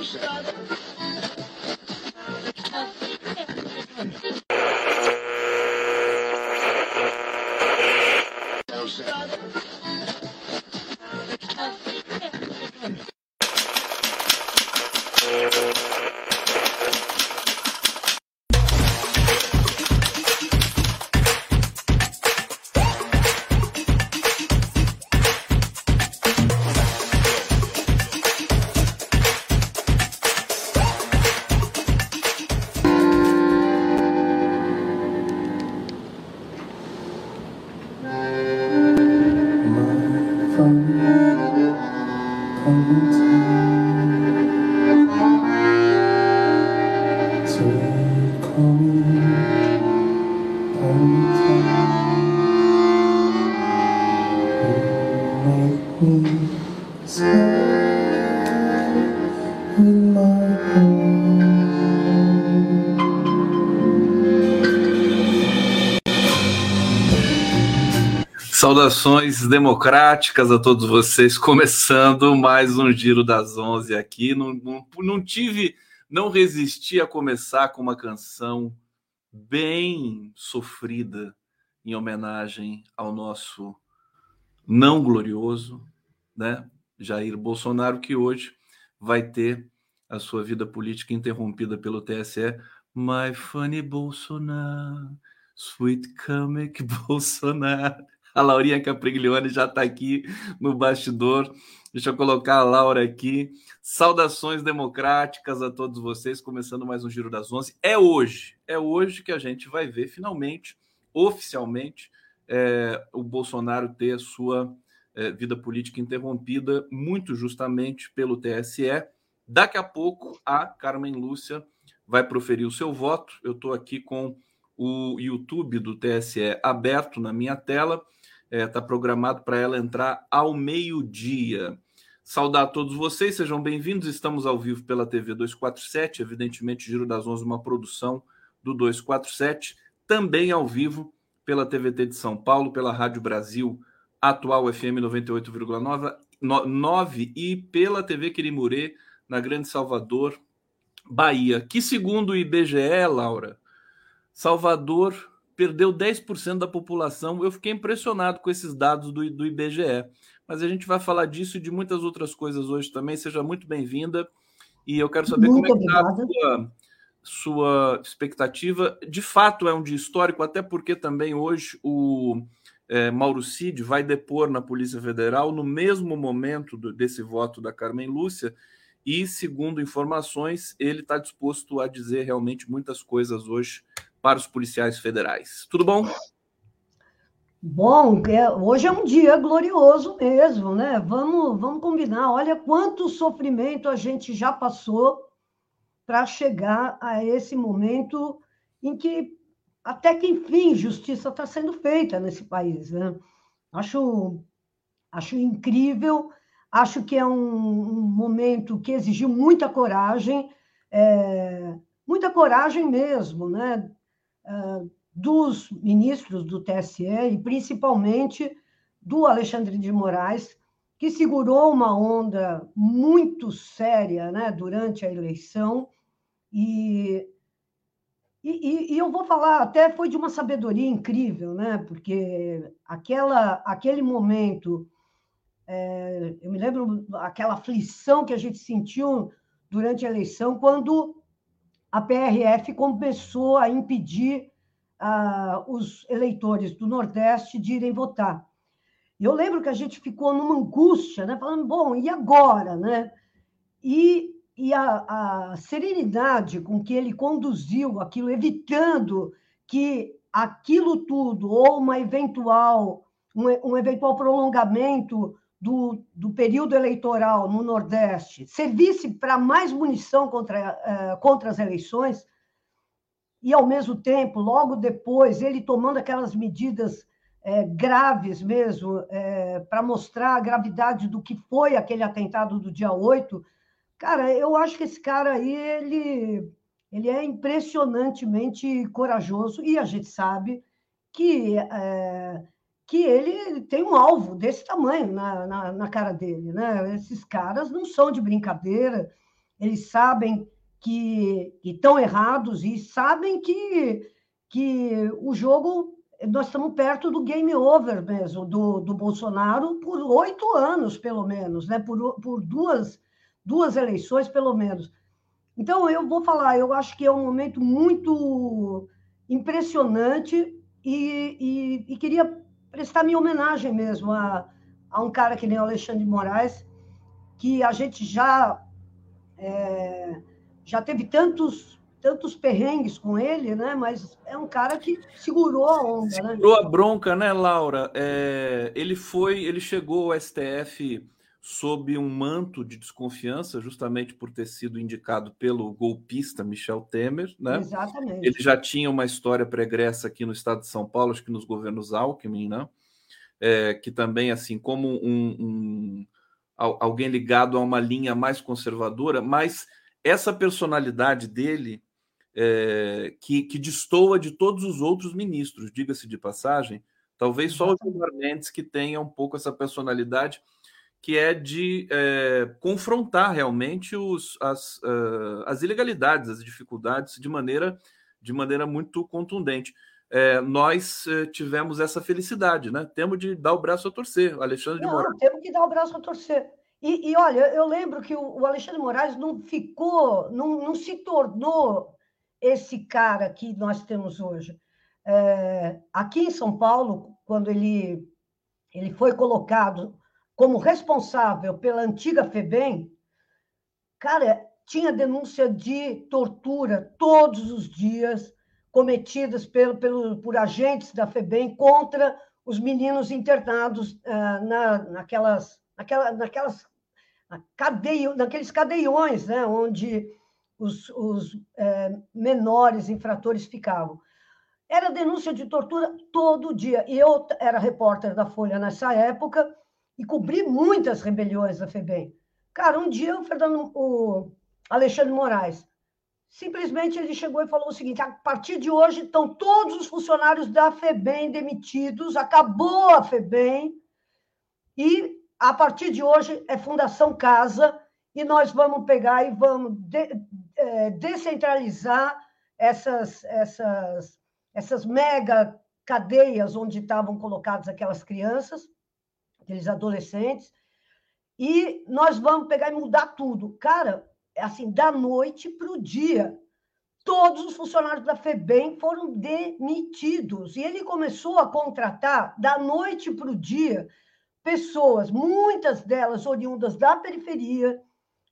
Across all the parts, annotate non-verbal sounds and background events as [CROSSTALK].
no. Saudações democráticas a todos vocês, começando mais um Giro das Onze aqui. Não, não, não, tive, não resisti a começar com uma canção bem sofrida em homenagem ao nosso não glorioso, né, Jair Bolsonaro, que hoje vai ter a sua vida política interrompida pelo TSE. My funny Bolsonaro, sweet comic [LAUGHS] Bolsonaro. A Laurinha Capriglione já está aqui no bastidor. Deixa eu colocar a Laura aqui. Saudações democráticas a todos vocês, começando mais um Giro das Onze. É hoje, é hoje que a gente vai ver finalmente, oficialmente, é, o Bolsonaro ter a sua é, vida política interrompida, muito justamente pelo TSE. Daqui a pouco, a Carmen Lúcia vai proferir o seu voto. Eu estou aqui com o YouTube do TSE aberto na minha tela está é, tá programado para ela entrar ao meio-dia. Saudar a todos vocês, sejam bem-vindos. Estamos ao vivo pela TV 247, evidentemente, Giro das Onze, uma produção do 247, também ao vivo pela TVT de São Paulo, pela Rádio Brasil Atual FM 98,9 e pela TV Quirimurê, na Grande Salvador, Bahia. Que segundo o IBGE, Laura, Salvador perdeu 10% da população. Eu fiquei impressionado com esses dados do, do IBGE. Mas a gente vai falar disso e de muitas outras coisas hoje também. Seja muito bem-vinda. E eu quero saber muito como é que está a sua, sua expectativa. De fato, é um dia histórico, até porque também hoje o é, Mauro Cid vai depor na Polícia Federal no mesmo momento do, desse voto da Carmen Lúcia. E, segundo informações, ele está disposto a dizer realmente muitas coisas hoje para os policiais federais. Tudo bom? Bom, é, hoje é um dia glorioso mesmo, né? Vamos, vamos combinar. Olha quanto sofrimento a gente já passou para chegar a esse momento em que, até que enfim, justiça está sendo feita nesse país. Né? Acho, acho incrível, acho que é um, um momento que exigiu muita coragem, é, muita coragem mesmo, né? Dos ministros do TSE e principalmente do Alexandre de Moraes, que segurou uma onda muito séria né, durante a eleição e, e, e, eu vou falar, até foi de uma sabedoria incrível, né? Porque aquela, aquele momento, é, eu me lembro aquela aflição que a gente sentiu durante a eleição, quando a PRF começou a impedir uh, os eleitores do Nordeste de irem votar. Eu lembro que a gente ficou numa angústia, né, falando, bom, e agora? Né? E, e a, a serenidade com que ele conduziu aquilo, evitando que aquilo tudo, ou uma eventual, um, um eventual prolongamento do, do período eleitoral no Nordeste servisse para mais munição contra, uh, contra as eleições, e, ao mesmo tempo, logo depois, ele tomando aquelas medidas é, graves mesmo, é, para mostrar a gravidade do que foi aquele atentado do dia 8, cara, eu acho que esse cara aí, ele, ele é impressionantemente corajoso, e a gente sabe que é, que ele tem um alvo desse tamanho na, na, na, cara dele. Né? Esses caras não são de brincadeira, eles sabem que estão errados e sabem que, que o jogo, nós estamos perto do game over mesmo, do, do Bolsonaro, por oito anos, pelo menos, né? por, por duas, duas eleições, pelo menos. Então, eu vou falar, eu acho que é um momento muito impressionante e, e, e queria prestar minha homenagem mesmo a, a um cara que nem o Alexandre de Moraes, que a gente já é, já teve tantos tantos perrengues com ele, né? Mas é um cara que segurou a onda, né? Segurou a bronca, né, Laura? É, ele foi, ele chegou ao STF sob um manto de desconfiança, justamente por ter sido indicado pelo golpista Michel Temer, né? Exatamente. Ele já tinha uma história pregressa aqui no estado de São Paulo, acho que nos governos Alckmin, né? É, que também, assim, como um, um, alguém ligado a uma linha mais conservadora, mas essa personalidade dele, é, que, que destoa de todos os outros ministros, diga-se de passagem, talvez só o Gilmar Mendes que tenha um pouco essa personalidade que é de é, confrontar realmente os, as, uh, as ilegalidades, as dificuldades de maneira, de maneira muito contundente. É, nós é, tivemos essa felicidade, né? Temos de dar o braço a torcer, Alexandre não, de Moraes. Temos que dar o braço a torcer. E, e olha, eu lembro que o, o, Alexandre Moraes não ficou, não, não se tornou esse cara que nós temos hoje. É, aqui em São Paulo, quando ele, ele foi colocado como responsável pela antiga FEBEM, cara, tinha denúncia de tortura todos os dias cometidas pelo, pelo, por agentes da FEBEM contra os meninos internados uh, na, naquelas, naquela, naquelas cadeio, naqueles cadeiões, né, onde os, os é, menores infratores ficavam. Era denúncia de tortura todo dia. E eu era repórter da Folha nessa época, e cobri muitas rebeliões da FEBEM. Cara, um dia o Fernando, o Alexandre Moraes, simplesmente ele chegou e falou o seguinte: a partir de hoje estão todos os funcionários da FEBEM demitidos, acabou a FEBEM, e a partir de hoje é Fundação Casa, e nós vamos pegar e vamos de, é, descentralizar essas, essas, essas mega cadeias onde estavam colocadas aquelas crianças aqueles adolescentes, e nós vamos pegar e mudar tudo. Cara, é assim, da noite para o dia, todos os funcionários da FEBEM foram demitidos. E ele começou a contratar, da noite para o dia, pessoas, muitas delas oriundas da periferia,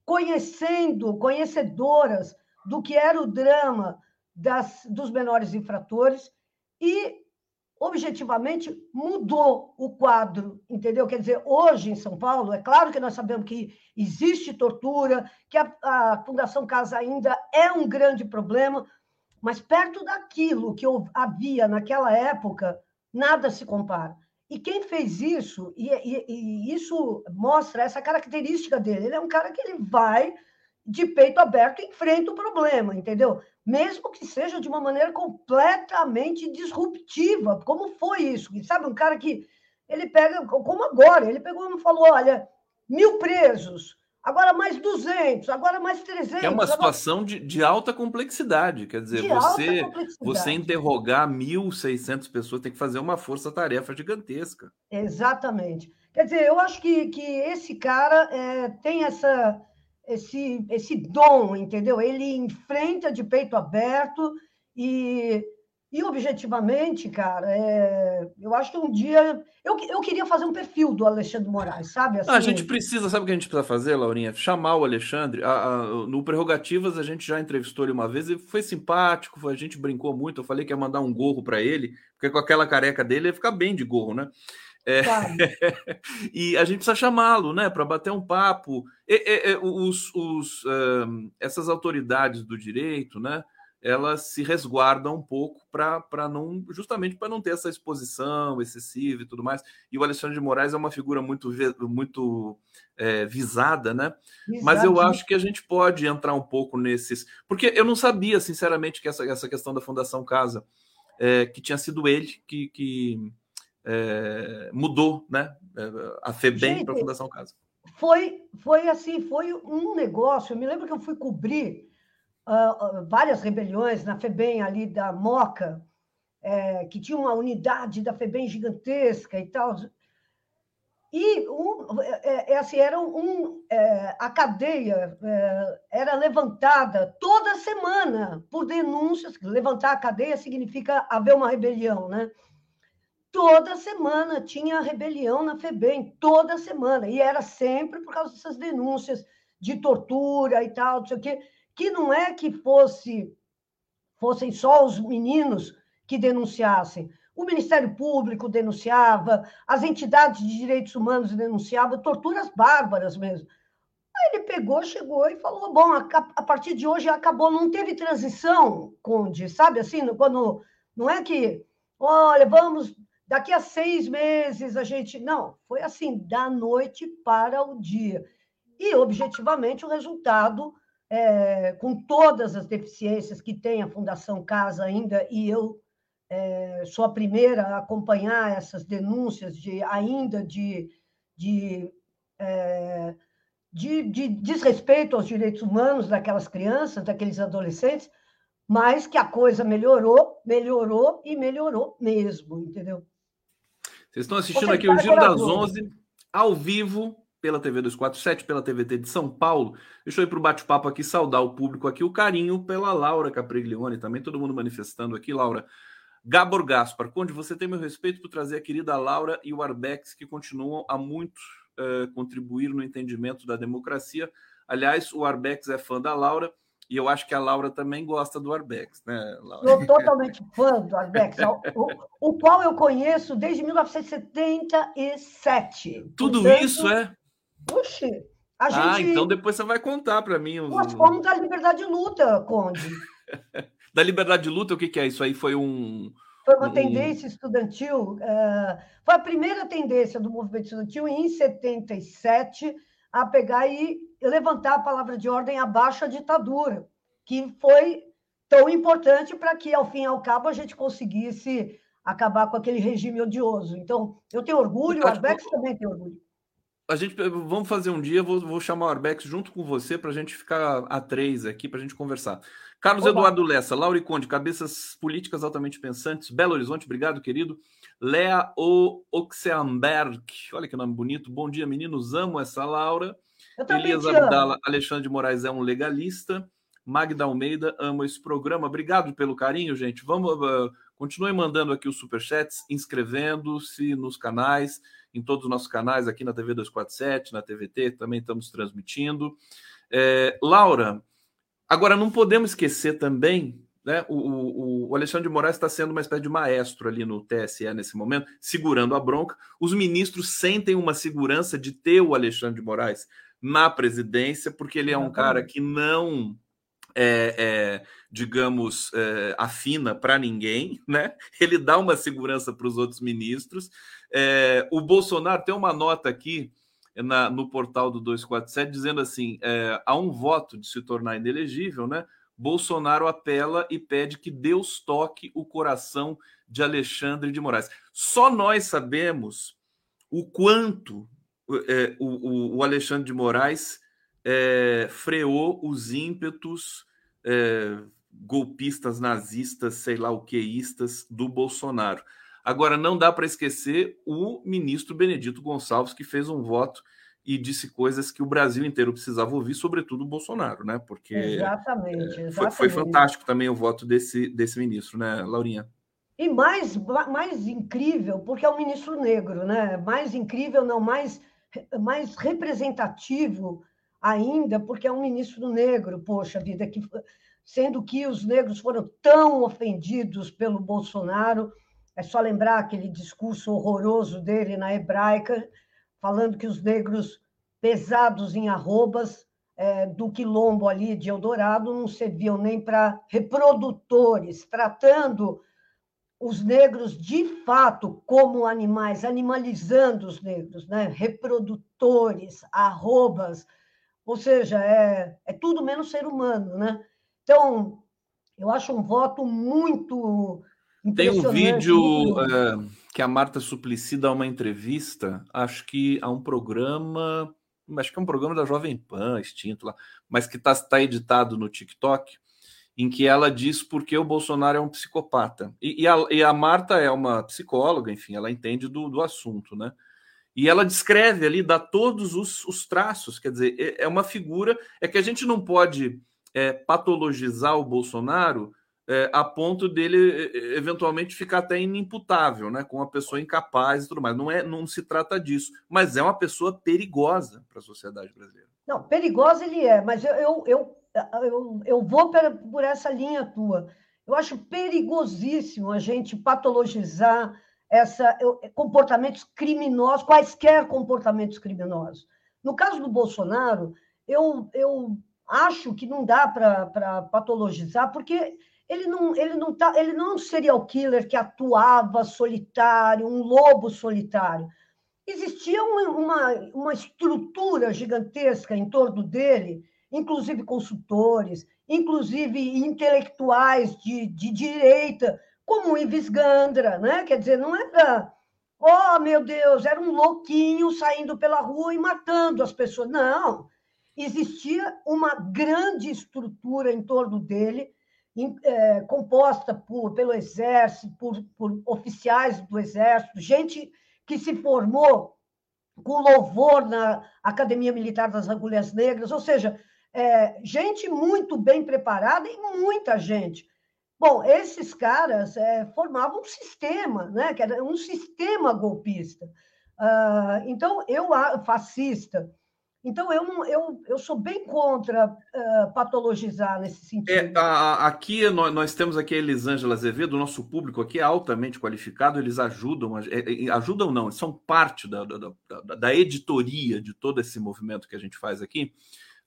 conhecendo, conhecedoras do que era o drama das, dos menores infratores, e objetivamente mudou o quadro, entendeu? Quer dizer, hoje em São Paulo, é claro que nós sabemos que existe tortura, que a, a Fundação Casa ainda é um grande problema, mas perto daquilo que havia naquela época, nada se compara. E quem fez isso, e, e, e isso mostra essa característica dele, ele é um cara que ele vai de peito aberto e enfrenta o problema, entendeu? Mesmo que seja de uma maneira completamente disruptiva, como foi isso? Sabe, um cara que ele pega, como agora, ele pegou e falou: olha, mil presos, agora mais 200, agora mais 300. É uma situação de, de alta complexidade, quer dizer, de você, você interrogar 1.600 pessoas tem que fazer uma força-tarefa gigantesca. Exatamente. Quer dizer, eu acho que, que esse cara é, tem essa esse, esse dom, entendeu? Ele enfrenta de peito aberto e, e objetivamente, cara, é, eu acho que um dia. Eu, eu queria fazer um perfil do Alexandre Moraes, sabe? Assim, a gente precisa, sabe o que a gente precisa fazer, Laurinha? Chamar o Alexandre. A, a, no Prerrogativas a gente já entrevistou ele uma vez e foi simpático, a gente brincou muito. Eu falei que ia mandar um gorro para ele, porque com aquela careca dele ia ficar bem de gorro, né? É, [LAUGHS] e a gente precisa chamá-lo, né, para bater um papo. E, e, os, os, um, essas autoridades do direito, né, elas se resguardam um pouco para não, justamente para não ter essa exposição excessiva e tudo mais. E o Alexandre de Moraes é uma figura muito, muito é, visada, né? Mas eu acho que a gente pode entrar um pouco nesses, porque eu não sabia, sinceramente, que essa, essa questão da Fundação Casa, é, que tinha sido ele que, que é, mudou né, a FEBEM para a Fundação Casa. foi, foi assim, foi um negócio. Eu me lembro que eu fui cobrir uh, várias rebeliões na FEBEM ali da Moca, é, que tinha uma unidade da FEBEM gigantesca e tal. E um, é, é, assim, era um, é, a cadeia é, era levantada toda semana por denúncias. Levantar a cadeia significa haver uma rebelião, né? Toda semana tinha rebelião na FEBEM, toda semana. E era sempre por causa dessas denúncias de tortura e tal, não sei o quê, que não é que fosse fossem só os meninos que denunciassem. O Ministério Público denunciava, as entidades de direitos humanos denunciavam, torturas bárbaras mesmo. Aí ele pegou, chegou e falou: bom, a, partir de hoje acabou, não teve transição, Conde, sabe assim, quando não é que, olha, vamos, daqui a seis meses a gente. Não, foi assim, da noite para o dia. E, objetivamente, o resultado, é, com todas as deficiências que tem a Fundação Casa ainda, e eu é, sou a primeira a acompanhar essas denúncias de ainda de, de, é, de, de desrespeito aos direitos humanos daquelas crianças, daqueles adolescentes, mas que a coisa melhorou, melhorou e melhorou mesmo, entendeu? Vocês estão assistindo aqui o Giro das Onze, ao vivo, pela TV 247, pela TVT de São Paulo. Deixa eu ir para o bate-papo aqui, saudar o público aqui, o carinho pela Laura Capriglione, também todo mundo manifestando aqui. Laura, Gabor Gaspar, Conde, você tem meu respeito por trazer a querida Laura e o Arbex, que continuam a muito uh, contribuir no entendimento da democracia. Aliás, o Arbex é fã da Laura e eu acho que a Laura também gosta do Arbex, né, Laura? Sou totalmente fã do Arbex, o, o, qual eu conheço desde 1977. Tudo Portanto, isso é? Puxe, a gente... Ah, então depois você vai contar para mim. Os... Nós fomos da liberdade de luta, Conde. [LAUGHS] Da liberdade de luta, o que, que é isso aí? Foi um. Foi uma um... tendência estudantil. Uh, foi a primeira tendência do movimento estudantil em 77 a pegar e levantar a palavra de ordem abaixo a ditadura, que foi tão importante para que, ao fim e ao cabo, a gente conseguisse acabar com aquele regime odioso. Então, eu tenho orgulho, o Arbex também tem orgulho. A gente vamos fazer um dia, vou, vou chamar o Arbex junto com você para a gente ficar a três aqui para a gente conversar. Carlos Oba. Eduardo Lessa, Laura Conde, cabeças políticas altamente pensantes, Belo Horizonte, obrigado, querido. Lea O Oxenberg, olha que nome bonito. Bom dia, meninos, amo essa Laura. Elias Abdala, Alexandre de Moraes é um legalista. Magda Almeida, amo esse programa. Obrigado pelo carinho, gente. Vamos, uh, continue mandando aqui os superchats, inscrevendo-se nos canais, em todos os nossos canais, aqui na TV 247, na TVT, também estamos transmitindo. É, Laura, Agora, não podemos esquecer também, né? O, o, o Alexandre de Moraes está sendo uma espécie de maestro ali no TSE nesse momento, segurando a bronca. Os ministros sentem uma segurança de ter o Alexandre de Moraes na presidência, porque ele é um cara que não é, é, digamos, é, afina para ninguém, [LAUGHS] né? Ele dá uma segurança para os outros ministros. É, o Bolsonaro tem uma nota aqui na, no portal do 247 dizendo assim: é, há um voto de se tornar inelegível, né? Bolsonaro apela e pede que Deus toque o coração de Alexandre de Moraes. Só nós sabemos o quanto é, o, o, Alexandre de Moraes é, freou os ímpetos é, golpistas, nazistas, sei lá o queístas do Bolsonaro. Agora, não dá para esquecer o ministro Benedito Gonçalves, que fez um voto e disse coisas que o Brasil inteiro precisava ouvir, sobretudo o Bolsonaro, né? Porque exatamente, exatamente. Foi, foi, fantástico também o voto desse, desse ministro, né, Laurinha? E mais, mais incrível, porque é um ministro negro, né? Mais incrível, não, mais, mais representativo ainda, porque é um ministro negro, poxa vida, que, sendo que os negros foram tão ofendidos pelo Bolsonaro é só lembrar aquele discurso horroroso dele na hebraica, falando que os negros pesados em arrobas é, do quilombo ali de Eldorado não serviam nem para reprodutores, tratando os negros de fato como animais, animalizando os negros, né? reprodutores, arrobas, ou seja, é, é tudo menos ser humano. Né? Então, eu acho um voto muito tem um vídeo é, que a Marta Suplicy dá uma entrevista, acho que a um programa acho que é um programa da Jovem Pan, extinto lá, mas que está tá editado no TikTok, em que ela diz porque o Bolsonaro é um psicopata. E, e, a, e a, Marta é uma psicóloga, enfim, ela entende do, do assunto, né? E ela descreve ali, dá todos os, os traços, quer dizer, é, é, uma figura. É que a gente não pode é, patologizar o Bolsonaro é, a ponto dele é, é, eventualmente ficar até inimputável, né? Com uma pessoa incapaz e tudo mais. Não, é, não se trata disso, mas é uma pessoa perigosa para a sociedade brasileira. Não, perigosa ele é, mas eu, eu, eu, eu, eu vou por essa linha tua. Eu acho perigosíssimo a gente patologizar essa, comportamentos criminosos, quaisquer comportamentos criminosos. No caso do Bolsonaro, eu, eu acho que não dá para patologizar, porque ele não, ele, não tá, ele não é um serial killer que atuava solitário, um lobo solitário. Existia uma, uma, uma estrutura gigantesca em torno dele, inclusive consultores, inclusive intelectuais de, de direita, como o Ives Gandra, né? Quer dizer, não era, oh meu Deus, era um louquinho saindo pela rua e matando as pessoas. Não, existia uma grande estrutura em torno dele, é, composta por, pelo exército, por, por oficiais do exército, gente que se formou com louvor na Academia Militar das Agulhas Negras, ou seja, é, gente muito bem preparada e muita gente. Bom, esses caras é, formavam um sistema, né? que era um sistema golpista. Uh, então, eu, fascista. Então, eu, não, eu, eu sou bem contra uh, patologizar nesse sentido. É, a, aqui, nós, nós, temos aqui a Elisângela Azevedo, o nosso público aqui é altamente qualificado, eles ajudam, é, ajudam não, são parte da, da, da, da editoria de todo esse movimento que a gente faz aqui.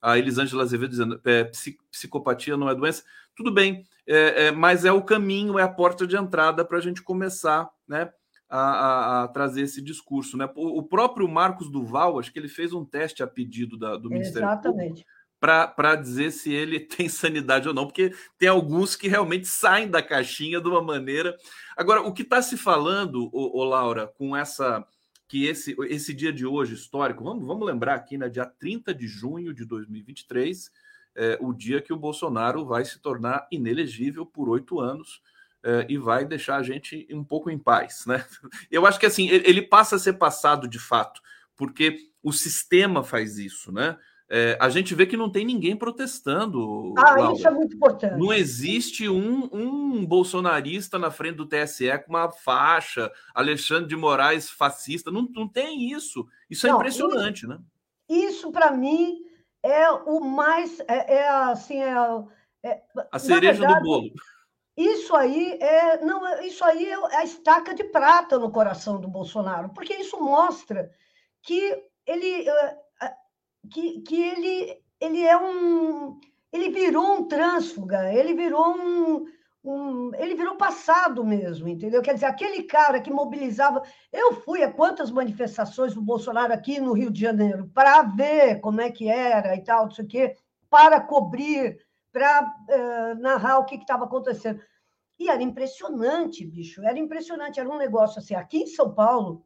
A Elisângela Azevedo dizendo, é, psicopatia não é doença. Tudo bem, é, é, mas é o caminho, é a porta de entrada para a gente começar né, a, a, a, trazer esse discurso. Né? O, próprio Marcos Duval, acho que ele fez um teste a pedido da, do Ministério Exatamente. para dizer se ele [LAUGHS] tem sanidade ou não, porque tem alguns que realmente saem da caixinha de uma maneira. Agora, o que está se falando, ô, ô, Laura, com essa que esse, esse dia de hoje histórico, vamos, vamos lembrar aqui, né, dia 30 de junho de 2023, é, o dia que o Bolsonaro vai se tornar inelegível por oito anos é, e vai deixar a gente um pouco em paz, né? [LAUGHS] Eu acho que assim ele passa a ser passado de fato, porque o sistema faz isso, né? É, a gente vê que não tem ninguém protestando. Ah, Laura. isso é muito importante. Não existe um, um bolsonarista na frente do TSE com uma faixa, Alexandre de Moraes fascista. Não, não tem isso. Isso é não, impressionante, isso, né? Isso, para mim, é o mais. É, é assim, é, é, a cereja verdade, do bolo. Isso aí é não, isso aí é a estaca de prata no coração do Bolsonaro, porque isso mostra que ele é, que, que ele ele é um ele virou um trânsfuga, ele virou um, um, ele virou passado mesmo, entendeu? Quer dizer, aquele cara que mobilizava. Eu fui a quantas manifestações do Bolsonaro aqui no Rio de Janeiro para ver como é que era e tal, não sei o quê, para cobrir, para uh, narrar o que estava acontecendo. E era impressionante, bicho, era impressionante. Era um negócio assim. Aqui em São Paulo,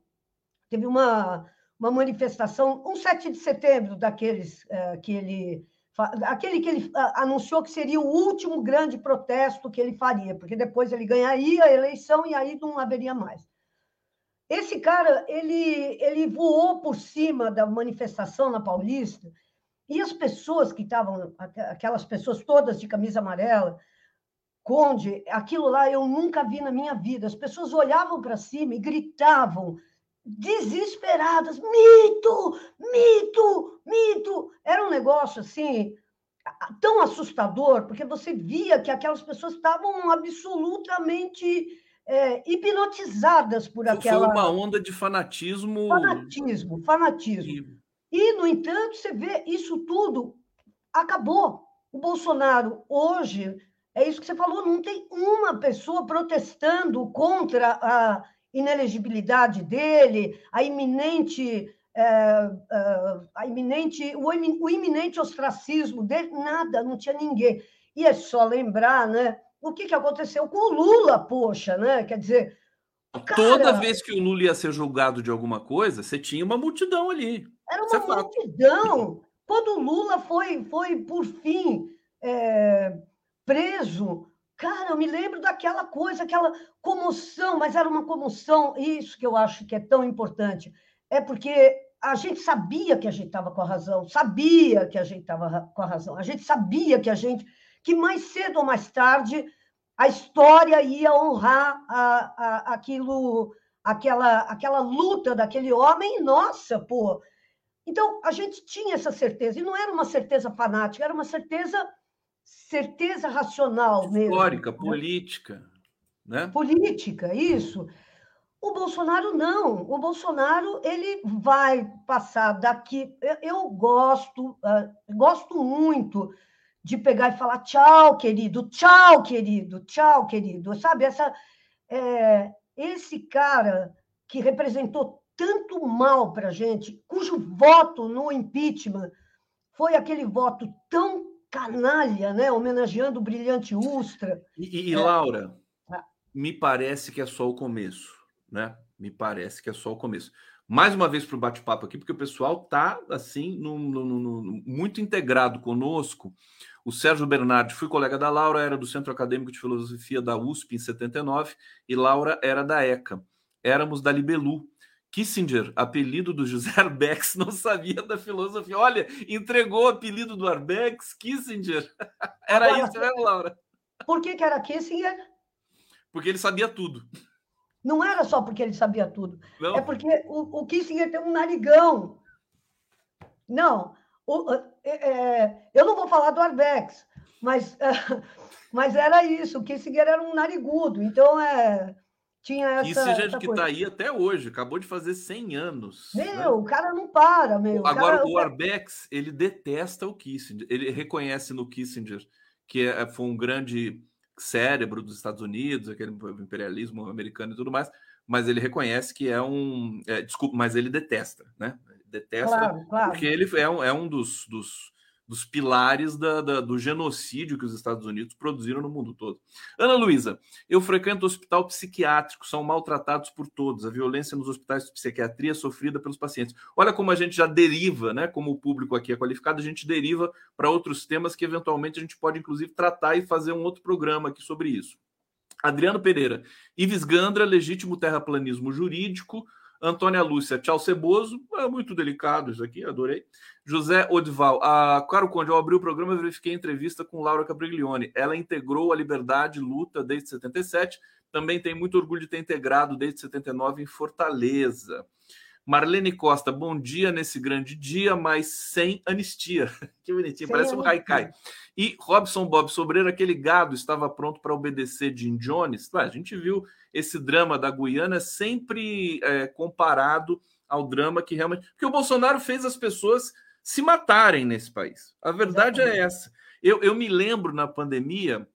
teve uma, uma manifestação, um 7 de setembro, daqueles uh, que ele aquele que ele anunciou que seria o último grande protesto que ele faria, porque depois ele ganharia a eleição e aí não haveria mais. Esse cara, ele, ele voou por cima da manifestação na Paulista e as pessoas que estavam, aquelas pessoas todas de camisa amarela, Conde, aquilo lá eu nunca vi na minha vida. As pessoas olhavam para cima e gritavam desesperadas: mito, mito, mito. Era um negócio assim tão assustador, porque você via que aquelas pessoas estavam absolutamente é, hipnotizadas por aquela. Foi uma onda de fanatismo. Fanatismo, fanatismo. E, no entanto, você vê isso tudo acabou. O Bolsonaro hoje, é isso que você falou, não tem uma pessoa protestando contra a inelegibilidade dele, a iminente, é, é, a iminente o, o iminente ostracismo dele, nada, não tinha ninguém. E é só lembrar, né? O que, que aconteceu com o Lula, poxa, né? Quer dizer. Cara... Toda vez que o Lula ia ser julgado de alguma coisa, você tinha uma multidão ali. Era uma é multidão. Quando o Lula foi, foi por fim, é, preso, cara, eu me lembro daquela coisa, aquela comoção, mas era uma comoção, isso que eu acho que é tão importante. É porque a gente sabia que a gente estava com a razão, sabia que a gente estava com a razão, a gente sabia que a gente, que mais cedo ou mais tarde, a história ia honrar a, a, aquilo, aquela, aquela luta daquele homem, nossa, pô. Então, a gente tinha essa certeza, e não era uma certeza fanática, era uma certeza certeza racional mesmo. Histórica, né? política. Né? Política, isso. O Bolsonaro não. O Bolsonaro ele vai passar daqui. Eu gosto, uh, gosto muito de pegar e falar tchau, querido, tchau, querido, tchau, querido. Sabe, essa, é, esse cara que representou tanto mal para a gente, cujo voto no impeachment foi aquele voto tão canalha, né? homenageando o brilhante Ustra. E, e, Laura, é. me parece que é só o começo, né? Me parece que é só o começo. Mais uma vez para o bate-papo aqui, porque o pessoal está assim no, no, no, muito integrado conosco. O Sérgio Bernardi, fui colega da Laura, era do Centro Acadêmico de Filosofia da USP em 79, e Laura era da ECA. Éramos da Libelu. Kissinger, apelido do José [LAUGHS] Arbex, não sabia da filosofia. Olha, entregou o apelido do Arbex, Kissinger. [LAUGHS] Era Agora, isso, né, Laura? Por que, que era Kissinger? Porque ele sabia tudo. Não era só porque ele sabia tudo. Não. É porque o, o, Kissinger tem um narigão. Não, o, é, é eu não vou falar do Arbex, mas, [LAUGHS] mas era isso. O Kissinger era um narigudo. Então, é, tinha essa. Isso gente que está aí até hoje, acabou de fazer 100 anos. Meu, né? o cara não para, meu. Agora, cara... o Arbex, ele detesta o Kissinger. Ele reconhece no Kissinger que é, foi um grande cérebro dos Estados Unidos, aquele imperialismo americano e tudo mais, mas ele reconhece que é um. É, desculpa, mas ele detesta, né? Detesta, claro, claro. porque ele é um, é um dos, dos dos pilares da, da, do genocídio que os Estados Unidos produziram no mundo todo. Ana Luísa, eu frequento hospital psiquiátrico, são maltratados por todos. A violência nos hospitais de psiquiatria é sofrida pelos pacientes. Olha como a gente já deriva, né? Como o público aqui é qualificado, a gente deriva para outros temas que eventualmente a gente pode, inclusive, tratar e fazer um outro programa aqui sobre isso. Adriano Pereira, Ives Gandra, legítimo terraplanismo jurídico. Antônia Lúcia, tchau Ceboso. É muito delicado isso aqui, adorei. José Odival, a Caro Conde, ao abrir o programa, eu verifiquei a entrevista com Laura Capriglione. Ela integrou a Liberdade Luta desde 77, também tem muito orgulho de ter integrado desde 79 em Fortaleza. Marlene Costa, bom dia nesse grande dia, mas sem anistia. [LAUGHS] que bonitinho, sem parece um haikai. E Robson Bob Sobreiro, aquele gado estava pronto para obedecer Jim Jones. A gente viu esse drama da Guiana sempre é, comparado ao drama que realmente. Porque o Bolsonaro fez as pessoas se matarem nesse país. A verdade é é essa. Eu, eu me lembro na pandemia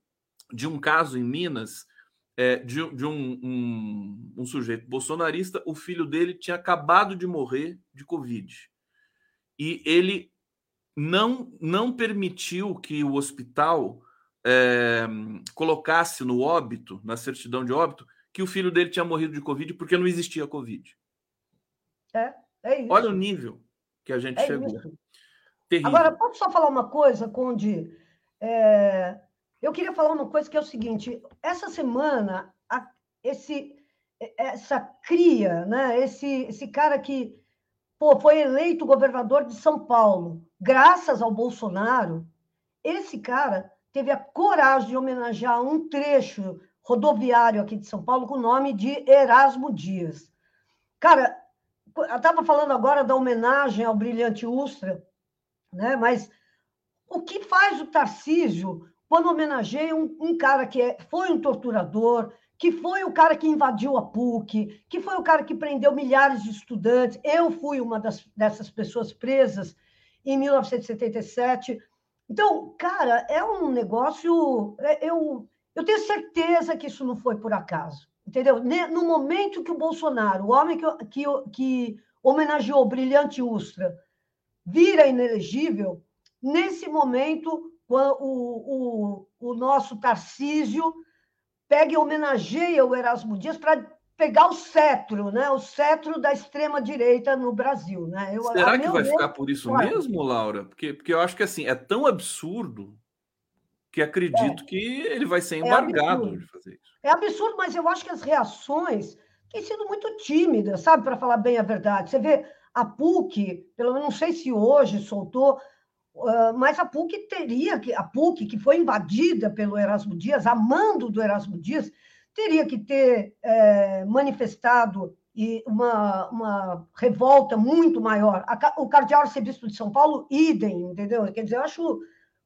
de um caso em Minas é, de, de um, um, um, sujeito bolsonarista, o filho dele tinha acabado de morrer de Covid. E ele não, não permitiu que o hospital é, colocasse no óbito, na certidão de óbito, que o filho dele tinha morrido de Covid porque não existia Covid. É, é isso. Olha o nível que a gente é chegou. Agora, posso só falar uma coisa, Conde? É, eu queria falar uma coisa que é o seguinte: essa semana, a, esse, essa cria, né? esse, esse cara que pô, foi eleito governador de São Paulo, graças ao Bolsonaro, esse cara teve a coragem de homenagear um trecho rodoviário aqui de São Paulo com o nome de Erasmo Dias. Cara, eu estava falando agora da homenagem ao brilhante Ustra, né? mas o que faz o Tarcísio quando homenageia um, um cara que é, foi um torturador, que foi o cara que invadiu a PUC, que foi o cara que prendeu milhares de estudantes. Eu fui uma das, dessas pessoas presas em 1977. Então, cara, é um negócio. É, eu, eu tenho certeza que isso não foi por acaso. Entendeu? No momento que o Bolsonaro, o homem que, que, que homenageou o brilhante Ustra, vira inelegível, nesse momento o, o, o nosso Tarcísio pega e homenageia o Erasmo Dias para pegar o cetro, né? O cetro da extrema direita no Brasil, né? Eu, Será que vai ficar por isso claro. mesmo, Laura? Porque, porque eu acho que assim é tão absurdo que acredito é. que ele vai ser é embargado é de fazer isso. É absurdo, mas eu acho que as reações têm sido muito tímidas, sabe, para falar bem a verdade. Você vê a PUC, pelo menos não sei se hoje soltou, mas a PUC teria que, a PUC que foi invadida pelo Erasmo Dias, a mando do Erasmo Dias, teria que ter é, manifestado uma, uma revolta muito maior. O cardeal arcebispo de São Paulo, idem, entendeu? Quer dizer, eu acho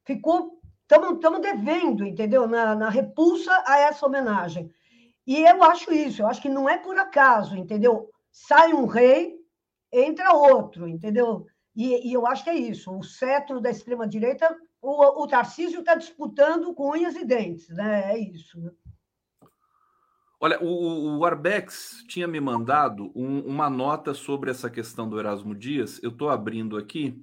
ficou estamos devendo, entendeu? Na, na repulsa a essa homenagem. E eu acho isso, eu acho que não é por acaso, entendeu? Sai um rei, entra outro, entendeu? E, e eu acho que é isso. O cetro da extrema-direita, o, o Tarcísio está disputando com unhas e dentes, né? É isso. Né? Olha, o, o Arbex tinha me mandado um, uma nota sobre essa questão do Erasmo Dias. Eu estou abrindo aqui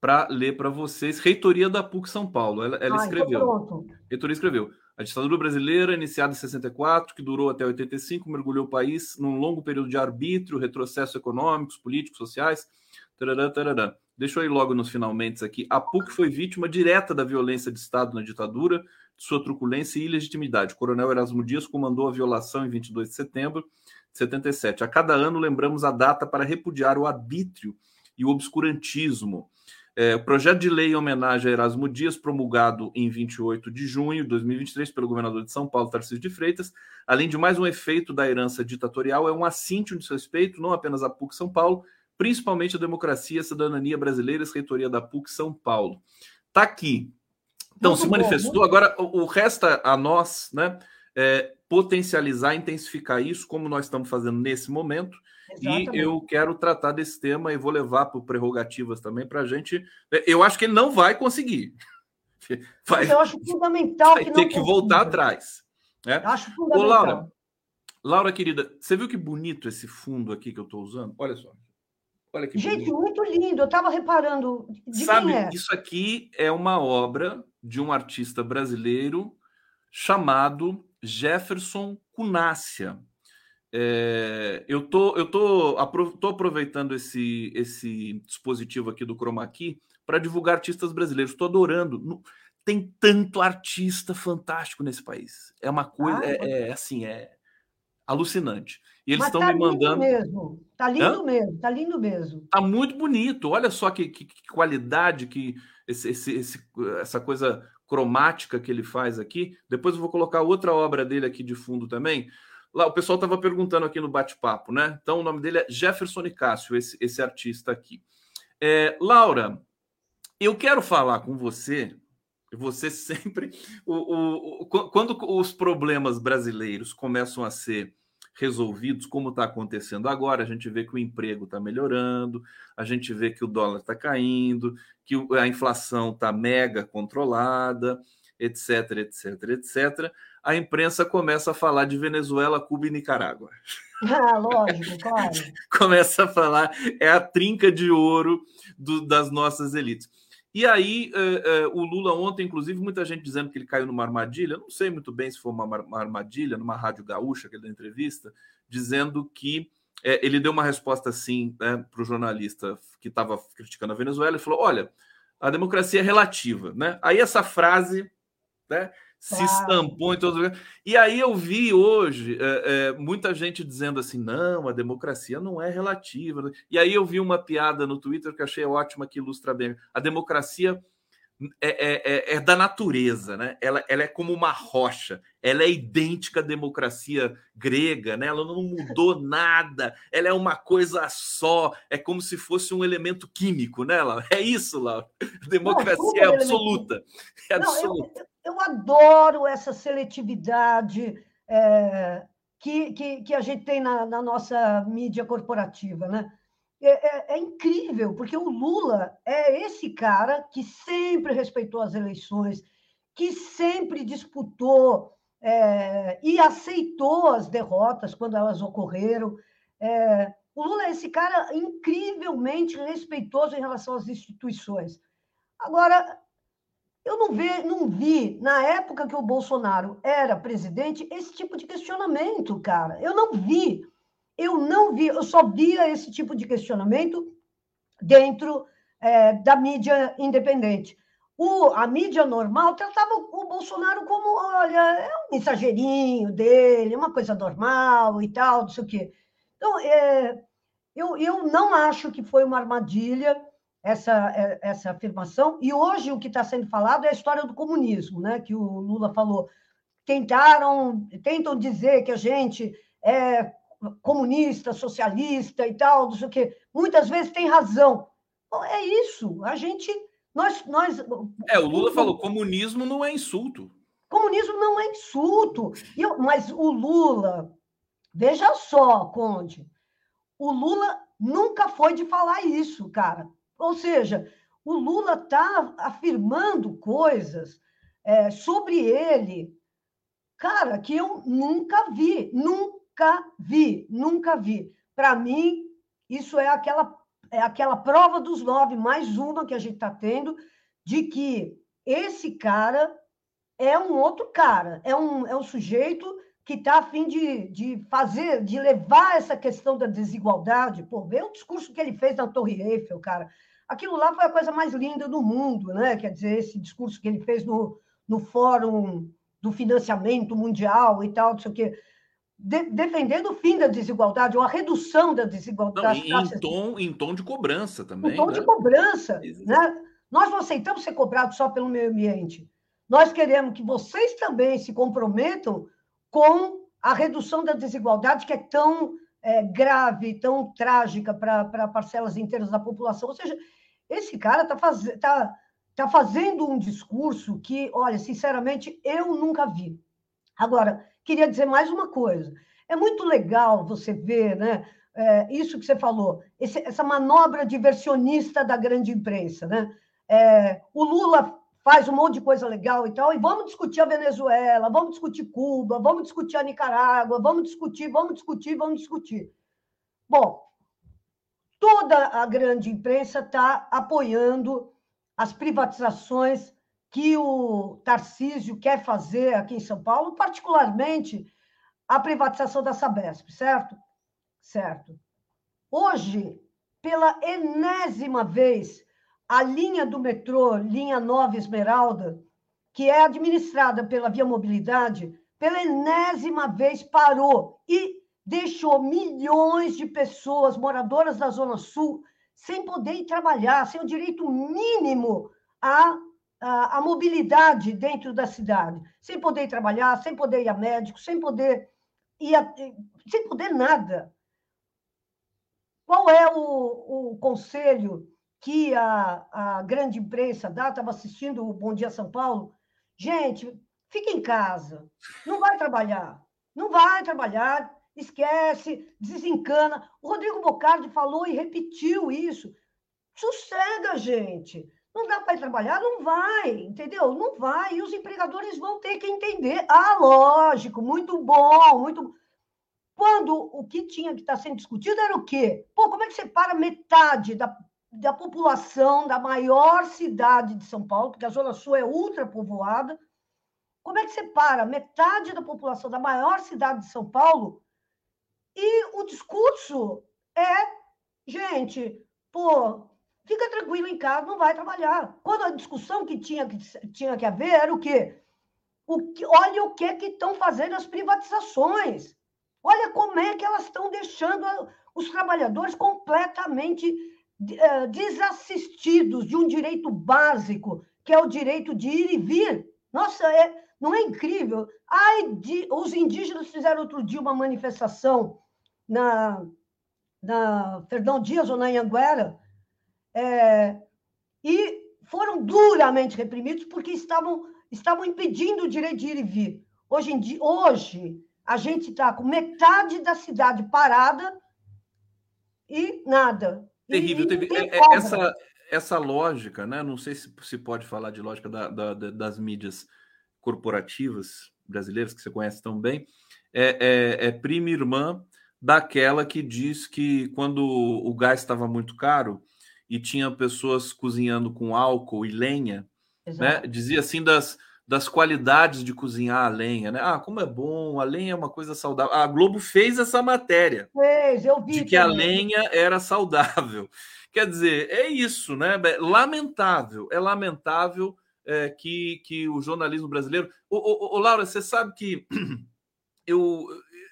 para ler para vocês. Reitoria da PUC São Paulo. Ela, ela ah, escreveu. Reitoria escreveu. A ditadura brasileira, iniciada em 64, que durou até 85, mergulhou o país num longo período de arbítrio, retrocesso econômicos, políticos, sociais. Tarará, tarará. Deixa eu ir logo nos finalmente aqui. A PUC foi vítima direta da violência de Estado na ditadura, de sua truculência e ilegitimidade. O coronel Erasmo Dias comandou a violação em 22 de setembro de 77. A cada ano lembramos a data para repudiar o arbítrio e o obscurantismo é, o projeto de lei em homenagem a Erasmo Dias, promulgado em 28 de junho de 2023 pelo governador de São Paulo, Tarcísio de Freitas, além de mais um efeito da herança ditatorial, é um assíntio de respeito não apenas à PUC São Paulo, principalmente a democracia a cidadania brasileiras, reitoria da PUC São Paulo. Está aqui. Então, muito se manifestou. Bom, Agora, o, o resta a nós, né? É, potencializar, intensificar isso, como nós estamos fazendo nesse momento, Exatamente. E eu quero tratar desse tema e vou levar para prerrogativas também para a gente. Eu acho que ele não vai conseguir. [LAUGHS] Vai, eu acho fundamental vai que ter que consiga. voltar atrás. Né? Acho fundamental. Ô, Laura, Laura, querida, você viu que bonito esse fundo aqui que eu estou usando? Olha só. Olha que Gente, bonito. muito lindo. Eu estava reparando. De Sabe, é? isso aqui é uma obra de um artista brasileiro chamado Jefferson Cunácia. É, eu tô, eu tô, tô aproveitando esse, esse dispositivo aqui do Chroma Key para divulgar artistas brasileiros. Estou adorando. Tem tanto artista fantástico nesse país. É uma coisa, ah, é, é, assim, é alucinante. E eles estão tá me mandando. Mesmo. Tá lindo Hã? mesmo, tá lindo mesmo. Tá muito bonito. Olha só que, que, que qualidade que esse, esse, esse, essa coisa cromática que ele faz aqui. Depois eu vou colocar outra obra dele aqui de fundo também. Lá, o pessoal estava perguntando aqui no bate-papo, né? Então, o nome dele é Jefferson Nicásio, esse, esse artista aqui. É, Laura, eu quero falar com você. Você [LAUGHS] sempre. O, o, o, quando os problemas brasileiros começam a ser resolvidos, como está acontecendo agora, a gente vê que o emprego está melhorando, a gente vê que o dólar está caindo, que a inflação está mega controlada, etc, etc, etc a imprensa começa a falar de Venezuela, Cuba e Nicarágua. Ah, lógico, claro. [LAUGHS] começa a falar, é a trinca de ouro do, das nossas elites. E aí, uh, uh, o Lula ontem, inclusive, muita gente dizendo que ele caiu numa armadilha, não sei muito bem se foi uma, uma armadilha, numa rádio gaúcha, deu entrevista, dizendo que uh, ele deu uma resposta assim né, para o jornalista que estava criticando a Venezuela, e falou: olha, a democracia é relativa. Né? Aí essa frase né, se estampou em todos os lugares. E aí eu vi hoje é, é, muita gente dizendo assim: não, a democracia não é relativa. E aí eu vi uma piada no Twitter que achei ótima, que ilustra bem. A democracia é, é, é, é, da natureza, né? Ela, ela é como uma rocha, ela é idêntica à democracia grega, né? Ela não mudou [LAUGHS] nada, ela é uma coisa só, é como se fosse um elemento químico, né, Laura? É isso, Laura. A democracia não, é absoluta. É absoluta. Eu, eu, adoro essa seletividade é, que, que, que, a gente tem na, na nossa mídia corporativa, né? É, é, é, incrível, porque o Lula é esse cara que sempre respeitou as eleições, que sempre disputou é, e aceitou as derrotas quando elas ocorreram. É, o Lula é esse cara incrivelmente respeitoso em relação às instituições. Agora, Eu não vi, não vi, na época que o Bolsonaro era presidente, esse tipo de questionamento, cara. Eu não vi. Eu não vi, eu só via esse tipo de questionamento dentro é, da mídia independente. O, a mídia normal tratava o Bolsonaro como, olha, é um mensageirinho dele, uma coisa normal e tal, não sei o quê. Então, é, eu, eu não acho que foi uma armadilha essa, é, essa afirmação, e hoje o que está sendo falado é a história do comunismo, né, que o Lula falou. Tentaram, tentam dizer que a gente é comunista, socialista e tal, não sei o quê. Muitas vezes tem razão. É isso, a gente. Nós, nós, é, o Lula falou: comunismo não é insulto. Comunismo não é insulto. Eu, mas o Lula, veja só, Conde, o Lula nunca foi de falar isso, cara. Ou seja, o Lula está afirmando coisas é, sobre ele, cara, que eu nunca vi, nunca vi, nunca vi. Para mim, isso é aquela, é aquela prova dos nove, mais uma que a gente está tendo, de que esse cara é um outro cara, é um, é um sujeito que está a fim de, de fazer, de levar essa questão da desigualdade. Pô, vê o discurso que ele fez na Torre Eiffel, cara. Aquilo lá foi a coisa mais linda do mundo, né? Quer dizer, esse discurso que ele fez no, no Fórum do Financiamento Mundial e tal, não sei o quê. De, defendendo o fim da desigualdade, ou a redução da desigualdade. Não, em, tom, em tom de cobrança também. Em tom né? de cobrança. Né? Nós não aceitamos ser cobrados só pelo meio ambiente. Nós queremos que vocês também se comprometam com a redução da desigualdade, que é tão é, grave, tão trágica para parcelas inteiras da população. Ou seja, esse cara está faz, tá, tá fazendo um discurso que, olha, sinceramente, eu nunca vi. Agora, queria dizer mais uma coisa. É muito legal você ver, né? É, isso que você falou, esse, essa manobra diversionista da grande imprensa, né? É, o Lula faz um monte de coisa legal e tal, e vamos discutir a Venezuela, vamos discutir Cuba, vamos discutir a Nicarágua, vamos discutir, vamos discutir, vamos discutir. Bom, toda a grande imprensa está apoiando as privatizações que o Tarcísio quer fazer aqui em São Paulo, particularmente a privatização da Sabesp, certo? Certo. Hoje, pela enésima vez, a linha do metrô, linha Nova Esmeralda, que é administrada pela Via Mobilidade, pela enésima vez parou e deixou milhões de pessoas moradoras da Zona Sul sem poder trabalhar, sem o direito mínimo à, à, à, mobilidade dentro da cidade, sem poder trabalhar, sem poder ir a médico, sem poder ir a, sem poder nada. Qual é o, o conselho que a, a grande imprensa dá? Estava assistindo o Bom Dia São Paulo. Gente, fica em casa, não vai trabalhar, não vai trabalhar, esquece, desencana. O Rodrigo Bocardi falou e repetiu isso. Sossega, gente. Não dá para ir trabalhar? Não vai, entendeu? Não vai. E os empregadores vão ter que entender. Ah, lógico, muito bom, muito. Quando o que tinha que estar sendo discutido era o quê? Pô, como é que você para metade da, da população da maior cidade de São Paulo, porque a Zona Sul é ultrapovoada, como é que você para metade da população da maior cidade de São Paulo e o discurso é, gente, pô, fica tranquilo em casa, não vai trabalhar. Quando a discussão que tinha que, tinha que haver era o quê? O que, olha o que que estão fazendo as privatizações. Olha como é que elas estão deixando os trabalhadores completamente uh, desassistidos de um direito básico, que é o direito de ir e vir. Nossa, é, não é incrível? Ai, de, os indígenas fizeram outro dia uma manifestação na, na Fernão Dias ou na Anhanguera, é, e foram duramente reprimidos porque estavam, estavam impedindo o direito de ir e vir. Hoje, em dia, hoje a gente está com metade da cidade parada e nada. Terrível. E, e é, é, essa, essa lógica, né? não sei se se pode falar de lógica da, da, das mídias corporativas brasileiras, que você conhece tão bem, é, é, é prima irmã daquela que diz que quando o gás estava muito caro e tinha pessoas cozinhando com álcool e lenha, né? Dizia assim das, das qualidades de cozinhar a lenha, né? Ah, como é bom, a lenha é uma coisa saudável. A Globo fez essa matéria. Fez, eu vi. De que também. a lenha era saudável. [LAUGHS] Quer dizer, é isso, né? Lamentável, é lamentável é, que, que o jornalismo brasileiro. Ô, ô, ô, Laura, você sabe que [CLEARS THROAT] eu,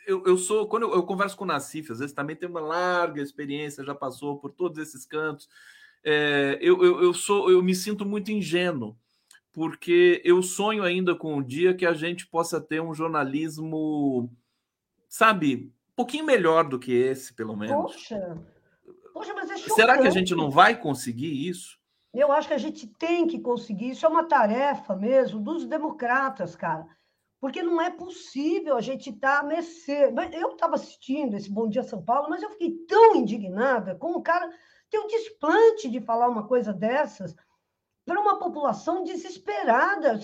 eu, eu sou. Quando eu, eu converso com o Nassif, às vezes também tem uma larga experiência, já passou por todos esses cantos. É, eu, eu, eu sou, eu me sinto muito ingênuo, porque eu sonho ainda com o dia que a gente possa ter um jornalismo, sabe, um pouquinho melhor do que esse, pelo menos. Poxa, Poxa mas é Será que a gente não vai conseguir isso? Eu acho que a gente tem que conseguir. Isso é uma tarefa mesmo dos democratas, cara. Porque não é possível a gente estar tá a mercê. Eu estava assistindo esse Bom Dia São Paulo, mas eu fiquei tão indignada com o cara ter o desplante de falar uma coisa dessas para uma população desesperada.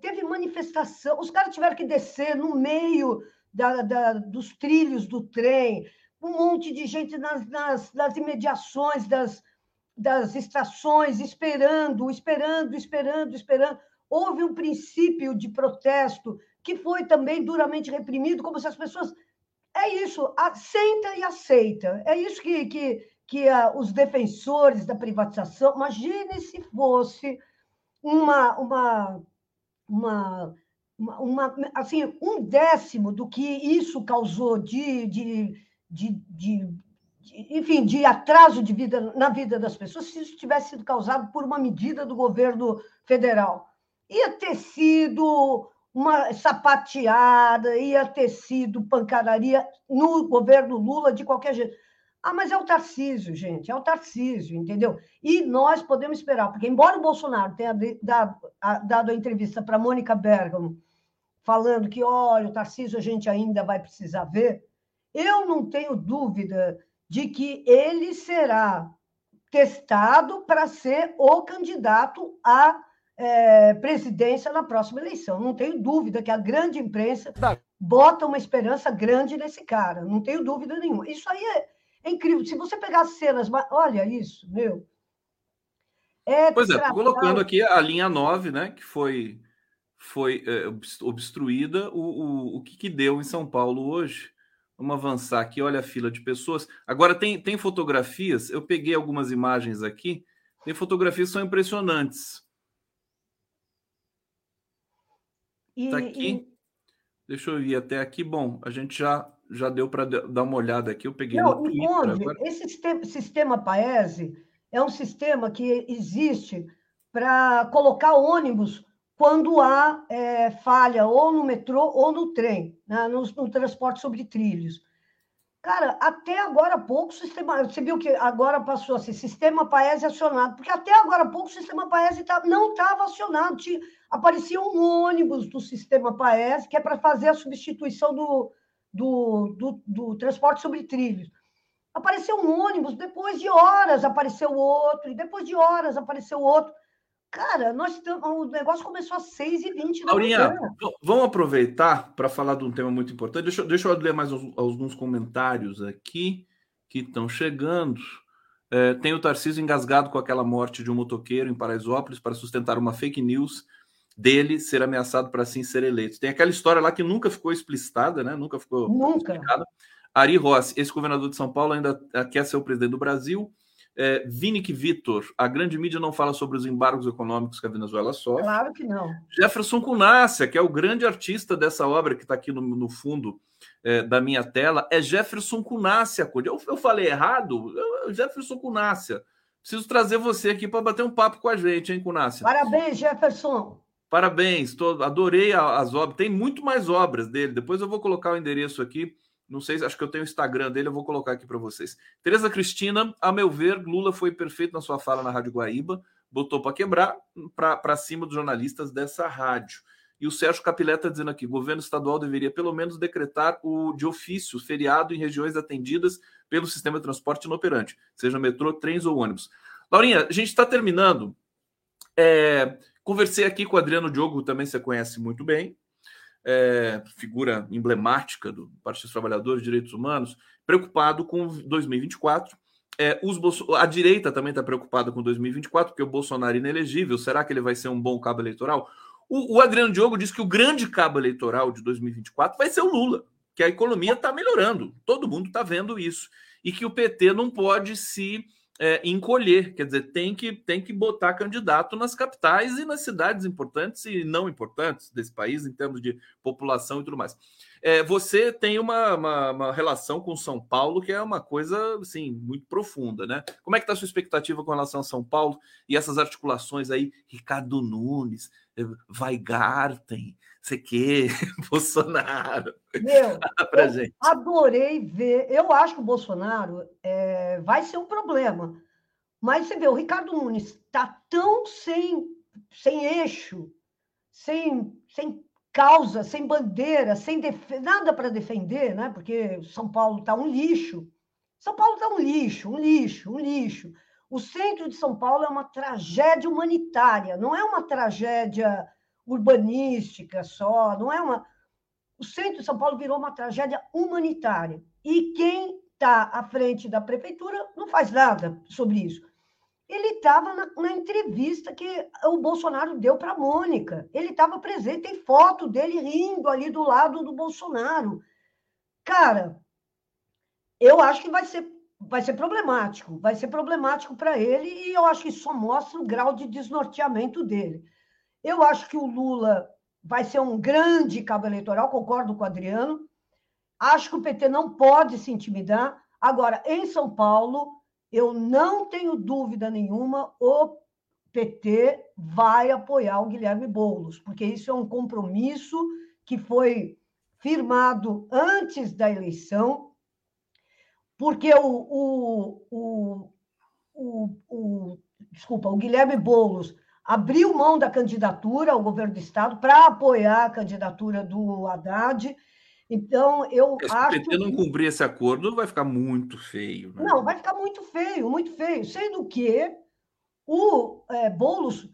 Teve manifestação, os caras tiveram que descer no meio da, da, dos trilhos do trem, um monte de gente nas, nas, nas imediações das, das estações, esperando, esperando, esperando, esperando. Houve um princípio de protesto que foi também duramente reprimido, como se as pessoas. É isso, aceita e aceita. É isso que, que, que uh, os defensores da privatização. Imagine se fosse uma, uma, uma, uma, assim, um décimo do que isso causou de, de, de, de enfim, de atraso de vida na vida das pessoas, se isso tivesse sido causado por uma medida do governo federal. Ia ter sido uma sapateada, ia ter sido pancadaria no governo Lula de qualquer jeito. Ah, mas é o Tarcísio, gente, é o Tarcísio, entendeu? E nós podemos esperar, porque embora o Bolsonaro tenha dado a entrevista para Mônica Bergamo, falando que, olha, o Tarcísio a gente ainda vai precisar ver, eu não tenho dúvida de que ele será testado para ser o candidato à é, presidência na próxima eleição. Não tenho dúvida que a grande imprensa tá. bota uma esperança grande nesse cara, não tenho dúvida nenhuma. Isso aí é, é incrível. Se você pegar as cenas, olha isso, meu. É pois é, colocando aqui a linha 9, né, que foi, foi é, obstruída, o, o, o que, que deu em São Paulo hoje Vamos avançar aqui, olha a fila de pessoas. Agora tem, tem fotografias, eu peguei algumas imagens aqui, tem fotografias que são impressionantes. Está aqui. E... Deixa eu ir até aqui. Bom, a gente já, já deu para dar uma olhada aqui. Eu peguei Não, no Twitter, agora... Esse sistema, sistema Paese é um sistema que existe para colocar ônibus quando há é, falha ou no metrô ou no trem, né, no, no, transporte sobre trilhos. Cara, até agora há pouco o sistema. Você viu que agora passou assim, sistema Paese acionado, porque até agora há pouco o sistema Paese tá, não estava acionado. Tinha, aparecia um ônibus do sistema Paese, que é para fazer a substituição do, do, do, do transporte sobre trilhos. Apareceu um ônibus, depois de horas apareceu outro, e depois de horas apareceu outro. Cara, nós o negócio começou às 6h20 da Laurinha, manhã. vamos aproveitar para falar de um tema muito importante. Deixa, deixa eu ler mais alguns comentários aqui que estão chegando. É, tem o Tarcísio engasgado com aquela morte de um motoqueiro em Paraisópolis para sustentar uma fake news dele ser ameaçado para assim ser eleito. Tem aquela história lá que nunca ficou explicitada, né? Nunca ficou nunca. explicada. Ari Rossi, esse governador de São Paulo ainda quer ser o presidente do Brasil é, Vinic Vitor, a grande mídia não fala sobre os embargos econômicos que a Venezuela sofre. Claro que não. Jefferson Cunácia, que é o grande artista dessa obra que está aqui no, no fundo é, da minha tela, é Jefferson Cunácia. Eu, eu falei errado? Eu, Jefferson Cunácia. Preciso trazer você aqui para bater um papo com a gente, hein, Cunácia? Parabéns, Jefferson. Parabéns, tô, adorei as obras. Tem muito mais obras dele. Depois eu vou colocar o endereço aqui não sei, acho que eu tenho o Instagram dele, eu vou colocar aqui para vocês. Tereza Cristina, a meu ver, Lula foi perfeito na sua fala na Rádio Guaíba, botou para quebrar para cima dos jornalistas dessa rádio. E o Sérgio Capilé está dizendo aqui: governo estadual deveria pelo menos decretar o de ofício feriado em regiões atendidas pelo sistema de transporte inoperante, seja metrô, trens ou ônibus. Laurinha, a gente está terminando. É, conversei aqui com o Adriano Diogo, também você conhece muito bem, é, figura emblemática do Partido dos Trabalhadores e Direitos Humanos, preocupado com 2024. é, Bolso... a direita também está preocupada com 2024, porque o Bolsonaro é inelegível. Será que ele vai ser um bom cabo eleitoral? O, o Adriano Diogo diz que o grande cabo eleitoral de 2024 vai ser o Lula, que a economia está melhorando. Todo mundo está vendo isso. E que o PT não pode se é, encolher, quer dizer, tem que, tem que botar candidato nas capitais e nas cidades importantes e não importantes desse país, em termos de população e tudo mais. É, você tem uma, uma, uma, relação com São Paulo que é uma coisa assim, muito profunda, né? Como é que está a sua expectativa com relação a São Paulo e essas articulações aí, Ricardo Nunes, Weigarten, sei que, [LAUGHS] Bolsonaro. Meu, [LAUGHS] pra gente. adorei ver. Eu acho que o Bolsonaro é, vai ser um problema. Mas você vê, o Ricardo Nunes está tão sem, sem eixo, sem, sem causa, sem bandeira, sem nada para defender, né? porque São Paulo está um lixo. São Paulo está um lixo, um lixo, um lixo. O centro de São Paulo é uma tragédia humanitária, não é uma tragédia urbanística só, não é uma. O centro de São Paulo virou uma tragédia humanitária. E quem está à frente da prefeitura não faz nada sobre isso. Ele estava na, na, entrevista que o Bolsonaro deu para a Mônica. Ele estava presente, tem foto dele rindo ali do lado do Bolsonaro. Cara, eu acho que vai ser, vai ser problemático. Vai ser problemático para ele e eu acho que só mostra o grau de desnorteamento dele. Eu acho que o Lula vai ser um grande cabo eleitoral, concordo com o Adriano. Acho que o PT não pode se intimidar. Agora, em São Paulo, eu não tenho dúvida nenhuma, o PT vai apoiar o Guilherme Boulos, porque isso é um compromisso que foi firmado antes da eleição, porque o, o, o, o, desculpa, o Guilherme Boulos abriu mão da candidatura ao governo do Estado para apoiar a candidatura do Haddad. Então, eu Se acho. Se o PT não cumprir esse acordo, vai ficar muito feio. Né? Não, vai ficar muito feio, muito feio. Sendo que o é, Boulos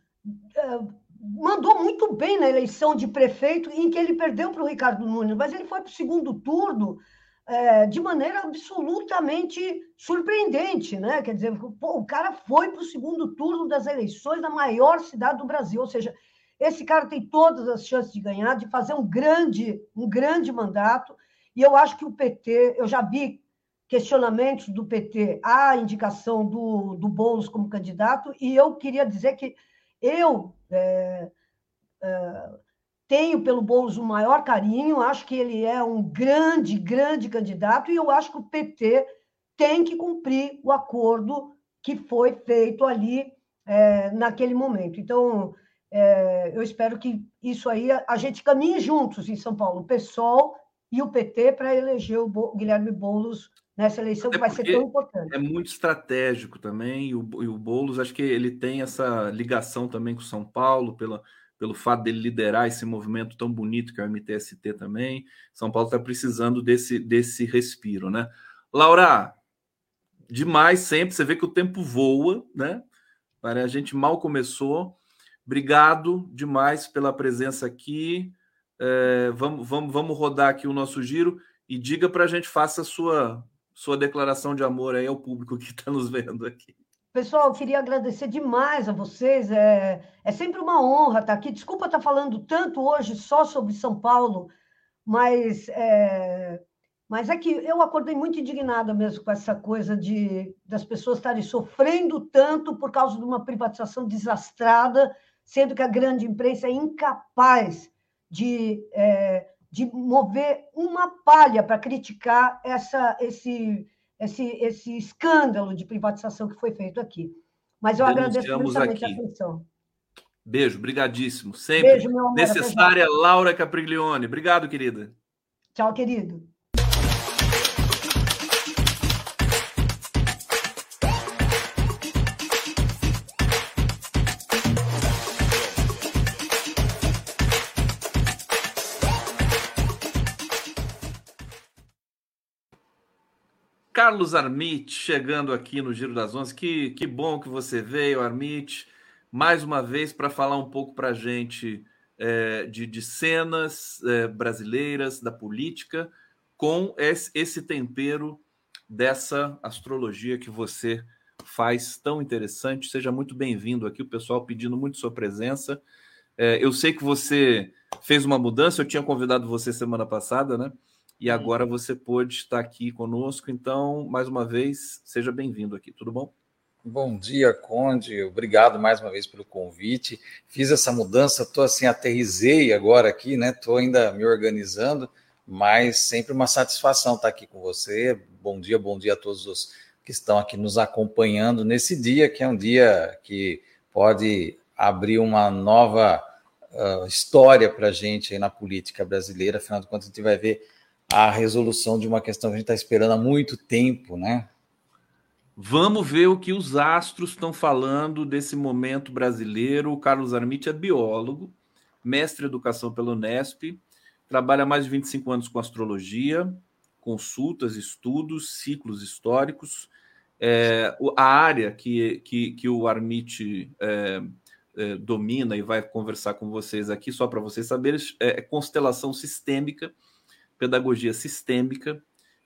é, mandou muito bem na eleição de prefeito, em que ele perdeu para o Ricardo Nunes, mas ele foi para o segundo turno é, de maneira absolutamente surpreendente, né? Quer dizer, pô, o cara foi para o segundo turno das eleições da maior cidade do Brasil, ou seja, esse cara tem todas as chances de ganhar, de fazer um grande, um grande mandato. E eu acho que o PT, eu já vi questionamentos do PT à indicação do, do Boulos como candidato, e eu queria dizer que eu é, é, tenho pelo Boulos o maior carinho, acho que ele é um grande, grande candidato, e eu acho que o PT tem que cumprir o acordo que foi feito ali é, naquele momento. Então, é, eu espero que isso aí a, a, gente caminhe juntos em São Paulo, o PSOL e o PT, para eleger o Bo, Guilherme Boulos nessa eleição, que vai ser tão importante. É muito estratégico também, e o, e o Boulos, acho que ele tem essa ligação também com São Paulo, pela pelo fato dele liderar esse movimento tão bonito que é o MTST também. São Paulo está precisando desse, desse respiro, né? Laura, demais sempre. Você vê que o tempo voa, né? A gente mal começou. Obrigado demais pela presença aqui. É, vamos, vamos, vamos rodar aqui o nosso giro e diga para a gente, faça a sua, sua declaração de amor aí ao público que está nos vendo aqui. Pessoal, eu queria agradecer demais a vocês. É, é sempre uma honra estar aqui. Desculpa estar falando tanto hoje só sobre São Paulo, mas é, mas é que eu acordei muito indignada mesmo com essa coisa de das pessoas estarem sofrendo tanto por causa de uma privatização desastrada, sendo que a grande imprensa é incapaz de, é, de mover uma palha para criticar essa, esse esse, esse escândalo de privatização que foi feito aqui. Mas eu agradeço muito a atenção. Beijo, brigadíssimo. Sempre Beijo, meu amor, necessária Laura Capriglione. Obrigado, querida. Tchau, querido. Carlos Armit chegando aqui no Giro das Onze. Que, que bom que você veio, Armit, mais uma vez para falar um pouco para a gente é, de, de, cenas é, brasileiras, da política, com esse, esse tempero dessa astrologia que você faz tão interessante. Seja muito bem-vindo aqui, o pessoal pedindo muito sua presença. É, eu sei que você fez uma mudança, eu tinha convidado você semana passada, né? E agora você pôde estar aqui conosco. Então, mais uma vez, seja bem-vindo aqui, tudo bom? Bom dia, Conde. Obrigado mais uma vez pelo convite. Fiz essa mudança, estou assim, aterrisei agora aqui, né? Estou ainda me organizando, mas sempre uma satisfação estar aqui com você. Bom dia, bom dia a todos os que estão aqui nos acompanhando nesse dia, que é um dia que pode abrir uma nova uh, história para a gente aí na política brasileira. Afinal de contas, a gente vai ver a resolução de uma questão que a gente está esperando há muito tempo, né? Vamos ver o que os astros estão falando desse momento brasileiro. O Carlos Armite é biólogo, mestre em educação pelo Unesp, trabalha há mais de 25 anos com astrologia, consultas, estudos, ciclos históricos. É, a área que, que, que o Armite é, é, domina e vai conversar com vocês aqui, só para vocês saberem, é constelação sistêmica, pedagogia sistêmica,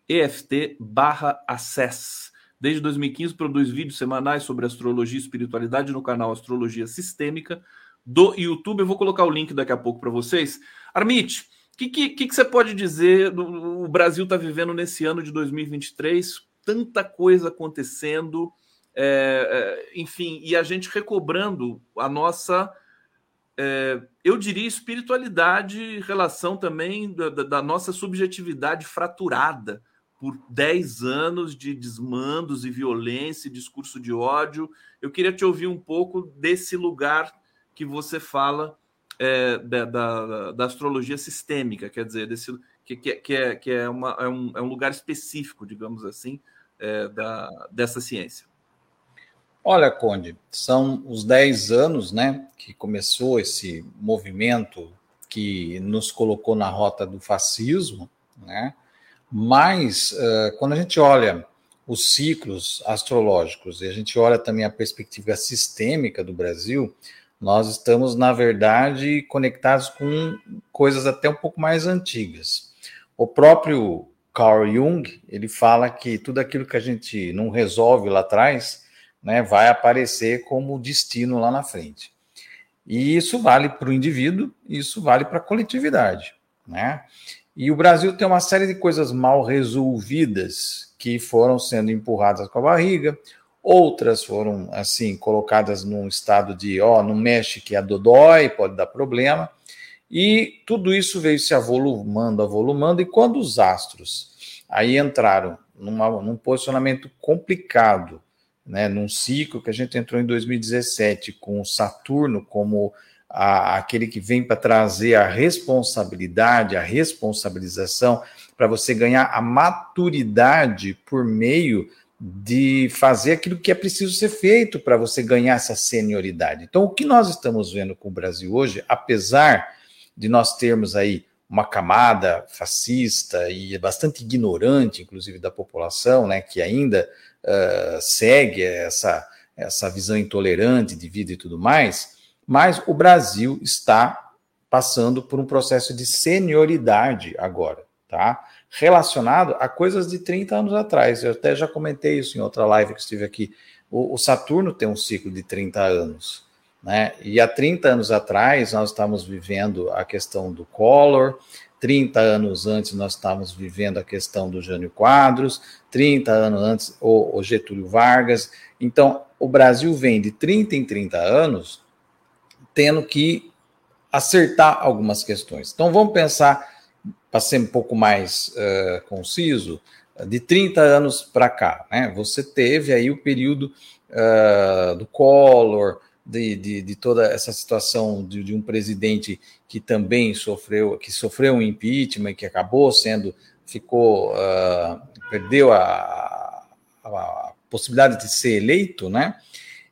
EFT barra Access Desde 2015 produz vídeos semanais sobre astrologia e espiritualidade no canal Astrologia Sistêmica do YouTube. Eu vou colocar o link daqui a pouco para vocês. Armite, o que, que, que, você pode dizer? Do, o Brasil está vivendo nesse ano de 2023, tanta coisa acontecendo, é, é, enfim, e a gente recobrando a nossa, é, eu diria, espiritualidade, relação também da, da nossa subjetividade fraturada por 10 anos de desmandos e violência, e discurso de ódio. Eu queria te ouvir um pouco desse lugar que você fala é, da, da, da, astrologia sistêmica, quer dizer, desse, que, que, que, é, que é, uma, é, um, é um lugar específico, digamos assim, é, da, dessa ciência. Olha, Conde, são os 10 anos né, que começou esse movimento que nos colocou na rota do fascismo, né? Mas, uh, quando a gente olha os ciclos astrológicos e a gente olha também a perspectiva sistêmica do Brasil, nós estamos, na verdade, conectados com coisas até um pouco mais antigas. O próprio Carl Jung, ele fala que tudo aquilo que a gente não resolve lá atrás, né, vai aparecer como destino lá na frente. E isso vale para o indivíduo, isso vale para a coletividade, né? E o Brasil tem uma série de coisas mal resolvidas que foram sendo empurradas com a barriga, outras foram assim colocadas num estado de ó, não mexe que é dodói, pode dar problema. E tudo isso veio se avolumando, avolumando, e quando os astros aí entraram numa, num posicionamento complicado, né, num ciclo que a gente entrou em 2017 com Saturno como a, aquele que vem para trazer a responsabilidade, a responsabilização, para você ganhar a maturidade por meio de fazer aquilo que é preciso ser feito para você ganhar essa senioridade. Então, o que nós estamos vendo com o Brasil hoje, apesar de nós termos aí uma camada fascista e bastante ignorante, inclusive da população, né, que ainda uh, segue essa, essa visão intolerante de vida e tudo mais, mas o Brasil está passando por um processo de senioridade agora, tá? Relacionado a coisas de 30 anos atrás. Eu até já comentei isso em outra live que estive aqui. O, o Saturno tem um ciclo de 30 anos, né? E há 30 anos atrás nós estávamos vivendo a questão do Collor, 30 anos antes nós estávamos vivendo a questão do Jânio Quadros, 30 anos antes o, o Getúlio Vargas. Então, o Brasil vem de 30 em 30 anos tendo que acertar algumas questões. Então vamos pensar, para ser um pouco mais uh, conciso, de 30 anos para cá. Né? Você teve aí o período uh, do Collor, de, de, de, toda essa situação de, de, um presidente que também sofreu, que sofreu um impeachment, que acabou sendo, ficou, uh, perdeu a, a, possibilidade de ser eleito, né?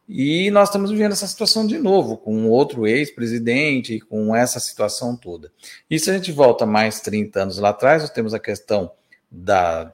E nós estamos vivendo essa situação de novo, com outro ex-presidente, com essa situação toda. E se a gente volta mais 30 anos lá atrás, nós temos a questão da,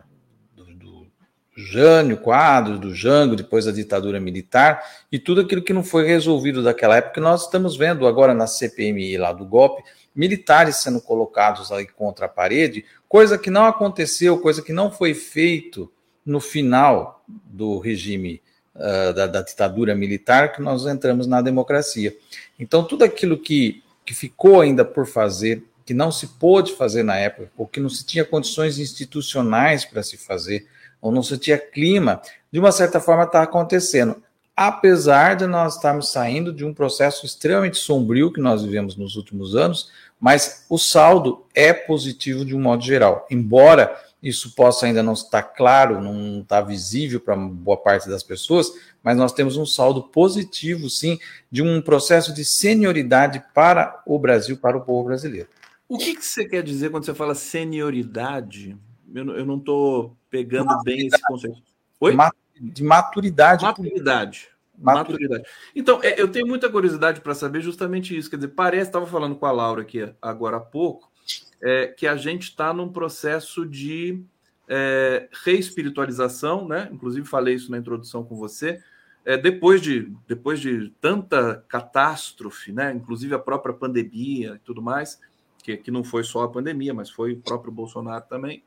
Jânio Quadros, do Jango, depois da ditadura militar, e tudo aquilo que não foi resolvido daquela época, nós estamos vendo agora na CPMI lá do golpe, militares sendo colocados aí contra a parede, coisa que não aconteceu, coisa que não foi feito no final do regime uh, da, da, ditadura militar que nós entramos na democracia. Então, tudo aquilo que, que ficou ainda por fazer, que não se pôde fazer na época, ou que não se tinha condições institucionais para se fazer, ou não se tinha clima, de uma certa forma está acontecendo. Apesar de nós estarmos saindo de um processo extremamente sombrio que nós vivemos nos últimos anos, mas o saldo é positivo de um modo geral. Embora isso possa ainda não estar claro, não está visível para boa parte das pessoas, mas nós temos um saldo positivo, sim, de um processo de senioridade para o Brasil, para o povo brasileiro. O que, que você quer dizer quando você fala senioridade? Eu, não estou pegando maturidade. bem esse conceito. Oi? De maturidade. Maturidade. Maturidade. Então, é, eu tenho muita curiosidade para saber justamente isso. Quer dizer, parece, estava falando com a Laura aqui agora há pouco, é, que a gente está num processo de é, reespiritualização, né? Inclusive falei isso na introdução com você. É, depois, de, depois de tanta catástrofe, né? Inclusive a própria pandemia e tudo mais, que, que não foi só a pandemia, mas foi o próprio Bolsonaro também.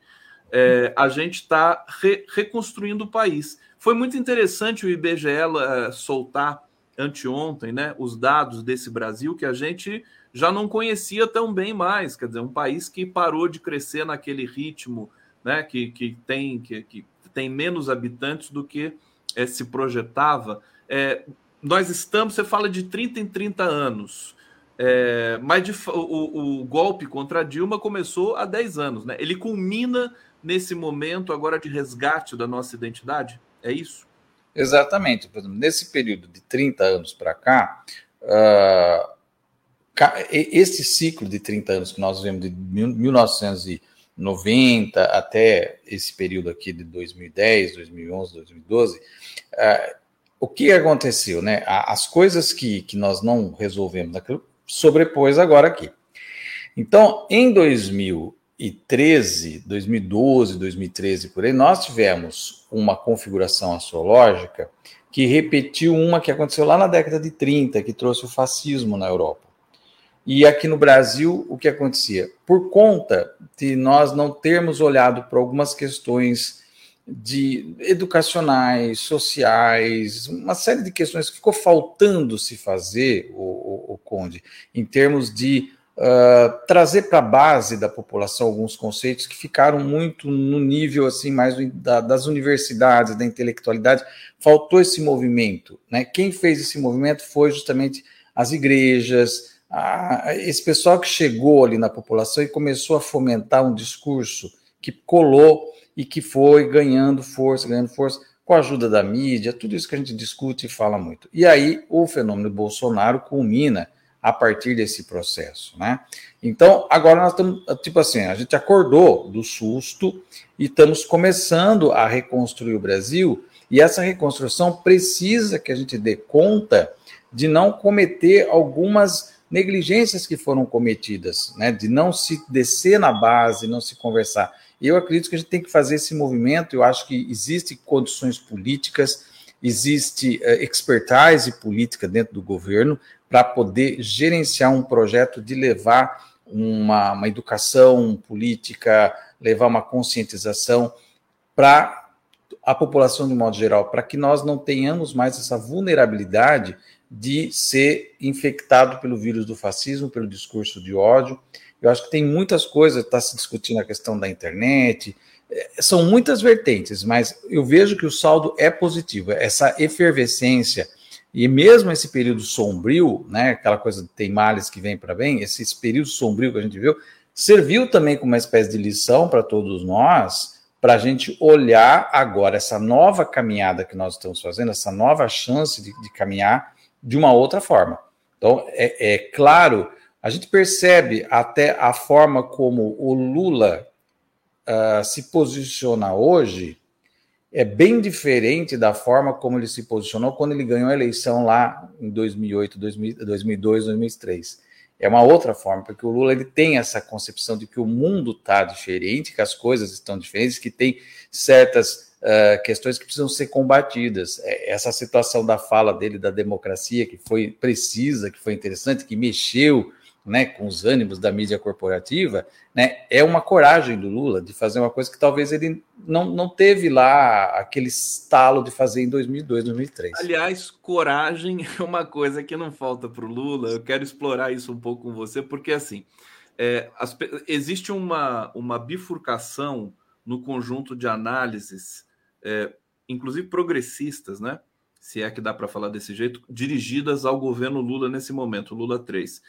É, a gente está re, reconstruindo o país. Foi muito interessante o IBGE uh, soltar anteontem né, os dados desse Brasil que a gente já não conhecia tão bem mais. Quer dizer, um país que parou de crescer naquele ritmo, né, que, que, tem, que, que tem menos habitantes do que é, se projetava. É, nós estamos, você fala de 30 em 30 anos. É, mas de, o, o, golpe contra Dilma começou há 10 anos, né? Ele culmina nesse momento agora de resgate da nossa identidade? É isso? Exatamente. Nesse período de 30 anos para cá, uh, esse ciclo de 30 anos que nós vemos de 1990 até esse período aqui de 2010, 2011, 2012, uh, o que aconteceu? Né? As coisas que, que nós não resolvemos naquilo sobrepôs agora aqui. Então, em 2013, 2012, 2013, por aí, nós tivemos uma configuração astrológica que repetiu uma que aconteceu lá na década de 30, que trouxe o fascismo na Europa. E aqui no Brasil, o que acontecia? Por conta de nós não termos olhado para algumas questões de educacionais, sociais, uma série de questões que ficou faltando se fazer, o, o, o Conde, em termos de uh, trazer para a base da população alguns conceitos que ficaram muito no nível assim mais da, das universidades, da intelectualidade. Faltou esse movimento. Né? Quem fez esse movimento foi justamente as igrejas, esse pessoal que chegou ali na população e começou a fomentar um discurso que colou e que foi ganhando força, ganhando força com a ajuda da mídia, tudo isso que a gente discute e fala muito. E aí o fenômeno Bolsonaro culmina a partir desse processo, né? Então, agora nós estamos, tipo assim, a gente acordou do susto e estamos começando a reconstruir o Brasil, e essa reconstrução precisa que a gente dê conta de não cometer algumas negligências que foram cometidas, né, de não se descer na base, não se conversar. Eu acredito que a gente tem que fazer esse movimento, eu acho que existem condições políticas, existe uh, expertise política dentro do governo para poder gerenciar um projeto de levar uma, uma educação política, levar uma conscientização para a população de modo geral, para que nós não tenhamos mais essa vulnerabilidade de ser infectado pelo vírus do fascismo, pelo discurso de ódio. Eu acho que tem muitas coisas, está se discutindo a questão da internet, é, são muitas vertentes, mas eu vejo que o saldo é positivo. Essa efervescência e mesmo esse período sombrio, né, aquela coisa de tem males que vem para bem, esse período sombrio que a gente viu, serviu também como uma espécie de lição para todos nós, para a gente olhar agora essa nova caminhada que nós estamos fazendo, essa nova chance de, de caminhar de uma outra forma. Então, é, é, claro, a gente percebe até a forma como o Lula uh, se posiciona hoje é bem diferente da forma como ele se posicionou quando ele ganhou a eleição lá em 2008, 2002, 2003. É uma outra forma, porque o Lula ele tem essa concepção de que o mundo está diferente, que as coisas estão diferentes, que tem certas uh, questões que precisam ser combatidas. É, essa situação da fala dele da democracia, que foi precisa, que foi interessante, que mexeu né, com os ânimos da mídia corporativa, né, é uma coragem do Lula de fazer uma coisa que talvez ele não, não teve lá aquele estalo de fazer em 2002, 2003. Aliás, coragem [LAUGHS] é uma coisa que não falta para o Lula. Eu quero explorar isso um pouco com você, porque assim é, as, existe uma, uma bifurcação no conjunto de análises, é, inclusive progressistas, né? Se é que dá para falar desse jeito, dirigidas ao governo Lula nesse momento, Lula 3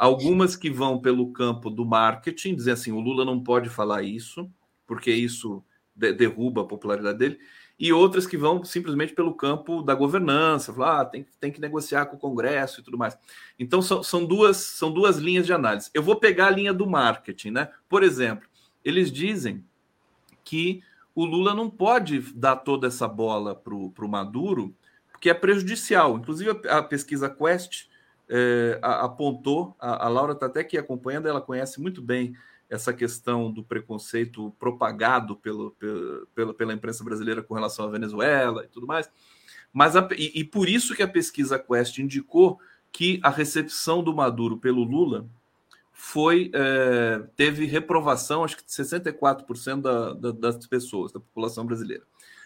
Algumas que vão pelo campo do marketing, dizem assim: o Lula não pode falar isso, porque isso de derruba a popularidade dele, e outras que vão simplesmente pelo campo da governança, falar, ah, tem, tem que negociar com o Congresso e tudo mais. Então, são, são, duas, são duas linhas de análise. Eu vou pegar a linha do marketing, né? Por exemplo, eles dizem que o Lula não pode dar toda essa bola para o Maduro, porque é prejudicial. Inclusive, a, a pesquisa Quest é, apontou, a, a Laura está até aqui acompanhando, ela conhece muito bem essa questão do preconceito propagado pelo, pelo, pela imprensa brasileira com relação à Venezuela e tudo mais. Mas a, e, e, por isso que a pesquisa Quest indicou que a recepção do Maduro pelo Lula foi é, teve reprovação, acho que de 64% da, da, das pessoas, da população brasileira.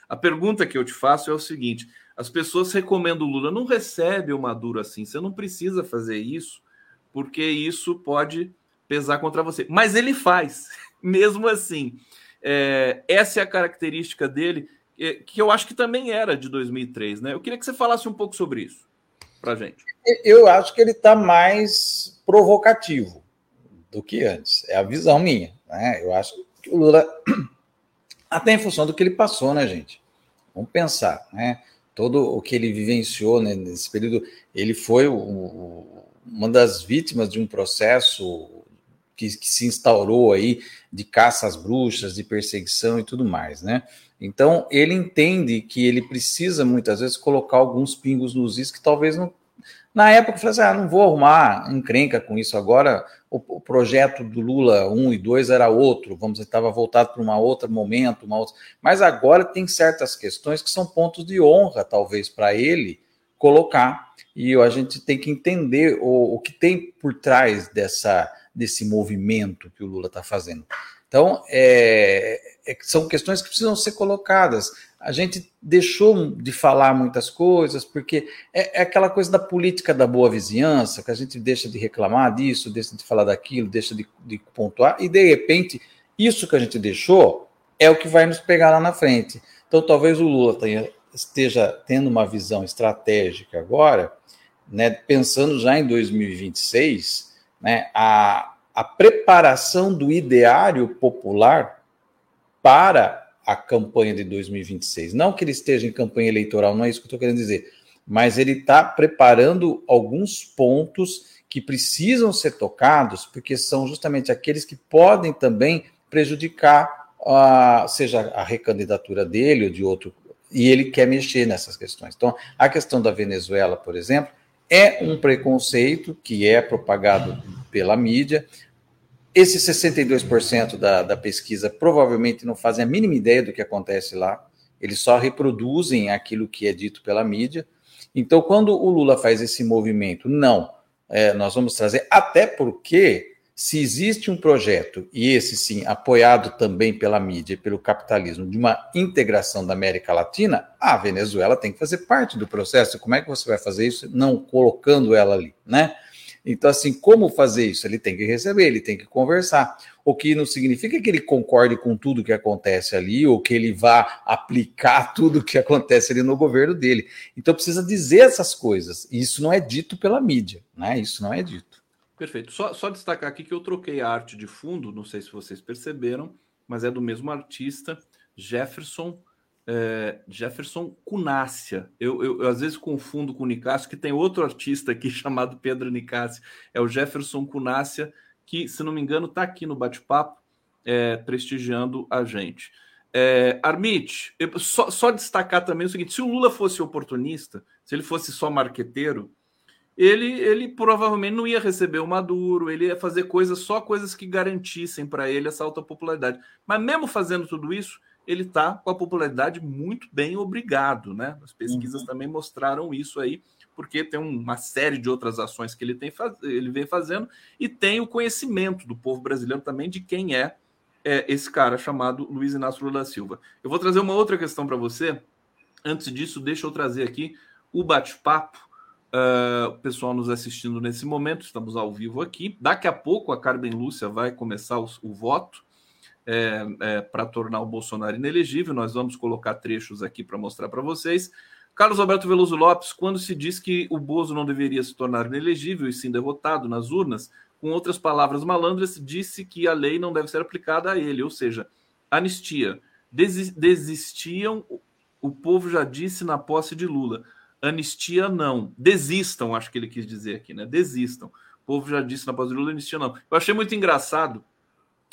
A pergunta que eu te faço é o seguinte: as pessoas recomendam o Lula, não recebe o Maduro assim, você não precisa fazer isso, porque isso pode pesar contra você. Mas ele faz, [LAUGHS] mesmo assim. É, essa é a característica dele, que eu acho que também era de 2003, né? Eu queria que você falasse um pouco sobre isso para gente. Eu acho que ele está mais provocativo do que antes. É a visão minha. Né? Eu acho que o Lula, [CLEARS THROAT] até em função do que ele passou, né, gente? Vamos pensar, né? Todo o que ele vivenciou né, nesse período, ele foi o, uma das vítimas de um processo que, que, se instaurou aí de caça às bruxas, de perseguição e tudo mais, né? Então ele entende que ele precisa muitas vezes colocar alguns pingos nos is que talvez não na época, eu falei assim: ah, não vou arrumar encrenca com isso agora. O, o, projeto do Lula 1 e 2 era outro, vamos dizer, estava voltado para um outro momento, uma outra. Mas agora tem certas questões que são pontos de honra, talvez, para ele colocar. E a gente tem que entender o, o que tem por trás dessa, desse movimento que o Lula está fazendo. Então, é, é, são questões que precisam ser colocadas a gente deixou de falar muitas coisas, porque é, é, aquela coisa da política da boa vizinhança, que a gente deixa de reclamar disso, deixa de falar daquilo, deixa de, de pontuar, e de repente, isso que a gente deixou é o que vai nos pegar lá na frente. Então, talvez o Lula tenha, esteja tendo uma visão estratégica agora, né, pensando já em 2026, né, a, a preparação do ideário popular para a campanha de 2026. Não que ele esteja em campanha eleitoral, não é isso que eu estou querendo dizer, mas ele está preparando alguns pontos que precisam ser tocados, porque são justamente aqueles que podem também prejudicar, a, seja a recandidatura dele ou de outro, e ele quer mexer nessas questões. Então, a questão da Venezuela, por exemplo, é um preconceito que é propagado pela mídia, esses 62% da, da pesquisa provavelmente não fazem a mínima ideia do que acontece lá, eles só reproduzem aquilo que é dito pela mídia. Então, quando o Lula faz esse movimento, não, é, nós vamos trazer, até porque se existe um projeto, e esse sim, apoiado também pela mídia e pelo capitalismo, de uma integração da América Latina, a Venezuela tem que fazer parte do processo. Como é que você vai fazer isso não colocando ela ali, né? Então, assim, como fazer isso? Ele tem que receber, ele tem que conversar. O que não significa que ele concorde com tudo que acontece ali, ou que ele vá aplicar [LAUGHS] tudo que acontece ali no governo dele. Então, precisa dizer essas coisas. E isso não é dito pela mídia, né? Isso não é dito. Perfeito. Só, só destacar aqui que eu troquei a arte de fundo, não sei se vocês perceberam, mas é do mesmo artista, Jefferson é, Jefferson Cunácia. Eu, eu, eu, às vezes confundo com o Nicásio, que tem outro artista aqui [LAUGHS] chamado Pedro Nicásio. É o Jefferson Cunácia, que, se não me engano, está aqui no bate-papo, é, prestigiando a gente. É, Armit, só, só, destacar também o seguinte: se o Lula fosse oportunista, se ele fosse só marqueteiro, ele, ele provavelmente não ia receber o Maduro, ele ia fazer coisas, só coisas que garantissem para ele essa alta popularidade. Mas mesmo fazendo tudo isso, ele está com a popularidade muito bem obrigado, né? As pesquisas uhum. também mostraram isso aí, porque tem uma série de outras ações que ele, tem, ele vem fazendo e tem o conhecimento do povo brasileiro também de quem é, é esse cara chamado Luiz Inácio Lula Silva. Eu vou trazer uma outra questão para você. Antes disso, deixa eu trazer aqui o bate-papo. Uh, o pessoal nos assistindo nesse momento, estamos ao vivo aqui. Daqui a pouco a Carmen Lúcia vai começar o, o voto é, é, para tornar o Bolsonaro inelegível. Nós vamos colocar trechos aqui para mostrar para vocês. Carlos Alberto Veloso Lopes, quando se diz que o Bozo não deveria se tornar inelegível e sim derrotado nas urnas, com outras palavras malandras, disse que a lei não deve ser aplicada a ele, ou seja, anistia. Desistiam, o povo já disse na posse de Lula. Anistia não. Desistam, acho que ele quis dizer aqui, né? Desistam. O povo já disse na posse de Lula, anistia não. Eu achei muito engraçado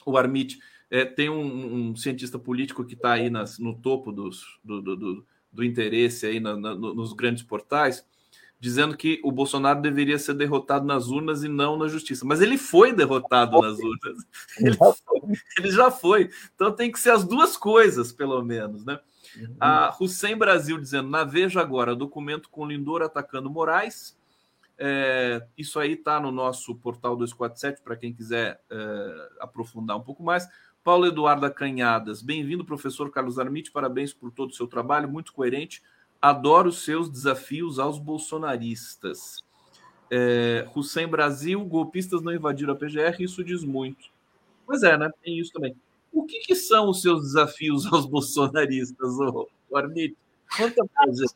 o Armit é, tem um, um, cientista político que está aí nas, no topo dos, do, do, do, do interesse aí na, na, nos grandes portais, dizendo que o Bolsonaro deveria ser derrotado nas urnas e não na justiça. Mas ele foi derrotado nas urnas. Ele, ele já foi. Então tem que ser as duas coisas, pelo menos, né? Uhum. A Hussein Brasil dizendo: na Veja agora, documento com Lindor atacando Moraes. É, isso aí está no nosso portal 247 para quem quiser é, aprofundar um pouco mais. Paulo Eduardo Canhadas, bem-vindo, professor Carlos Armite, parabéns por todo o seu trabalho, muito coerente. Adoro os seus desafios aos bolsonaristas. É, Hussein Brasil, golpistas não invadiram a PGR, isso diz muito. Pois é, né? Tem isso também. O que, que são os seus desafios aos bolsonaristas, ô, ô Armite? Conta pra gente.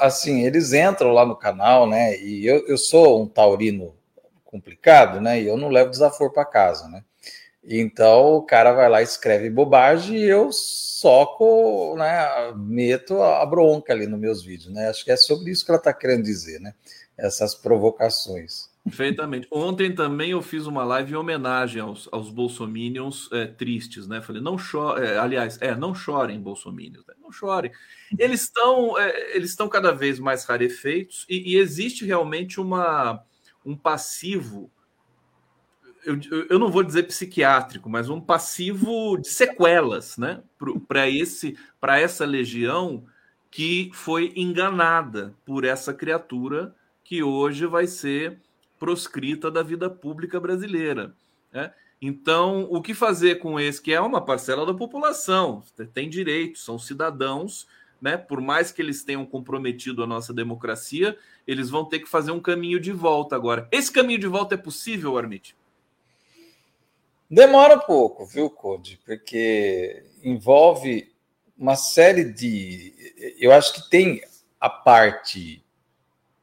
Assim, eles entram lá no canal, né? E eu, eu sou um taurino complicado, né? E eu não levo desaforo para casa, né? Então o cara vai lá, escreve bobagem e eu soco, né, meto a bronca ali nos meus vídeos, né? Acho que é sobre isso que ela está querendo dizer, né? Essas provocações. Perfeitamente. Ontem também eu fiz uma live em homenagem aos, aos bolsominions é, tristes, né? Falei, não chorem, é, aliás, é, não chorem, bolsominions, né? não chorem. Eles estão é, eles estão cada vez mais rarefeitos e, e existe realmente uma, um passivo eu, eu não vou dizer psiquiátrico, mas um passivo de sequelas, né? Para esse para essa legião que foi enganada por essa criatura que hoje vai ser proscrita da vida pública brasileira. Né? Então, o que fazer com esse que é uma parcela da população? Tem direitos, são cidadãos, né? Por mais que eles tenham comprometido a nossa democracia, eles vão ter que fazer um caminho de volta agora. Esse caminho de volta é possível, Armit? Demora um pouco, viu, Code? Porque envolve uma série de. Eu acho que tem a parte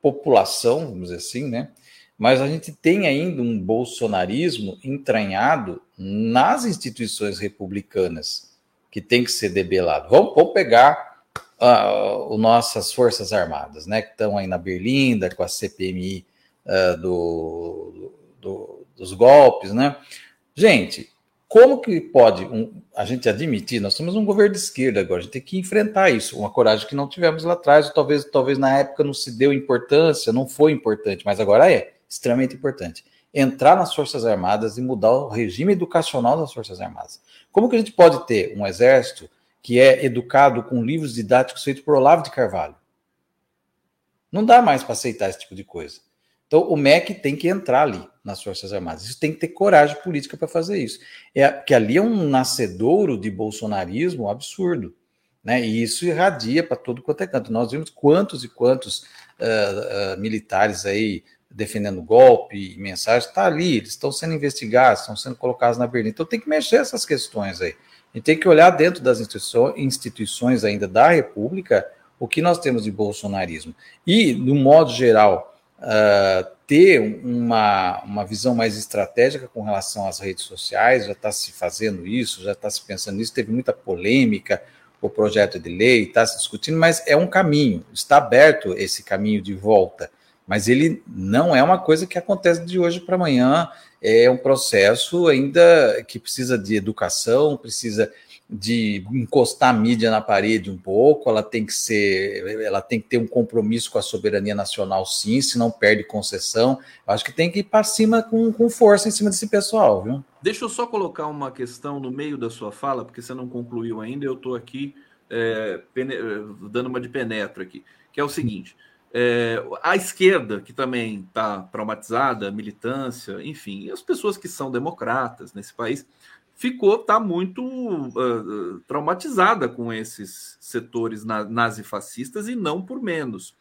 população, vamos dizer assim, né? Mas a gente tem ainda um bolsonarismo entranhado nas instituições republicanas que tem que ser debelado. Vamos, vamos pegar uh, as nossas Forças Armadas, né? Que estão aí na Berlinda com a CPMI uh, ah, do, do, dos golpes, né? Gente, como que pode um, a gente admitir? Nós temos um governo de esquerda agora, a gente tem que enfrentar isso, uma coragem que não tivemos lá atrás, ou talvez, talvez na época não se deu importância, não foi importante, mas agora é extremamente importante. Entrar nas Forças Armadas e mudar o regime educacional das Forças Armadas. Como que a gente pode ter um exército que é educado com livros didáticos feitos por Olavo de Carvalho? Não dá mais para aceitar esse tipo de coisa. Então, o MEC tem que entrar ali nas Forças Armadas. Isso tem que ter coragem política para fazer isso. É porque ali é um nascedouro de bolsonarismo absurdo. Né? E isso irradia para todo quanto é canto. Nós vimos quantos e quantos uh, uh, militares aí defendendo golpe e mensagens, está ali, eles estão sendo investigados, estão sendo colocados na Berlim. Então tem que mexer essas questões aí. Gente tem que olhar dentro das instituições ainda da República o que nós temos de bolsonarismo. E, no modo geral, uh, ter uma, uma visão mais estratégica com relação às redes sociais, já está se fazendo isso, já está se pensando nisso, teve muita polêmica, o projeto de lei está se discutindo, mas é um caminho, está aberto esse caminho de volta, mas ele não é uma coisa que acontece de hoje para amanhã, é um processo ainda que precisa de educação, precisa de encostar a mídia na parede um pouco, ela tem que ser, ela tem que ter um compromisso com a soberania nacional, sim, se não perde concessão. Eu acho que tem que ir para cima com, com força em cima desse pessoal, viu? Deixa eu só colocar uma questão no meio da sua fala, porque você não concluiu ainda, eu estou aqui é, dando uma de penetra aqui, que é o seguinte. É, a esquerda, que também está traumatizada, militância, enfim, as pessoas que são democratas nesse país, ficou, está muito uh, traumatizada com esses setores na, nazifascistas e não por menos.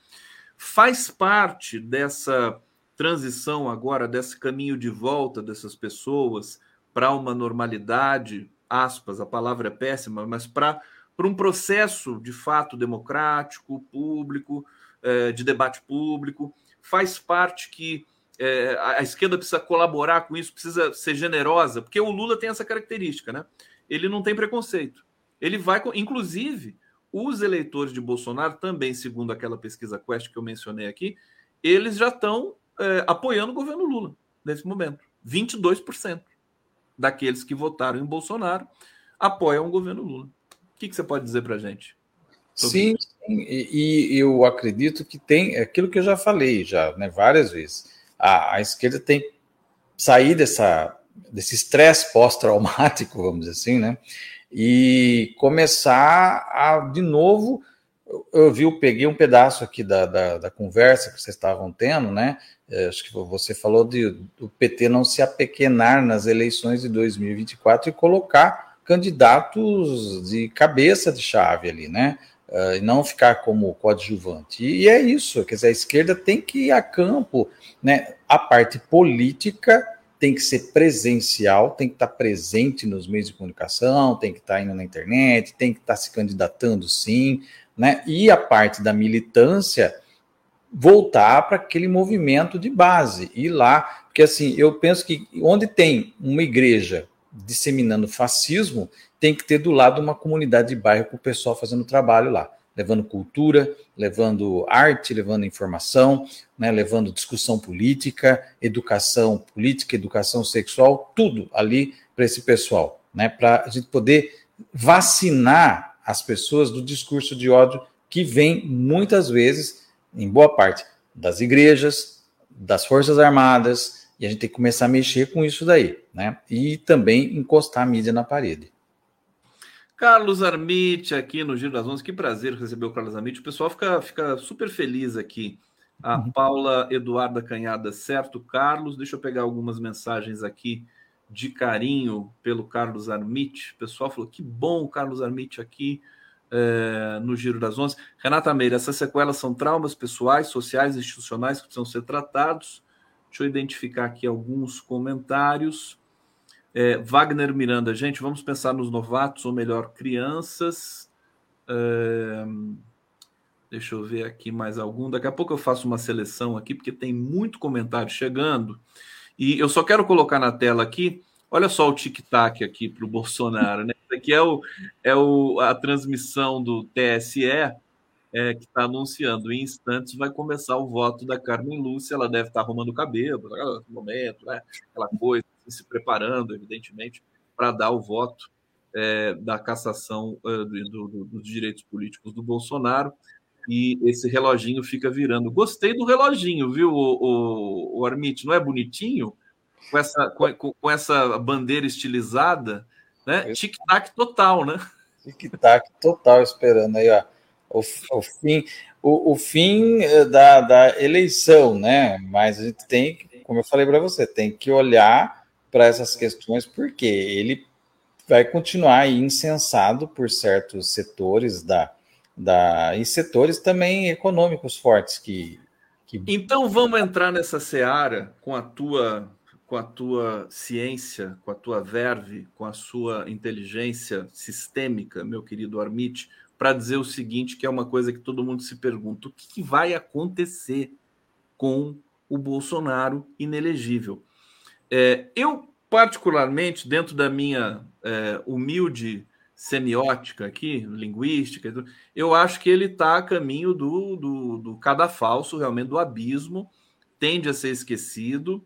Faz parte dessa transição agora, desse caminho de volta dessas pessoas para uma normalidade, aspas, a palavra é péssima, mas para um processo de fato democrático, público, uh, de debate público, faz parte que é, a esquerda precisa colaborar com isso, precisa ser generosa, porque o Lula tem essa característica, né? Ele não tem preconceito. Ele vai, inclusive, os eleitores de Bolsonaro também, segundo aquela pesquisa Quest que eu mencionei aqui, eles já estão é, apoiando o governo Lula nesse momento. 22% daqueles que votaram em Bolsonaro apoiam o governo Lula. O que, que você pode dizer para a gente? Sim, sim, e, e eu acredito que tem aquilo que eu já falei já, né, várias vezes a, a esquerda tem que sair dessa, desse estresse pós-traumático, vamos dizer assim, né? E começar a, de novo, eu vi, eu peguei um pedaço aqui da, da, da conversa que vocês estavam tendo, né? É, acho que você falou de, do PT não se apequenar nas eleições de 2024 e colocar candidatos de cabeça de chave ali, né? Uh, e não ficar como coadjuvante. E, e, é isso, quer dizer, a esquerda tem que ir a campo, né? A parte política tem que ser presencial, tem que estar presente nos meios de comunicação, tem que estar indo na internet, tem que estar se candidatando sim, né? E a parte da militância voltar para aquele movimento de base, ir lá, porque assim, eu penso que onde tem uma igreja disseminando fascismo, tem que ter do lado uma comunidade de bairro com o pessoal fazendo trabalho lá, levando cultura, levando arte, levando informação, né, levando discussão política, educação política, educação sexual, tudo ali para esse pessoal, né, para a gente poder vacinar as pessoas do discurso de ódio que vem muitas vezes, em boa parte, das igrejas, das forças armadas, e a gente tem que começar a mexer com isso daí, né? E também encostar a mídia na parede. Carlos Armite aqui no Giro das Onze. Que prazer receber o Carlos Armite. O pessoal fica, fica super feliz aqui. A uhum. Paula Eduarda Canhada, certo, Carlos? Deixa eu pegar algumas mensagens aqui de carinho pelo Carlos Armite. O pessoal falou que bom o Carlos Armite aqui é, no Giro das Onze. Renata Meira, essas sequelas são traumas pessoais, sociais, institucionais que precisam ser tratados. Deixa eu identificar aqui alguns comentários. É, Wagner Miranda, gente, vamos pensar nos novatos, ou melhor, crianças. É, deixa eu ver aqui mais algum. Daqui a pouco eu faço uma seleção aqui, porque tem muito comentário chegando. E eu só quero colocar na tela aqui. Olha só o tic-tac aqui para o Bolsonaro, né? Isso aqui é, o, é o, a transmissão do TSE é, que está anunciando. Em instantes vai começar o voto da Carmen Lúcia. Ela deve estar tá arrumando o cabelo, no momento, né? aquela coisa, se preparando, evidentemente, para dar o voto é, da cassação é, do, do, dos direitos políticos do Bolsonaro. E esse reloginho fica virando. Gostei do reloginho, viu, o, o, o Armite? Não é bonitinho? Com essa, com, com essa bandeira estilizada, né? Tic-tac total, né? Tic-tac total, esperando aí, ó o, o fim, o, o fim eh, da, da, eleição, né? Mas a gente tem, como eu falei para você, tem que olhar para essas questões, porque ele vai continuar insensado por certos setores da, da e setores também econômicos fortes que, que... Então vamos entrar nessa seara com a tua com a tua ciência, com a tua verve, com a sua inteligência sistêmica, meu querido Armite, para dizer o seguinte, que é uma coisa que todo mundo se pergunta: o que vai acontecer com o Bolsonaro inelegível? É, eu, particularmente, dentro da minha é, humilde semiótica aqui, linguística, eu acho que ele está a caminho do, do, do cadafalso, realmente do abismo, tende a ser esquecido,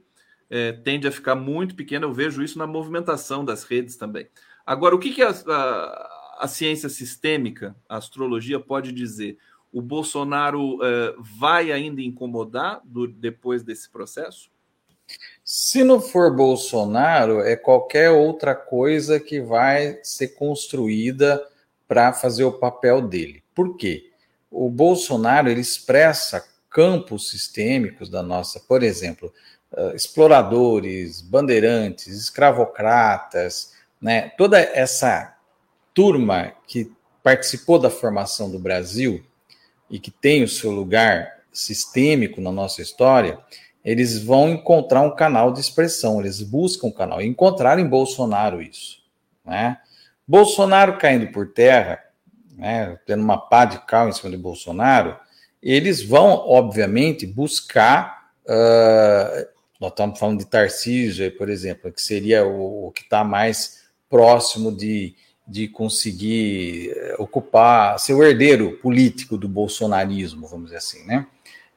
é, tende a ficar muito pequeno. Eu vejo isso na movimentação das redes também. Agora, o que, que a, a, a ciência sistêmica, a astrologia, pode dizer? O Bolsonaro uh, vai ainda incomodar do, depois desse processo? Se não for Bolsonaro, é qualquer outra coisa que vai ser construída para fazer o papel dele. Por quê? O Bolsonaro ele expressa campos sistêmicos da nossa, por exemplo, uh, exploradores, bandeirantes, escravocratas, né? Toda essa turma que participou da formação do Brasil e que tem o seu lugar sistêmico na nossa história, eles vão encontrar um canal de expressão, eles buscam um canal, encontraram em Bolsonaro isso. Né? Bolsonaro caindo por terra, né, tendo uma pá de cal em cima de Bolsonaro, eles vão, obviamente, buscar. Uh, nós estamos falando de Tarcísio, por exemplo, que seria o, o que está mais próximo de, de conseguir eh, ocupar, ser o herdeiro político do bolsonarismo, vamos dizer assim, né?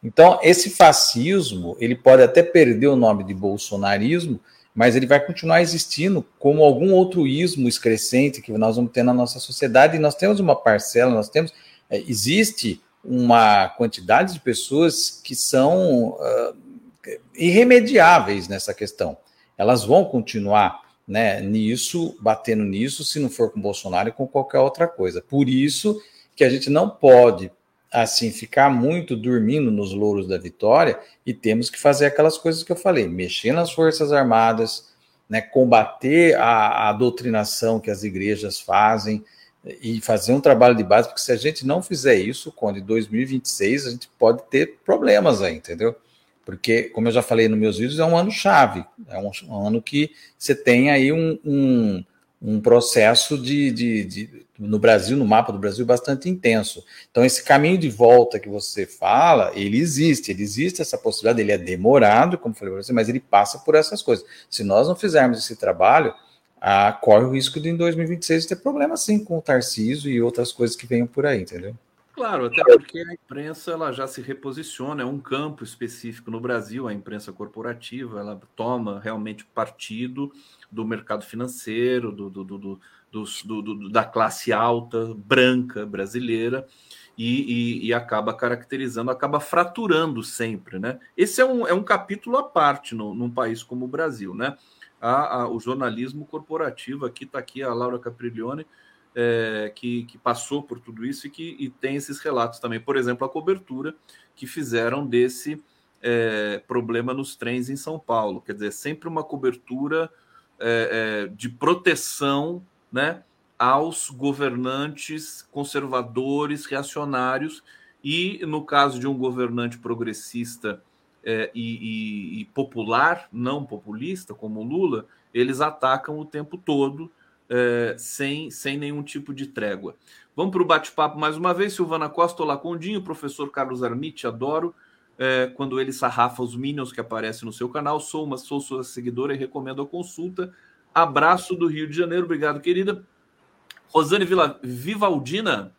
Então, esse fascismo, ele pode até perder o nome de bolsonarismo, mas ele vai continuar existindo como algum outro ismo excrescente que nós vamos ter na nossa sociedade, e nós temos uma parcela, nós temos, é, existe uma quantidade de pessoas que são uh, irremediáveis nessa questão. Elas vão continuar né, nisso, batendo nisso, se não for com Bolsonaro e com qualquer outra coisa. Por isso que a gente não pode assim ficar muito dormindo nos louros da vitória e temos que fazer aquelas coisas que eu falei, mexer nas forças armadas, né, combater a, a doutrinação que as igrejas fazem e fazer um trabalho de base, porque se a gente não fizer isso, quando em 2026 a gente pode ter problemas aí, entendeu? Porque, como eu já falei nos meus vídeos, é um ano chave, é um, um ano que você tem aí um, um um processo de, de, de, no Brasil, no mapa do Brasil, bastante intenso. Então, esse caminho de volta que você fala, ele existe, ele existe essa possibilidade, ele é demorado, como falei para você, mas ele passa por essas coisas. Se nós não fizermos esse trabalho, ah, corre o risco de em 2026 ter problema sim com o Tarcísio e outras coisas que venham por aí, entendeu? Claro, até porque a imprensa ela já se reposiciona, é um campo específico no Brasil, a imprensa corporativa, ela toma realmente partido do mercado financeiro, do, do, do, do da classe alta branca brasileira e, e, e, acaba caracterizando, acaba fraturando sempre, né? Esse é um, é um capítulo à parte no, num país como o Brasil, né? A, a, o jornalismo corporativo, aqui está aqui a Laura Capriglione, é, que, que, passou por tudo isso e que e tem esses relatos também. Por exemplo, a cobertura que fizeram desse é, problema nos trens em São Paulo. Quer dizer, sempre uma cobertura é, é de proteção né, aos governantes conservadores, reacionários, e no caso de um governante progressista é, e, e, e popular, não populista, como Lula, eles atacam o tempo todo é, sem, sem nenhum tipo de trégua. Vamos para o bate-papo mais uma vez. Silvana Costa, Olá Condinho, professor Carlos Armite, adoro é, quando ele sarrafa os Minions que aparecem no seu canal. Sou uma sou sua seguidora e recomendo a consulta. Abraço do Rio de Janeiro, obrigado, querida. Rosane Vila, Vivaldina,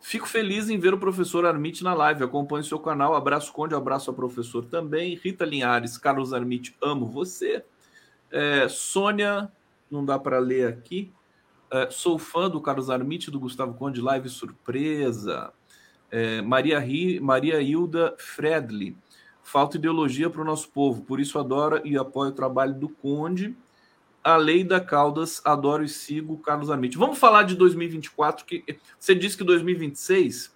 fico feliz em ver o professor Armite na live. Acompanhe seu canal. Abraço, Conde, abraço ao professor também. Rita Linhares, Carlos Armite, amo você. É, Sônia não dá para ler aqui. É, sou fã do Carlos Armite, do Gustavo Conde, live surpresa. É, Maria, Ri, Maria Hilda Fredli. Falta ideologia para o nosso povo, por isso adoro e apoio o trabalho do Conde. A Lei da Caldas, adoro e sigo Carlos Armite. Vamos falar de 2024, que você disse que 2026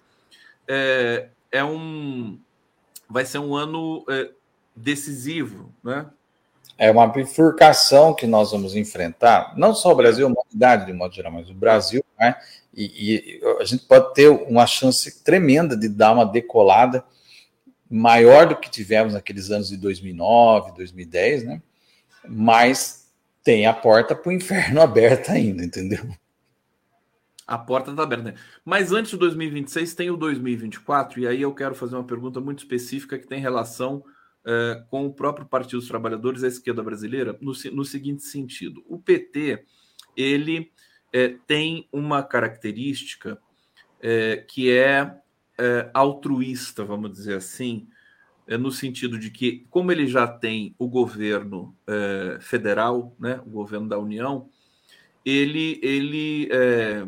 é, é um vai ser um ano é, decisivo, né? É uma bifurcação que nós vamos enfrentar, não só o Brasil, a humanidade de modo geral, mas o Brasil, né? E, e, a gente pode ter uma chance tremenda de dar uma decolada maior do que tivemos naqueles anos de 2009, 2010, né? Mas tem a porta para o inferno [LAUGHS] aberta ainda, entendeu? A porta está aberta. Mas antes de 2026 tem o 2024, e aí eu quero fazer uma pergunta muito específica que tem relação uh, com o próprio Partido dos Trabalhadores, a esquerda brasileira, no, no seguinte sentido: o PT ele uh, tem uma característica uh, que é altruísta, vamos dizer assim, no sentido de que, como ele já tem o governo federal, né, o governo da União, ele, ele é,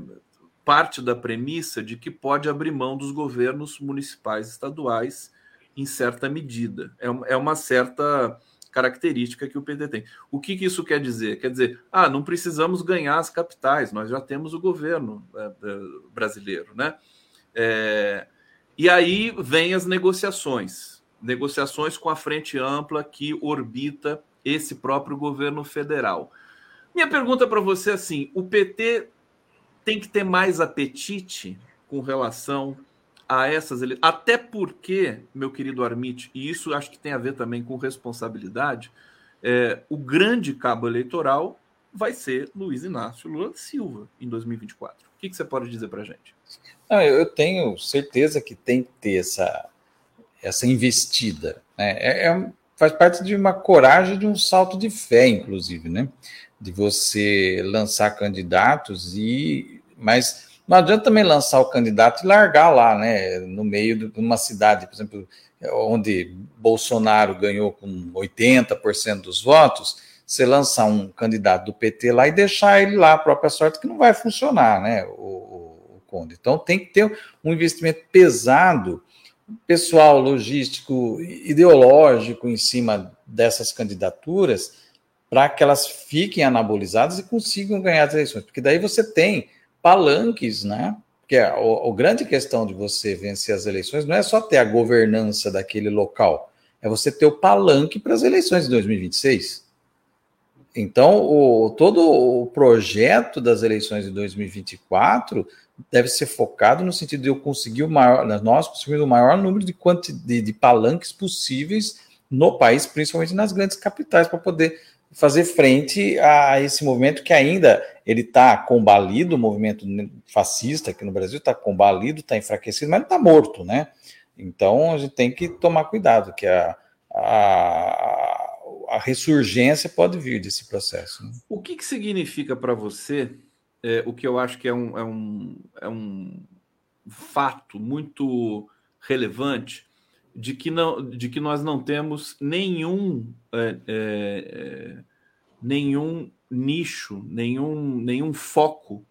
parte da premissa de que pode abrir mão dos governos municipais e estaduais em certa medida. É, é uma certa característica que o PT tem. O que, que, isso quer dizer? Quer dizer, ah, não precisamos ganhar as capitais, nós já temos o governo é, é, brasileiro, né? É, e aí vem as negociações, negociações com a frente ampla que orbita esse próprio governo federal. Minha pergunta para você é assim: o PT tem que ter mais apetite com relação a essas eleições, até porque, meu querido Armite, e isso acho que tem a ver também com responsabilidade, é, o grande cabo eleitoral vai ser Luiz Inácio Lula Silva em 2024. O que, que você pode dizer para a gente? Não, eu tenho certeza que tem que ter essa, essa investida. Né? É, é, faz parte de uma coragem, de um salto de fé, inclusive, né? de você lançar candidatos e mas não adianta também lançar o candidato e largar lá, né, no meio de uma cidade, por exemplo, onde Bolsonaro ganhou com 80% dos votos, você lançar um candidato do PT lá e deixar ele lá a própria sorte, que não vai funcionar, né, o, o, Conde. Então tem que ter um investimento pesado, pessoal, logístico, ideológico em cima dessas candidaturas, para que elas fiquem anabolizadas e consigam ganhar as eleições, porque daí você tem palanques, né? Porque a, a, a grande questão de você vencer as eleições não é só ter a governança daquele local, é você ter o palanque para as eleições de 2026. Então, o, todo o projeto das eleições de 2024 deve ser focado no sentido de eu conseguir o maior, nós conseguimos o maior número de, quanti, de, de palanques possíveis no país, principalmente nas grandes capitais, para poder fazer frente a esse movimento que ainda ele está combalido, o movimento fascista aqui no Brasil está combalido, está enfraquecido, mas não está morto, né? Então a gente tem que tomar cuidado, que a, a, a ressurgência pode vir desse processo. Né? O que, que significa para você é, o que eu acho que é um, é, um, é um fato muito relevante de que, não, de que nós não temos nenhum, é, é, é, nenhum nicho, nenhum, nenhum foco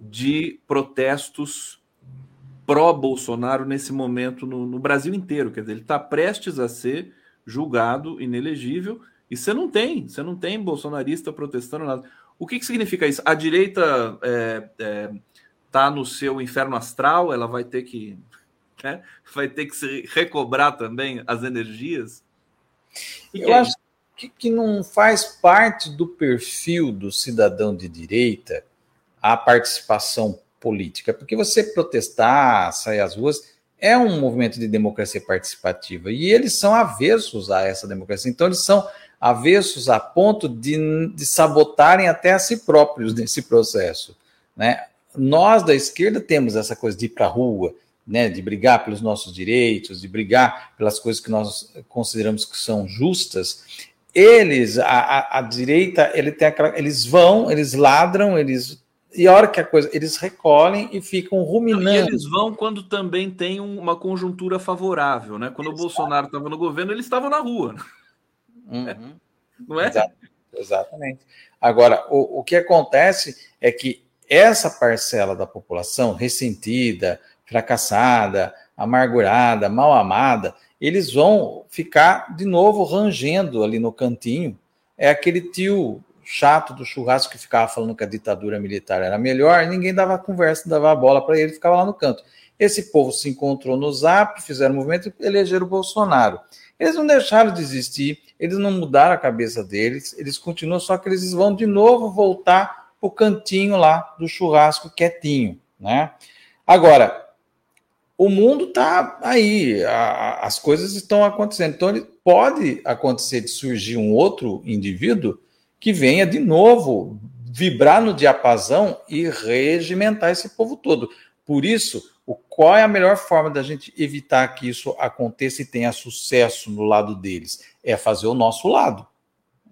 de protestos pró-Bolsonaro nesse momento no, no, Brasil inteiro. Quer dizer, ele está prestes a ser julgado inelegível e você não tem, você não tem bolsonarista protestando nada. O que, que significa isso? A direita está é, é, tá no seu inferno astral, ela vai ter que né? vai ter que se recobrar também as energias. Eu é acho que, que não faz parte do perfil do cidadão de direita a participação política, porque você protestar, sair às ruas, é um movimento de democracia participativa e eles são avessos a essa democracia. Então, eles são avessos a ponto de, de sabotarem até a si próprios nesse processo. Né? Nós da esquerda temos essa coisa de ir para a rua, né, de brigar pelos nossos direitos, de brigar pelas coisas que nós consideramos que são justas, eles, a, a, a direita, ele tem aquela, eles vão, eles ladram, eles e a hora que a coisa, eles recolhem e ficam ruminando. E eles vão quando também tem uma conjuntura favorável, né? Quando Exato. o Bolsonaro estava no governo, eles estavam na rua. Uhum. [LAUGHS] Não é? Exato. Exatamente. Agora, o, o que acontece é que essa parcela da população ressentida, fracassada, amargurada, mal amada, eles vão ficar de novo rangendo ali no cantinho. É aquele tio chato do churrasco que ficava falando que a ditadura militar era melhor, ninguém dava conversa, dava bola para ele, ficava lá no canto. Esse povo se encontrou no Zap, fizeram movimento e elegeram o Bolsonaro. Eles não deixaram de existir, eles não mudaram a cabeça deles, eles continuam, só que eles vão de novo voltar para o cantinho lá do churrasco quietinho, né? Agora, o mundo está aí, a, as coisas estão acontecendo. Então, ele pode acontecer de surgir um outro indivíduo que venha de novo vibrar no diapasão e regimentar esse povo todo. Por isso, o, qual é a melhor forma da gente evitar que isso aconteça e tenha sucesso no lado deles? É fazer o nosso lado,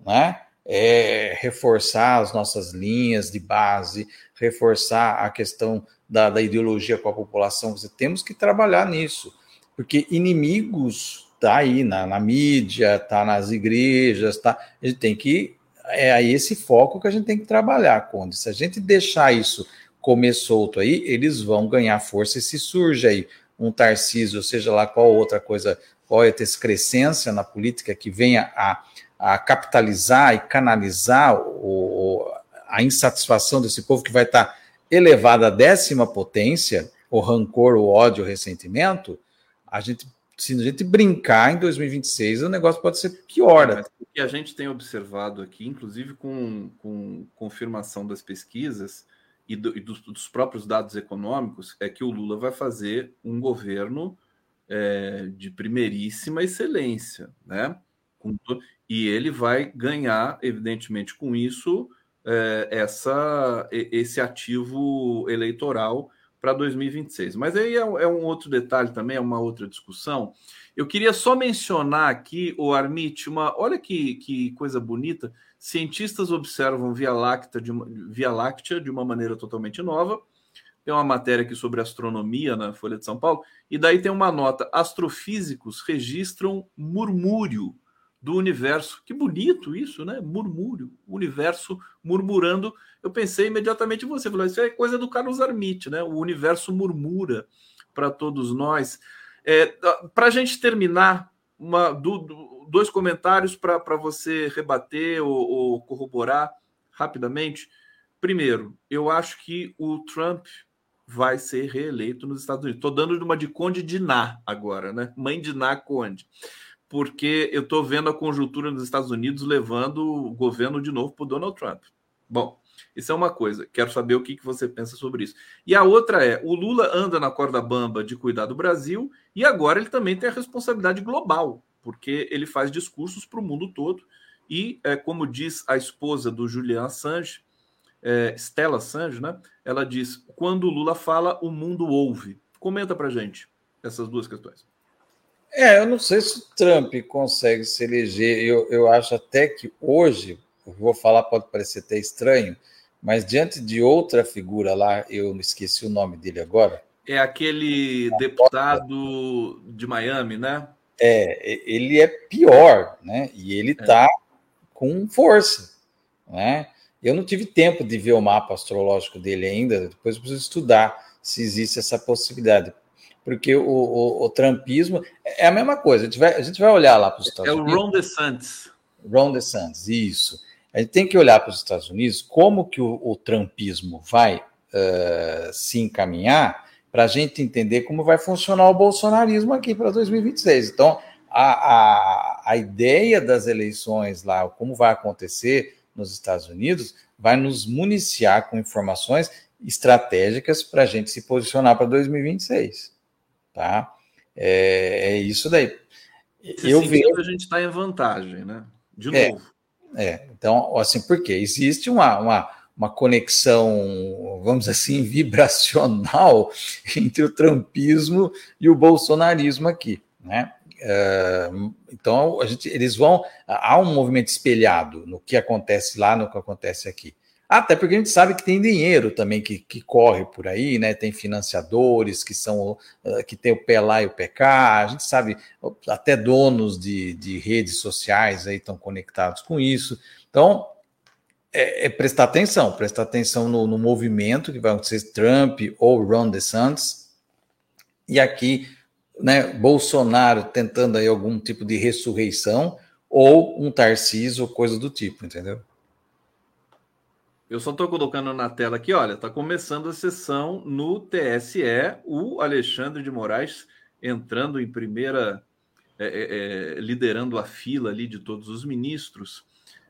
né? É reforçar as nossas linhas de base, reforçar a questão da, da ideologia com a população, você temos que trabalhar nisso, porque inimigos tá aí na, na mídia, tá nas igrejas, tá. A gente tem que é aí esse foco que a gente tem que trabalhar, Conde. Se a gente deixar isso comer solto aí, eles vão ganhar força e se surge aí um Tarcísio, seja lá qual outra coisa, qual é excrescência na política que venha a, a capitalizar e canalizar o, a insatisfação desse povo que vai estar elevada à décima potência, o rancor, o ódio, o ressentimento, a gente, se a gente brincar em 2026, o negócio pode ser pior. Né? o que a gente tem observado aqui, inclusive com, com confirmação das pesquisas, e, do, e dos, dos, próprios dados econômicos é que o Lula vai fazer um governo é, de primeiríssima excelência, né? E ele vai ganhar, evidentemente, com isso, é, essa, esse ativo eleitoral para 2026. Mas aí é, é, um outro detalhe também, é uma outra discussão. Eu queria só mencionar aqui, o Armit, uma, olha que, que coisa bonita. Cientistas observam Via Láctea, de uma, Via Láctea de uma maneira totalmente nova. Tem uma matéria aqui sobre astronomia na Folha de São Paulo, e daí tem uma nota: astrofísicos registram murmúrio do universo. Que bonito isso, né? Murmúrio, universo murmurando. Eu pensei imediatamente em você, falou: isso é coisa do Carlos Armit, né? O universo murmura para todos nós. É, para a gente terminar, uma, do, do, dois comentários para você rebater ou, ou, corroborar rapidamente. Primeiro, eu acho que o Trump vai ser reeleito nos Estados Unidos. Estou dando uma de Conde de Ná agora, né? Mãe de Ná Conde. Porque eu estou vendo a conjuntura nos Estados Unidos levando o governo de novo para o Donald Trump. Bom, isso é uma coisa. Quero saber o que, que você pensa sobre isso. E a outra é: o Lula anda na corda bamba de cuidar do Brasil e agora ele também tem a responsabilidade global porque ele faz discursos para o mundo todo. E, é, como diz a esposa do Julian Assange, é, Stella Assange, né? Ela diz: quando o Lula fala, o mundo ouve. Comenta para gente essas duas questões. É, eu não sei se o Trump consegue se eleger. Eu, eu acho até que hoje, vou falar, pode parecer até estranho, mas diante de outra figura lá, eu esqueci o nome dele agora. É aquele deputado de Miami, né? é, ele é pior, né? E ele está é. com força, né? Eu não tive tempo de ver o mapa astrológico dele ainda, depois preciso estudar se existe essa possibilidade. Porque o, o, o trumpismo é a mesma coisa, a gente vai, a gente vai olhar lá para os Estados é Unidos. É o Ron DeSantis. Ron DeSantis, isso. A gente tem que olhar para os Estados Unidos como que o, o trumpismo vai uh, se encaminhar para a gente entender como vai funcionar o bolsonarismo aqui para 2026. Então, a, a, a ideia das eleições lá, como vai acontecer nos Estados Unidos, vai nos municiar com informações estratégicas para a gente se posicionar para 2026. Tá? É, é isso daí. Nesse eu vejo a gente está em vantagem, né? De é, novo. É, então, assim, por quê? Existe uma, uma uma conexão, vamos assim, vibracional [LAUGHS] entre o trumpismo e o bolsonarismo aqui, né? Uh, então a gente, eles vão há um movimento espelhado no que acontece lá, no que acontece aqui. Até porque a gente sabe que tem dinheiro também que, que corre por aí, né? Tem financiadores que são uh, que tem o pé lá e o pé cá. A gente sabe até donos de, de redes sociais aí estão conectados com isso. Então é, é, prestar atenção, prestar atenção no, no, movimento que vai acontecer Trump ou Ron DeSantis. E aqui, né, Bolsonaro tentando aí algum tipo de ressurreição ou um Tarcísio, coisa do tipo, entendeu? Eu só estou colocando na tela aqui, olha, está começando a sessão no TSE, o Alexandre de Moraes entrando em primeira, é, é, é liderando a fila ali de todos os ministros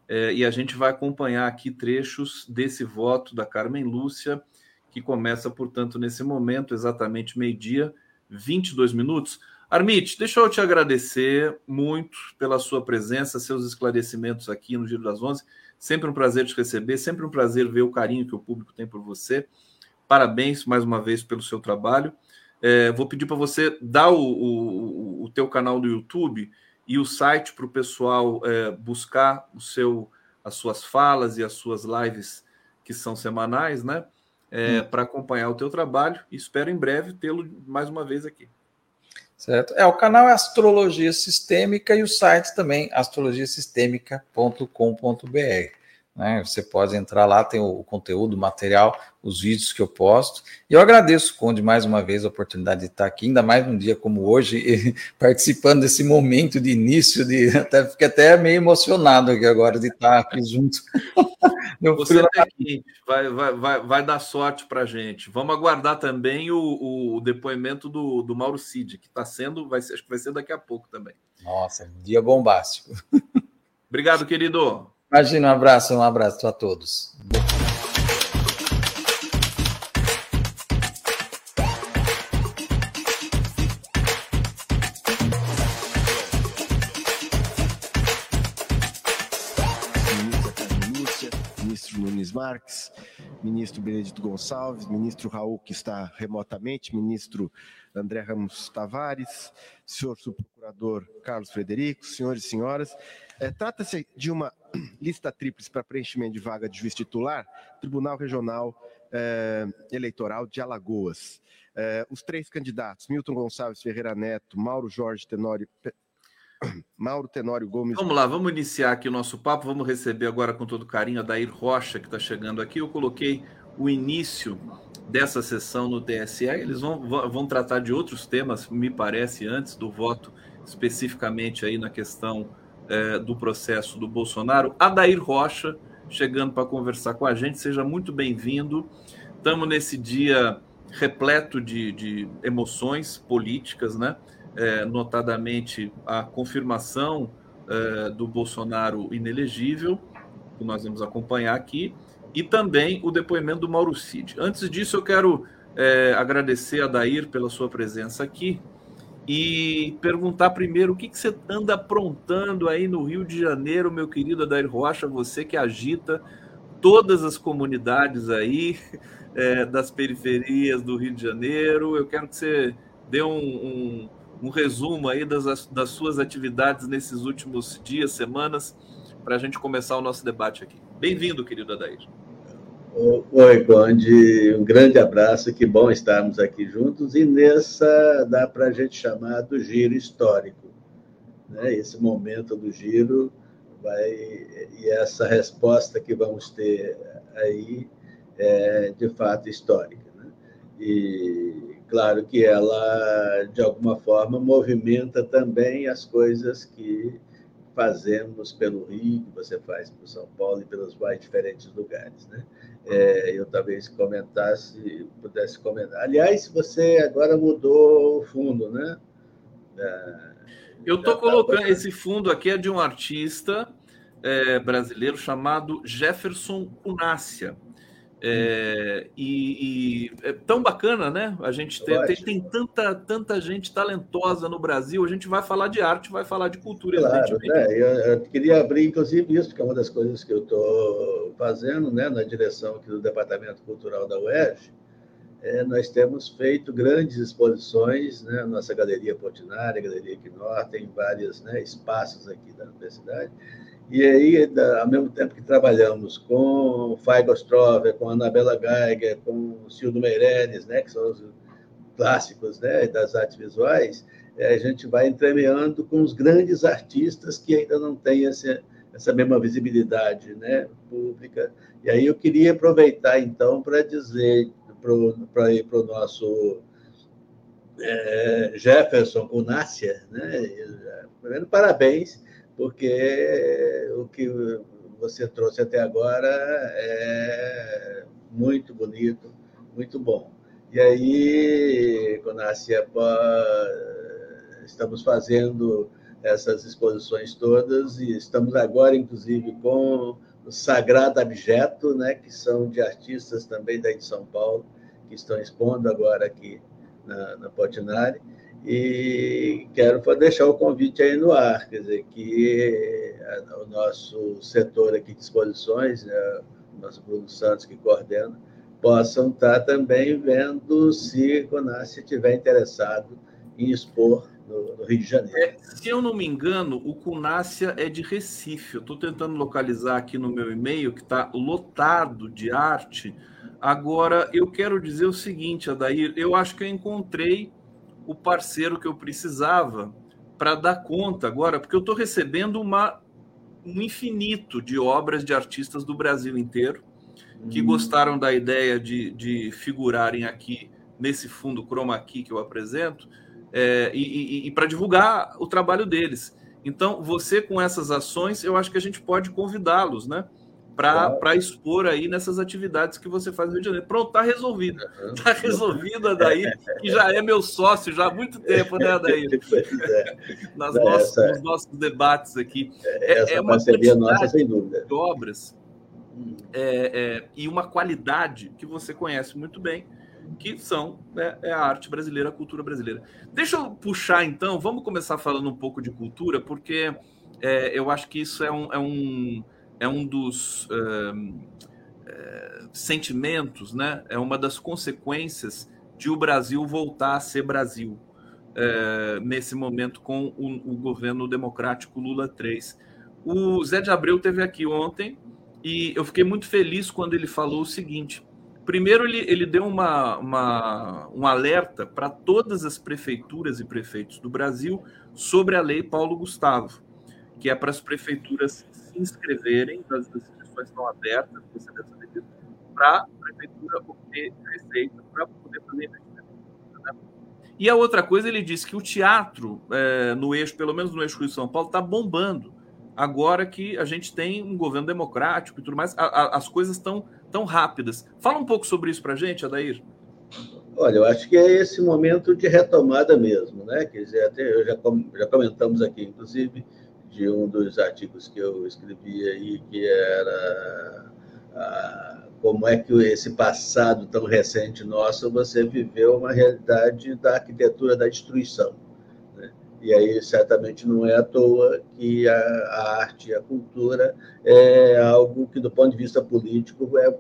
é, e a gente vai acompanhar aqui trechos desse voto da Carmen Lúcia, que começa, portanto, nesse momento, exatamente meio-dia, 22 minutos. Armit, deixa eu te agradecer muito pela sua presença, seus esclarecimentos aqui no Giro das Onze. Sempre um prazer te receber, sempre um prazer ver o carinho que o público tem por você. Parabéns mais uma vez pelo seu trabalho. É, vou pedir para você dar o, o, o teu canal do YouTube e o site para o pessoal é, buscar o seu, as suas falas e as suas lives que são semanais, né? É, hum. Para acompanhar o teu trabalho. E espero em breve tê-lo mais uma vez aqui. Certo. É, o canal é Astrologia Sistêmica e o site também astrologiasistêmica.com.br. Né? Você pode entrar lá, tem o conteúdo, o material, os vídeos que eu posto. E eu agradeço, Conde, mais uma vez a oportunidade de estar aqui, ainda mais num dia como hoje, [LAUGHS] participando desse momento de início, de [LAUGHS] até fiquei até meio emocionado aqui agora de estar aqui junto. [LAUGHS] Você aqui, vai, vai, vai, vai dar sorte para gente. Vamos aguardar também o, o depoimento do, do Mauro Cid, que está sendo, vai ser, acho que vai ser daqui a pouco também. Nossa, dia bombástico. Obrigado, querido. Imagina, um abraço, um abraço a todos. Marques, ministro Benedito Gonçalves, ministro Raul, que está remotamente, ministro André Ramos Tavares, senhor subprocurador Carlos Frederico, senhores e senhoras. É, Trata-se de uma [CLEARS THROAT] lista tríplice para preenchimento de vaga de juiz titular, Tribunal Regional é, Eleitoral de Alagoas. É, os três candidatos, Milton Gonçalves Ferreira Neto, Mauro Jorge Tenório. Mauro Tenório Gomes. Vamos lá, vamos iniciar aqui o nosso papo. Vamos receber agora com todo carinho a Dair Rocha, que está chegando aqui. Eu coloquei o início dessa sessão no TSE. Eles vão, vão tratar de outros temas, me parece, antes do voto, especificamente aí na questão é, do processo do Bolsonaro. Adair Rocha, chegando para conversar com a gente, seja muito bem-vindo. Estamos nesse dia repleto de, de emoções políticas, né? É, notadamente a confirmação é, do Bolsonaro inelegível, que nós vamos acompanhar aqui, e também o depoimento do Mauro Cid. Antes disso, eu quero é, agradecer a Dair pela sua presença aqui e perguntar primeiro o que, que você anda aprontando aí no Rio de Janeiro, meu querido Adair Rocha, você que agita todas as comunidades aí é, das periferias do Rio de Janeiro. Eu quero que você dê um, um, um resumo aí das, das suas atividades nesses últimos dias, semanas, para a gente começar o nosso debate aqui. Bem-vindo, querido Adair. Oi, Conde, um grande abraço, que bom estarmos aqui juntos e nessa dá para a gente chamar do giro histórico. Né? Esse momento do giro vai e essa resposta que vamos ter aí é de fato histórica. Né? E claro que ela, de alguma forma, movimenta também as coisas que fazemos pelo Rio, que você faz por São Paulo e pelos mais diferentes lugares. Né? é, eu talvez comentasse, pudesse comentar. Aliás, você agora mudou o fundo, né? Da, eu estou colocando esse fundo aqui é de um artista é, brasileiro chamado Jefferson Cunácia. É, e, e, é tão bacana, né? A gente tem, tem, tem, tanta, tanta gente talentosa no Brasil. A gente vai falar de arte, vai falar de cultura. Claro, né? eu, eu, queria abrir, inclusive, isso, que é uma das coisas que eu estou fazendo, né, na direção aqui do Departamento Cultural da UERJ. É, nós temos feito grandes exposições, né? Nossa Galeria Portinari, Galeria Equinor, tem vários né, espaços aqui da universidade e aí, ao mesmo tempo que trabalhamos com Faigo Strover, com Anabela Geiger, com Cildo Meireles, né, que são os clássicos né, das artes visuais, é, a gente vai entremeando com os grandes artistas que ainda não têm essa, essa mesma visibilidade né, pública. E aí eu queria aproveitar, então, para dizer para ir para o nosso é, Jefferson Unácia, né, primeiro, parabéns porque o que você trouxe até agora é muito bonito, muito bom. E aí, quando a estamos fazendo essas exposições todas e estamos agora, inclusive, com o Sagrado Abjeto, né, que são de artistas também daí de São Paulo, que estão expondo agora aqui na, na Portinari. E quero deixar o convite aí no ar, quer dizer, que o nosso setor aqui de exposições, né, o nosso Bruno Santos que coordena, possam estar também vendo se a Conasce estiver interessado em expor no, Rio de Janeiro. É, se eu não me engano, o Cunácia é de Recife. Estou tentando localizar aqui no meu e-mail, que está lotado de arte. Agora, eu quero dizer o seguinte, Adair, eu acho que eu encontrei o parceiro que eu precisava para dar conta agora, porque eu estou recebendo uma um infinito de obras de artistas do Brasil inteiro que hum. gostaram da ideia de, de figurarem aqui nesse fundo chroma key que eu apresento é, e, e, e para divulgar o trabalho deles. Então, você com essas ações, eu acho que a gente pode convidá-los, né? Para expor aí nessas atividades que você faz no Rio de Janeiro. Pronto, está resolvida. Está resolvida daí, que já é meu sócio já há muito tempo, né, daí? [LAUGHS] É. Nas nossos, essa, nos nossos debates aqui. É, essa é uma parceria nossa, sem dúvida. De obras é, é, e uma qualidade que você conhece muito bem, que são né, é a arte brasileira, a cultura brasileira. Deixa eu puxar então, vamos começar falando um pouco de cultura, porque é, eu acho que isso é um, é um, é um dos é, sentimentos, né? é uma das consequências de o Brasil voltar a ser Brasil. É, nesse momento com o, o governo democrático Lula 3. O Zé de Abreu teve aqui ontem e eu fiquei muito feliz quando ele falou o seguinte: primeiro, ele, ele deu uma, uma um alerta para todas as prefeituras e prefeitos do Brasil sobre a lei Paulo Gustavo, que é para as prefeituras se inscreverem, as inscrições estão abertas, você deve saber disso, para a prefeitura obter receita para poder fazer investimento. Né? E a outra coisa, ele disse que o teatro, é, no eixo, pelo menos no eixo Rio de São Paulo, está bombando agora que a gente tem um governo democrático e tudo mais, a, a, as coisas estão tão rápidas. Fala um pouco sobre isso para a gente, Adair. Olha, eu acho que é esse momento de retomada mesmo, né? Quer dizer, até já, já comentamos aqui, inclusive, de um dos artigos que eu escrevi aí, que era a, como é que esse passado tão recente nosso você viveu uma realidade da arquitetura da destruição. E aí, certamente, não é à toa que a, a arte e a cultura é algo que, do ponto de vista político, é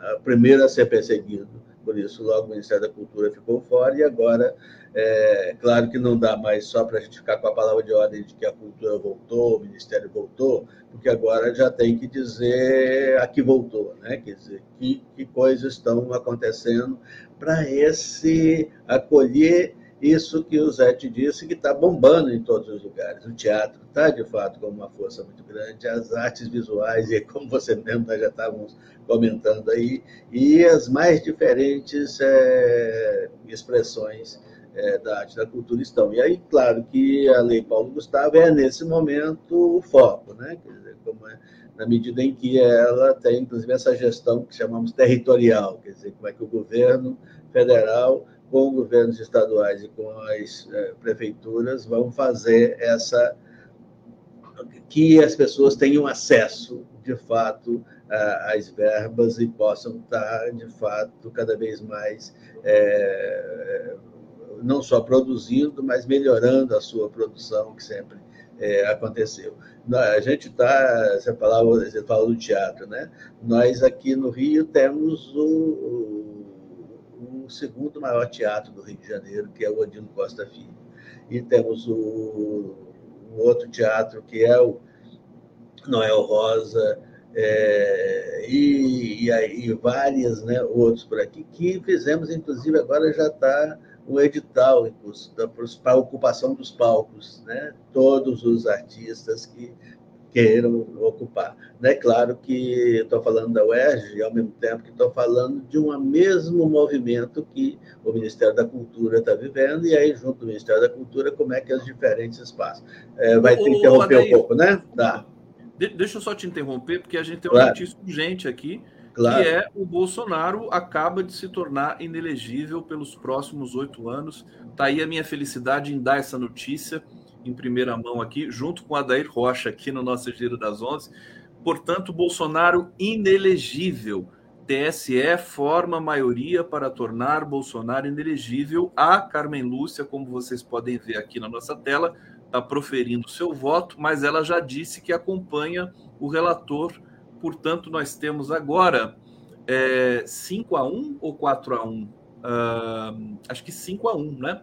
a primeira a ser perseguido. Por isso, logo o Ministério da Cultura ficou fora e agora, é claro que não dá mais só para a gente ficar com a palavra de ordem de que a cultura voltou, o Ministério voltou, porque agora já tem que dizer a que voltou, né? Quer dizer, que, que coisas estão acontecendo para esse acolher isso que o Zé te disse, que está bombando em todos os lugares. O teatro está, de fato, com uma força muito grande, as artes visuais, [LAUGHS] e como você mesmo já estávamos comentando aí, e as mais diferentes é, expressões é, da arte da cultura estão. E aí, claro que a Lei Paulo Gustavo é, nesse momento, o foco, né? Dizer, é, na medida em que ela tem, inclusive, essa gestão que chamamos territorial, quer dizer, como é que o governo federal com governos estaduais e com as é, prefeituras, vão fazer essa que as pessoas tenham acesso, de fato, às verbas e possam estar, de fato, cada vez mais é, não só produzindo, mas melhorando a sua produção, que sempre é, aconteceu. A gente está, você falava, você fala do teatro, né? Nós aqui no Rio temos o o segundo maior teatro do Rio de Janeiro, que é o Odilo Costa Filho. E temos o, o outro teatro, que é o Noel Rosa, é, e, e, e, várias né, outros por aqui, que fizemos, inclusive, agora já está um edital para ocupação dos palcos, né? todos os artistas que queiram ocupar. É claro que estou falando da UERJ e, ao mesmo tempo, que estou falando de um mesmo movimento que o Ministério da Cultura está vivendo, e aí, junto do Ministério da Cultura, como é que os diferentes espaços. É, vai ter que interromper Adair, um pouco, né? Tá. Deixa eu só te interromper, porque a gente tem uma claro. notícia urgente aqui, claro. que é o Bolsonaro acaba de se tornar inelegível pelos próximos oito anos. Está aí a minha felicidade em dar essa notícia em primeira mão aqui, junto com a Dair Rocha, aqui no nosso Giro das Onze. Portanto, Bolsonaro inelegível. TSE forma maioria para tornar Bolsonaro inelegível. A Carmen Lúcia, como vocês podem ver aqui na nossa tela, está proferindo seu voto, mas ela já disse que acompanha o relator. Portanto, nós temos agora é, 5 a 1 ou 4 a 1? Uh, acho que 5 a 1, né?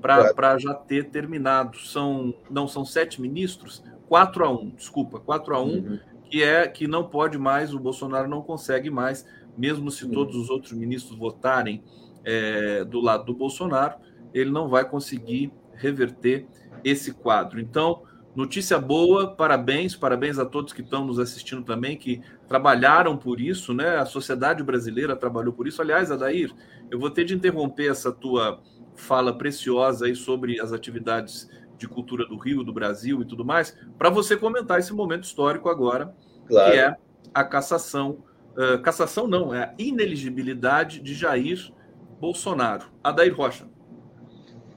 Para já ter terminado. São não são sete ministros, 4 a 1, desculpa, 4 a 1, uhum. que é que não pode mais, o Bolsonaro não consegue mais, mesmo se uhum. todos os outros ministros votarem é, do lado do Bolsonaro, ele não vai conseguir reverter esse quadro. Então, Notícia boa, parabéns, parabéns a todos que estão nos assistindo também, que trabalharam por isso, né? A sociedade brasileira trabalhou por isso. Aliás, Adair, eu vou ter de interromper essa tua fala preciosa aí sobre as atividades de cultura do Rio, do Brasil e tudo mais, para você comentar esse momento histórico agora, claro. que é a cassação, uh, cassação não, é a ineligibilidade de Jair Bolsonaro. Adair Rocha.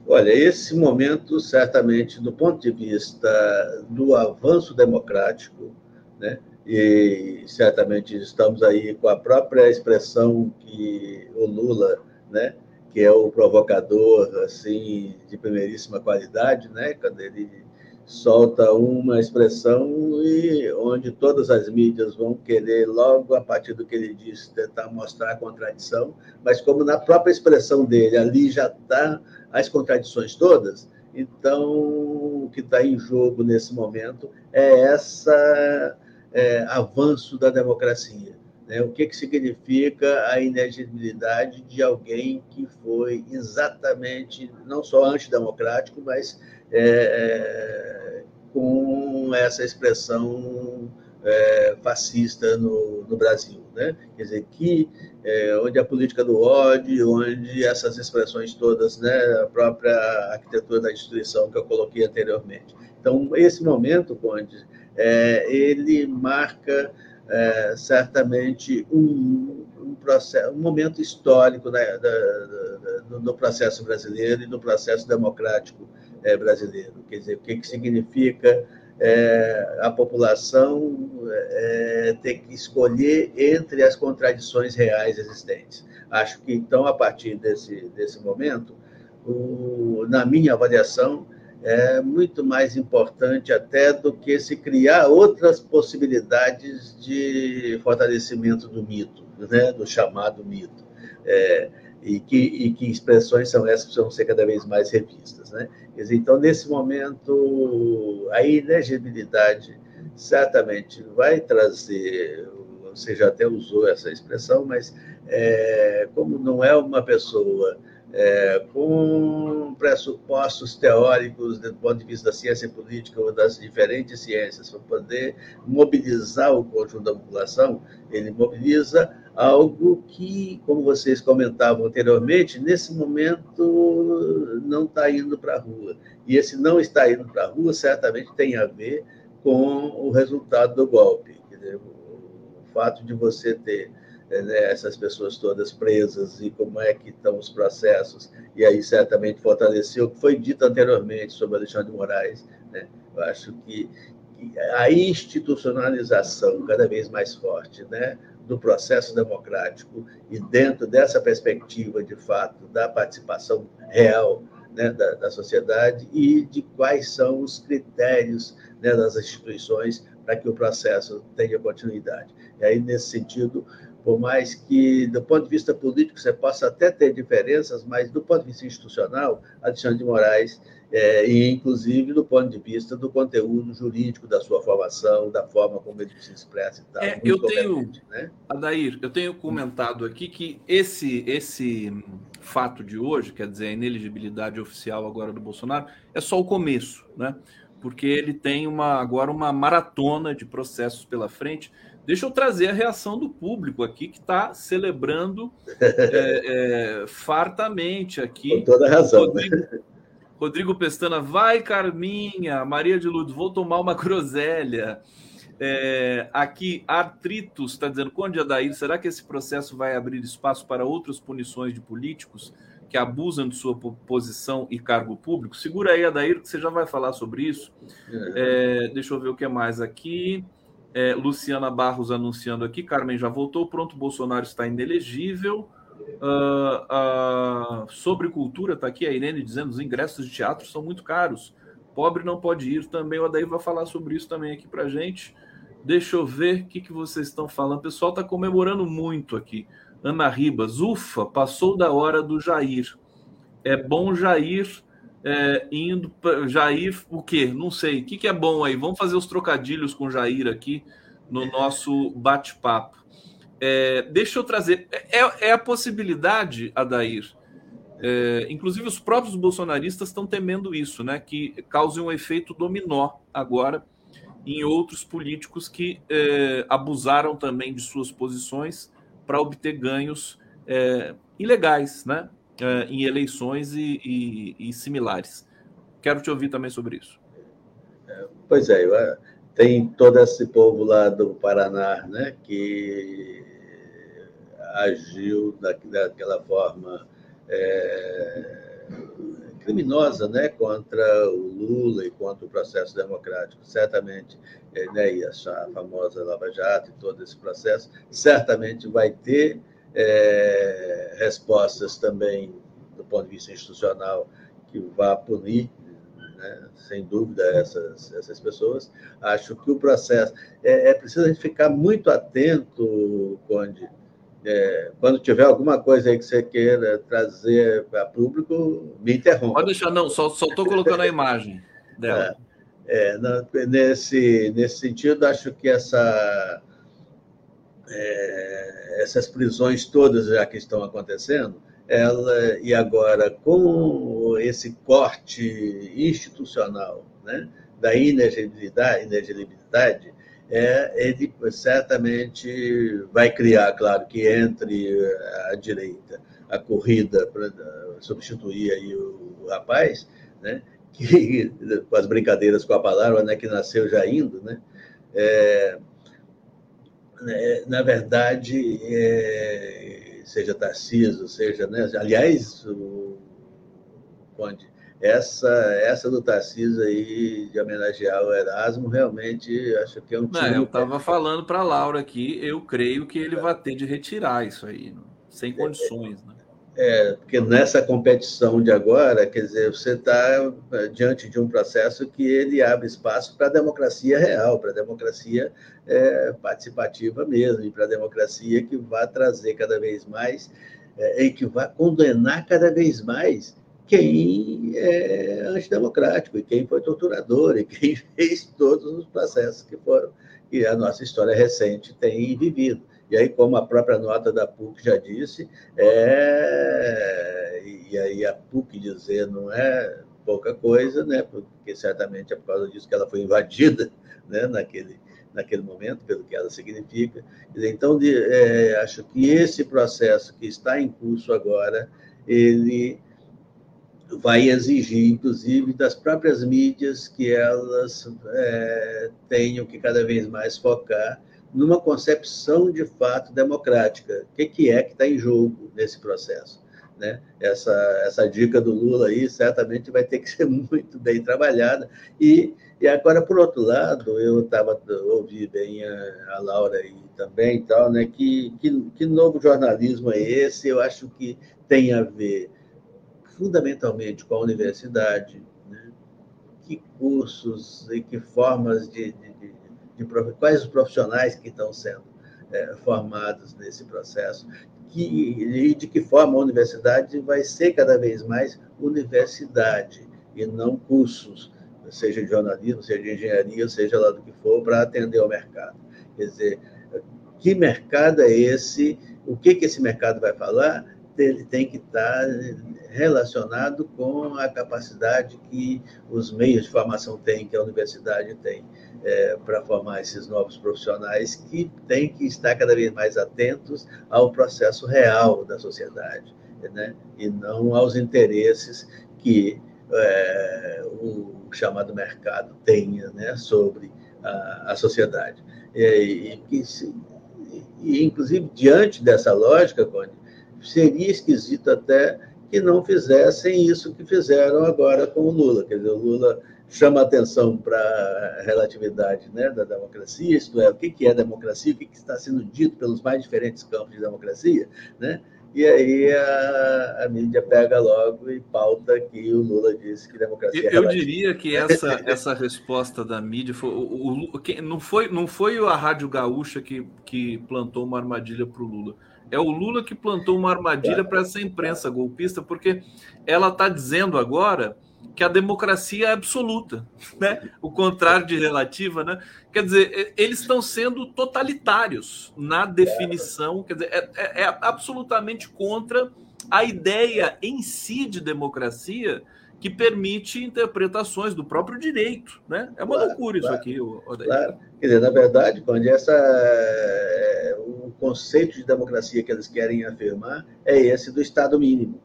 Olha, esse momento, certamente, do ponto de vista do avanço democrático, né, e certamente estamos aí com a própria expressão que o Lula, né, que é o provocador assim de primeiríssima qualidade, né, quando ele solta uma expressão e onde todas as mídias vão querer logo a partir do que ele diz tentar mostrar a contradição, mas como na própria expressão dele ali já está as contradições todas, então o que está em jogo nesse momento é essa é, avanço da democracia. Né? O que, que significa a inegibilidade de alguém que foi exatamente não só antidemocrático, mas é, é, com essa expressão é, fascista no, no, Brasil. Né? Quer dizer, que é, onde a política do ódio, onde essas expressões todas, né, a própria arquitetura da instituição que eu coloquei anteriormente. Então, esse momento, Conde, é, ele marca é, certamente um, um, processo, um momento histórico né, da, da, do processo brasileiro e do processo democrático é, brasileiro. Quer dizer, o que, que significa é, a população é, ter que escolher entre as contradições reais existentes. Acho que, então, a partir desse, desse momento, o, na minha avaliação, é muito mais importante até do que se criar outras possibilidades de fortalecimento do mito, né, do chamado mito. É, e, que, e que expressões são essas que precisam ser cada vez mais revistas. Né? Então, nesse momento, a inegibilidade certamente vai trazer, você já até usou essa expressão, mas é, como não é uma pessoa é, com pressupostos teóricos do ponto de vista da ciência política ou das diferentes ciências para poder mobilizar o conjunto da população, ele mobiliza algo que, como vocês comentavam anteriormente, nesse momento não está indo para a rua. E esse não está indo para a rua certamente tem a ver com o resultado do golpe. Dizer, o fato de você ter essas pessoas todas presas e como é que estão os processos, e aí certamente fortaleceu o que foi dito anteriormente sobre Alexandre de Moraes. Né? Eu acho que, que a institucionalização cada vez mais forte né, do processo democrático e dentro dessa perspectiva, de fato, da participação real né, da, da, sociedade e de quais são os critérios né, das instituições para que o processo tenha continuidade. E aí, nesse sentido, por mais que, do ponto de vista político, você possa até ter diferenças, mas do ponto de vista institucional, Alexandre de Moraes, é, e inclusive do ponto de vista do conteúdo jurídico da sua formação, da forma como ele se expressa e tal. É, eu tenho, né? Adair, eu tenho comentado aqui que esse, esse fato de hoje, quer dizer, a ineligibilidade oficial agora do Bolsonaro, é só o começo, né? Porque ele tem uma, agora uma maratona de processos pela frente Deixa eu trazer a reação do público aqui, que está celebrando [LAUGHS] é, é, fartamente aqui. Com toda razão. Rodrigo, né? Rodrigo Pestana, vai Carminha, Maria de Lourdes, vou tomar uma [LAUGHS] groselha. É, aqui, Artritos está dizendo, Conde Adair, será que esse processo vai abrir espaço para outras punições de políticos que abusam de sua posição e cargo público? Segura aí, Adair, que você já vai falar sobre isso. É. É, deixa eu ver o que é mais aqui. É, Luciana Barros anunciando aqui, Carmen já voltou, pronto, Bolsonaro está inelegível. Uh, uh, sobre cultura, está aqui a Irene dizendo os ingressos de teatro são muito caros. Pobre não pode ir também. O Adair vai falar sobre isso também aqui para gente. Deixa eu ver o que, que vocês estão falando. O pessoal está comemorando muito aqui. Ana Ribas, ufa, passou da hora do Jair. É bom Jair é, indo para Jair, o quê? Não sei. O que, que é bom aí? Vamos fazer os trocadilhos com Jair aqui no nosso bate-papo. É, deixa eu trazer. É, é, a possibilidade, Adair, É, inclusive, os próprios bolsonaristas estão temendo isso, né? Que cause um efeito dominó agora em outros políticos que é, abusaram também de suas posições para obter ganhos é, ilegais, né? É, em eleições e, e, e, similares. Quero te ouvir também sobre isso. Pois é, tem todo esse povo lá do Paraná, né? Que agiu daquela forma é, criminosa né, contra o Lula e contra o processo democrático. Certamente, né, e a famosa Lava Jato e todo esse processo, certamente vai ter é, respostas também do ponto de vista institucional que vá punir né? sem dúvida, essas, essas pessoas. Acho que o processo. É, é preciso a gente ficar muito atento, Conde, é, quando tiver alguma coisa aí que você queira trazer para público, me interrompa. Pode deixar, não, só estou colocando a imagem dela. É, é, nesse, nesse sentido, acho que essa, é, essas prisões todas já que estão acontecendo, ela, e agora com esse corte institucional né, da inelegibilidade, inelegibilidade é, ele certamente vai criar, claro, que entre a direita a corrida para substituir aí o, rapaz, né, que, [LAUGHS] com as brincadeiras com a palavra, né, que nasceu já indo, né, é, é, na verdade, é, seja Tarciso, seja, né, aliás, o Conde, essa, essa do Tarcísio aí, de homenagear o Erasmo, realmente acho que é um time. Não, eu estava falando para a Laura aqui, eu creio que ele vai ter de retirar isso aí, sem condições. Né? É, porque nessa competição de agora, quer dizer, você está é, diante de um processo que ele abre espaço para a democracia real, para a democracia é, participativa mesmo, e para a democracia que vai trazer cada vez mais é, e que vai condenar cada vez mais quem é antidemocrático e quem foi torturador e quem [LAUGHS] fez todos os processos que foram que a nossa história recente tem vivido. E aí, como a própria nota da PUC já disse, é... e aí a PUC dizer não é pouca coisa, né? porque certamente é por causa disso que ela foi invadida [LAUGHS] né? naquele, naquele momento, pelo que ela significa. Então, de, é, acho que esse processo que está em curso agora, ele vai exigir, inclusive, das próprias mídias que elas é, tenham que cada vez mais focar numa concepção de fato democrática. O que, que é que está em jogo nesse processo? Né? Essa, essa dica do Lula aí certamente vai ter que ser [LAUGHS] muito bem trabalhada. E, e agora, por outro lado, eu estava ouvi bem a, a, Laura aí também, tal, né? que, que, que novo jornalismo é esse? Eu acho que tem a ver fundamentalmente com a universidade, né? que cursos e que formas de, de, de, quais os profissionais que estão sendo é, formados nesse processo, que, e de que forma a universidade vai ser cada vez mais universidade e não cursos, seja de jornalismo, seja de engenharia, seja lá do que for, para atender ao mercado. Quer dizer, que mercado é esse? O que, que esse mercado vai falar? Ele tem que estar relacionado com a capacidade que os meios de formação têm, que a universidade tem, é, para formar esses novos profissionais que têm que estar cada vez mais atentos ao processo real da sociedade, né? e não aos interesses que é, o chamado mercado tenha né? sobre a, a sociedade. E, e, e, inclusive, diante dessa lógica, Conde, seria esquisito até que não fizessem isso que fizeram agora com o Lula. Quer dizer, o Lula chama atenção para a relatividade né, da democracia, isto é, o que é democracia, o que está sendo dito pelos mais diferentes campos de democracia, né? E aí a, a, mídia pega logo e pauta que o Lula disse que democracia é Eu, é diria que essa, essa resposta da mídia foi, o, o, não, foi, não foi a Rádio Gaúcha que, que plantou uma armadilha para o Lula é o Lula que plantou uma armadilha para essa imprensa golpista, porque ela está dizendo agora que a democracia é absoluta, [LAUGHS] né? O contrário de relativa, né? Quer dizer, eles estão sendo totalitários na definição, quer dizer, é, é, é absolutamente contra a ideia em si de democracia que permite interpretações do próprio direito. Né? É uma claro, loucura claro, isso aqui, Odair. Claro. Quer dizer, na verdade, quando essa, é, o conceito de democracia que eles querem afirmar é esse do Estado mínimo.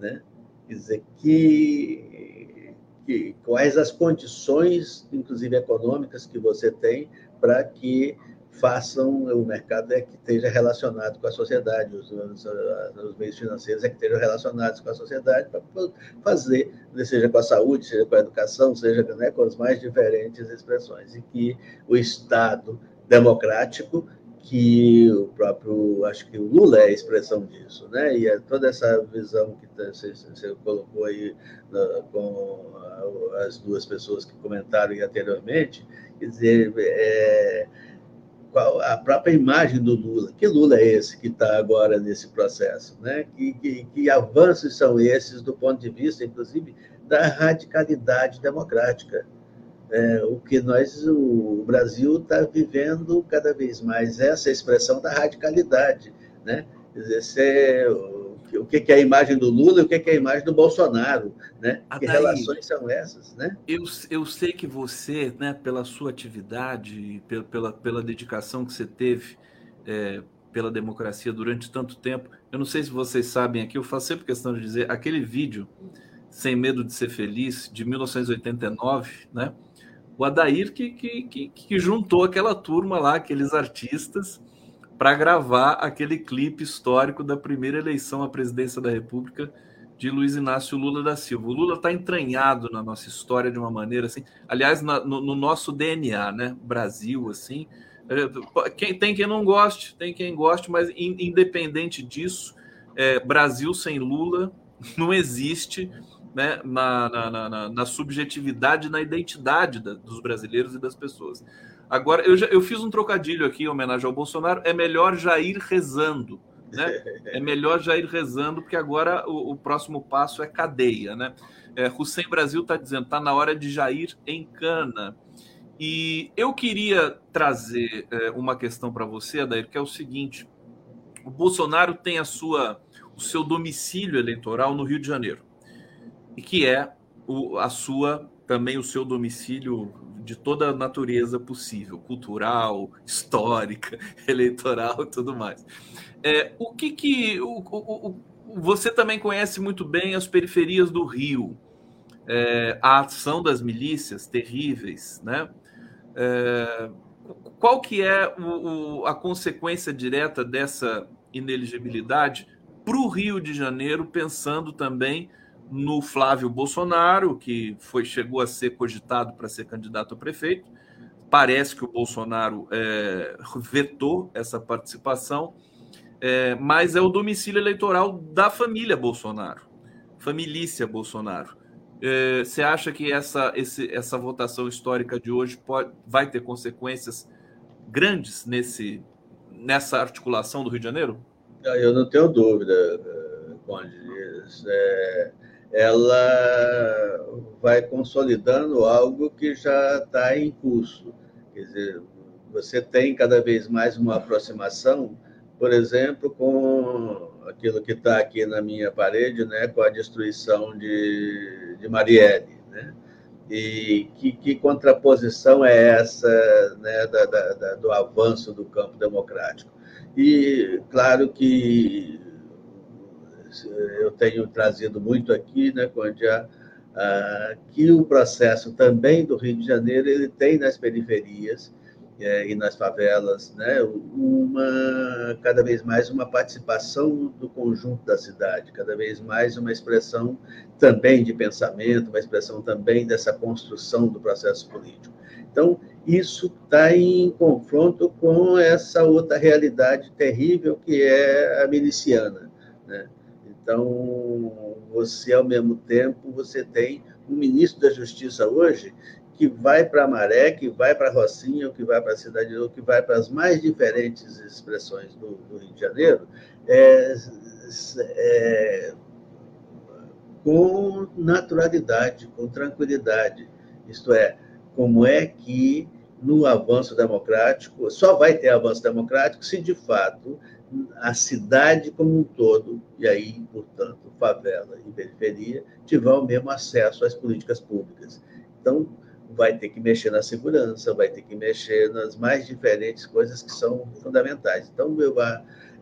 Né? Quer dizer, que, que quais as condições, inclusive econômicas, que você tem para que façam o mercado é que esteja relacionado com a sociedade, os, os, os, meios financeiros é que estejam relacionados com a sociedade para fazer, seja com a saúde, seja com a educação, seja né, com as mais diferentes expressões, e que o Estado democrático, que o próprio, acho que o Lula é a expressão disso, né? E é toda essa visão que você, você colocou aí na, com as duas pessoas que comentaram anteriormente, quer dizer, é, a própria imagem do Lula. Que Lula é esse que está agora nesse processo? Né? Que, que, que, avanços são esses do ponto de vista, inclusive, da radicalidade democrática? É, o que nós, o Brasil está vivendo cada vez mais essa expressão da radicalidade. Né? Quer dizer, o que, é a imagem do Lula e o que, é a imagem do Bolsonaro, né? que relações são essas, né? Eu, eu sei que você, né, pela sua atividade, pela, pela, pela dedicação que você teve é, pela democracia durante tanto tempo, eu não sei se vocês sabem aqui, eu faço sempre questão de dizer, aquele vídeo, Sem Medo de Ser Feliz, de 1989, né? O Adair que, que, que, que juntou aquela turma lá, aqueles artistas, para gravar aquele clipe histórico da primeira eleição à presidência da República de Luiz Inácio Lula da Silva. O Lula está entranhado na nossa história de uma maneira assim, aliás, na, no, no, nosso DNA, né? Brasil, assim. É, quem, tem quem não goste, tem quem goste, mas in, independente disso, é, Brasil sem Lula não existe né, na, na, na, na subjetividade, na identidade da, dos brasileiros e das pessoas. Agora, eu, já, eu fiz um trocadilho aqui em homenagem ao Bolsonaro. É melhor já ir rezando. Né? [LAUGHS] É melhor já ir rezando, porque agora o, o próximo passo é cadeia. Né? É, Hussein Brasil está dizendo está na hora de Jair em cana. E eu queria trazer é, uma questão para você, Adair, que é o seguinte: o Bolsonaro tem a sua, o seu domicílio eleitoral no Rio de Janeiro, e que é o, a sua também o seu domicílio de toda a natureza possível, cultural, histórica, [LAUGHS] eleitoral e tudo mais. É, o que que o, o, o, você também conhece muito bem as periferias do Rio, é, a ação das milícias terríveis, né? É, qual que é o, a consequência direta dessa ineligibilidade para o Rio de Janeiro, pensando também no Flávio Bolsonaro, que foi chegou a ser cogitado para ser candidato a prefeito. Parece que o Bolsonaro é, vetou essa participação, é, mas é o domicílio eleitoral da família Bolsonaro, família Bolsonaro. É, você acha que essa, esse, essa votação histórica de hoje pode, vai ter consequências grandes nesse, nessa articulação do Rio de Janeiro? Eu não tenho dúvida, Conde. É, ela vai consolidando algo que já está em curso. Quer dizer, você tem cada vez mais uma aproximação, por exemplo, com aquilo que está aqui na minha parede, né, com a destruição de, de Marielle. Né? E que, que contraposição é essa né, da, da, do avanço do campo democrático? E, claro que eu tenho trazido muito aqui, né, Conde, que o processo também do Rio de Janeiro ele tem nas periferias é, e nas favelas, né, uma cada vez mais uma participação do conjunto da cidade, cada vez mais uma expressão também de pensamento, uma expressão também dessa construção do processo político. Então, isso está em confronto com essa outra realidade terrível que é a miliciana, né? Então, você, ao mesmo tempo, você tem um ministro da Justiça hoje que vai para Maré, que vai para Rocinha, que vai para a Cidade de que vai para as mais diferentes expressões do, do Rio de Janeiro, é, é, com naturalidade, com tranquilidade. Isto é, como é que no avanço democrático, só vai ter avanço democrático se de fato a cidade como um todo, e aí, portanto, favela e periferia, tiver o mesmo acesso às políticas públicas. Então, vai ter que mexer na segurança, vai ter que mexer nas mais diferentes coisas que são fundamentais. Então, eu,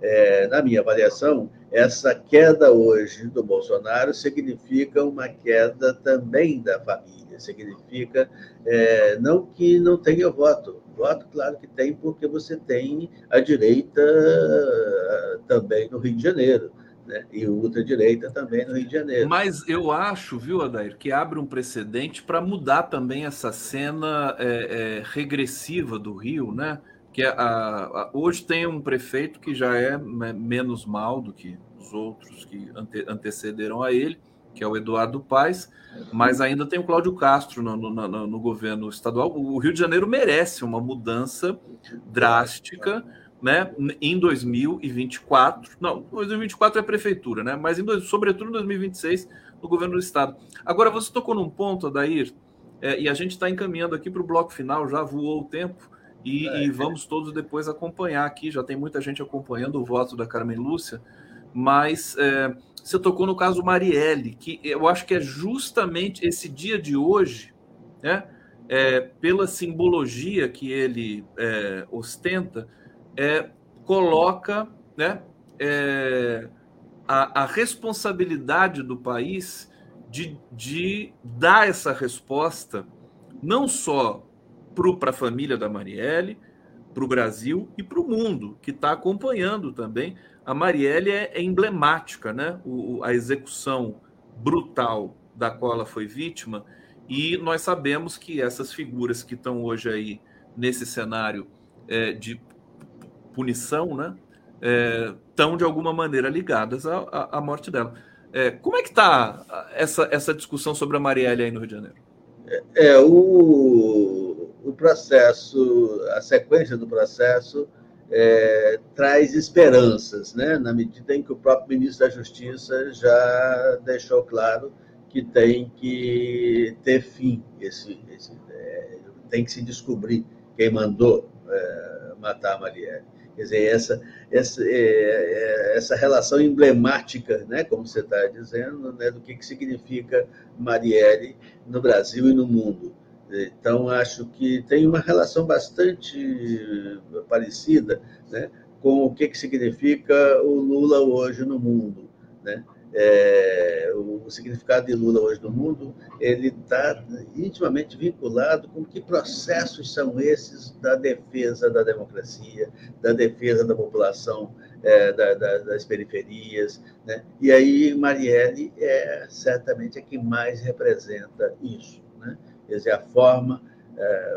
é, na minha avaliação, essa queda hoje do Bolsonaro significa uma queda também da família, significa é, não que não tenha voto, voto, claro que tem, porque você tem a direita também no Rio de Janeiro. Né? e ultradireita também no Rio de Janeiro. Mas eu acho, viu, Adair, que abre um precedente para mudar também essa cena é, é, regressiva do Rio, né? Que a, a, hoje tem um prefeito que já é menos mal do que os outros que ante, antecederam a ele, que é o Eduardo Paes, mas ainda tem o Cláudio Castro no, no, no, no governo estadual. O Rio de Janeiro merece uma mudança drástica né, em 2024. Não, 2024 é prefeitura, né? Mas em, sobretudo em 2026 no governo do estado. Agora você tocou num ponto, Adair, é, e a gente está encaminhando aqui para o bloco final, já voou o tempo. E, é, e, vamos todos depois acompanhar aqui. Já tem muita gente acompanhando o voto da Carmen Lúcia, mas é, você tocou no caso Marielle, que eu acho que é justamente esse dia de hoje, né, é, pela simbologia que ele é, ostenta, é, coloca né, é, a, a, responsabilidade do país de, de dar essa resposta não só para a família da Marielle, para o Brasil e para o mundo, que está acompanhando também. A Marielle é, é emblemática, né? O, a execução brutal da qual ela foi vítima, e nós sabemos que essas figuras que estão hoje aí nesse cenário é, de punição, né? Estão é, de alguma maneira ligadas à, à, morte dela. É, como é que está essa, essa discussão sobre a Marielle aí no Rio de Janeiro? É, é, o, o processo, a sequência do processo é, traz esperanças, né? na medida em que o próprio ministro da Justiça já deixou claro que tem que ter fim, esse, esse é, tem que se descobrir quem mandou é, matar a Marielle. Quer dizer, essa, essa, é, é, essa relação emblemática, né, como você está dizendo, né, do que, que significa Marielle no Brasil e no mundo. Então, acho que tem uma relação bastante parecida né, com o que, que significa o Lula hoje no mundo. Né? é, o significado de Lula hoje no mundo, ele está intimamente vinculado com que processos são esses da defesa da democracia, da defesa da população é, da, da, das periferias. Né? E aí Marielle é certamente a que mais representa isso. Né? Quer dizer, a forma, é,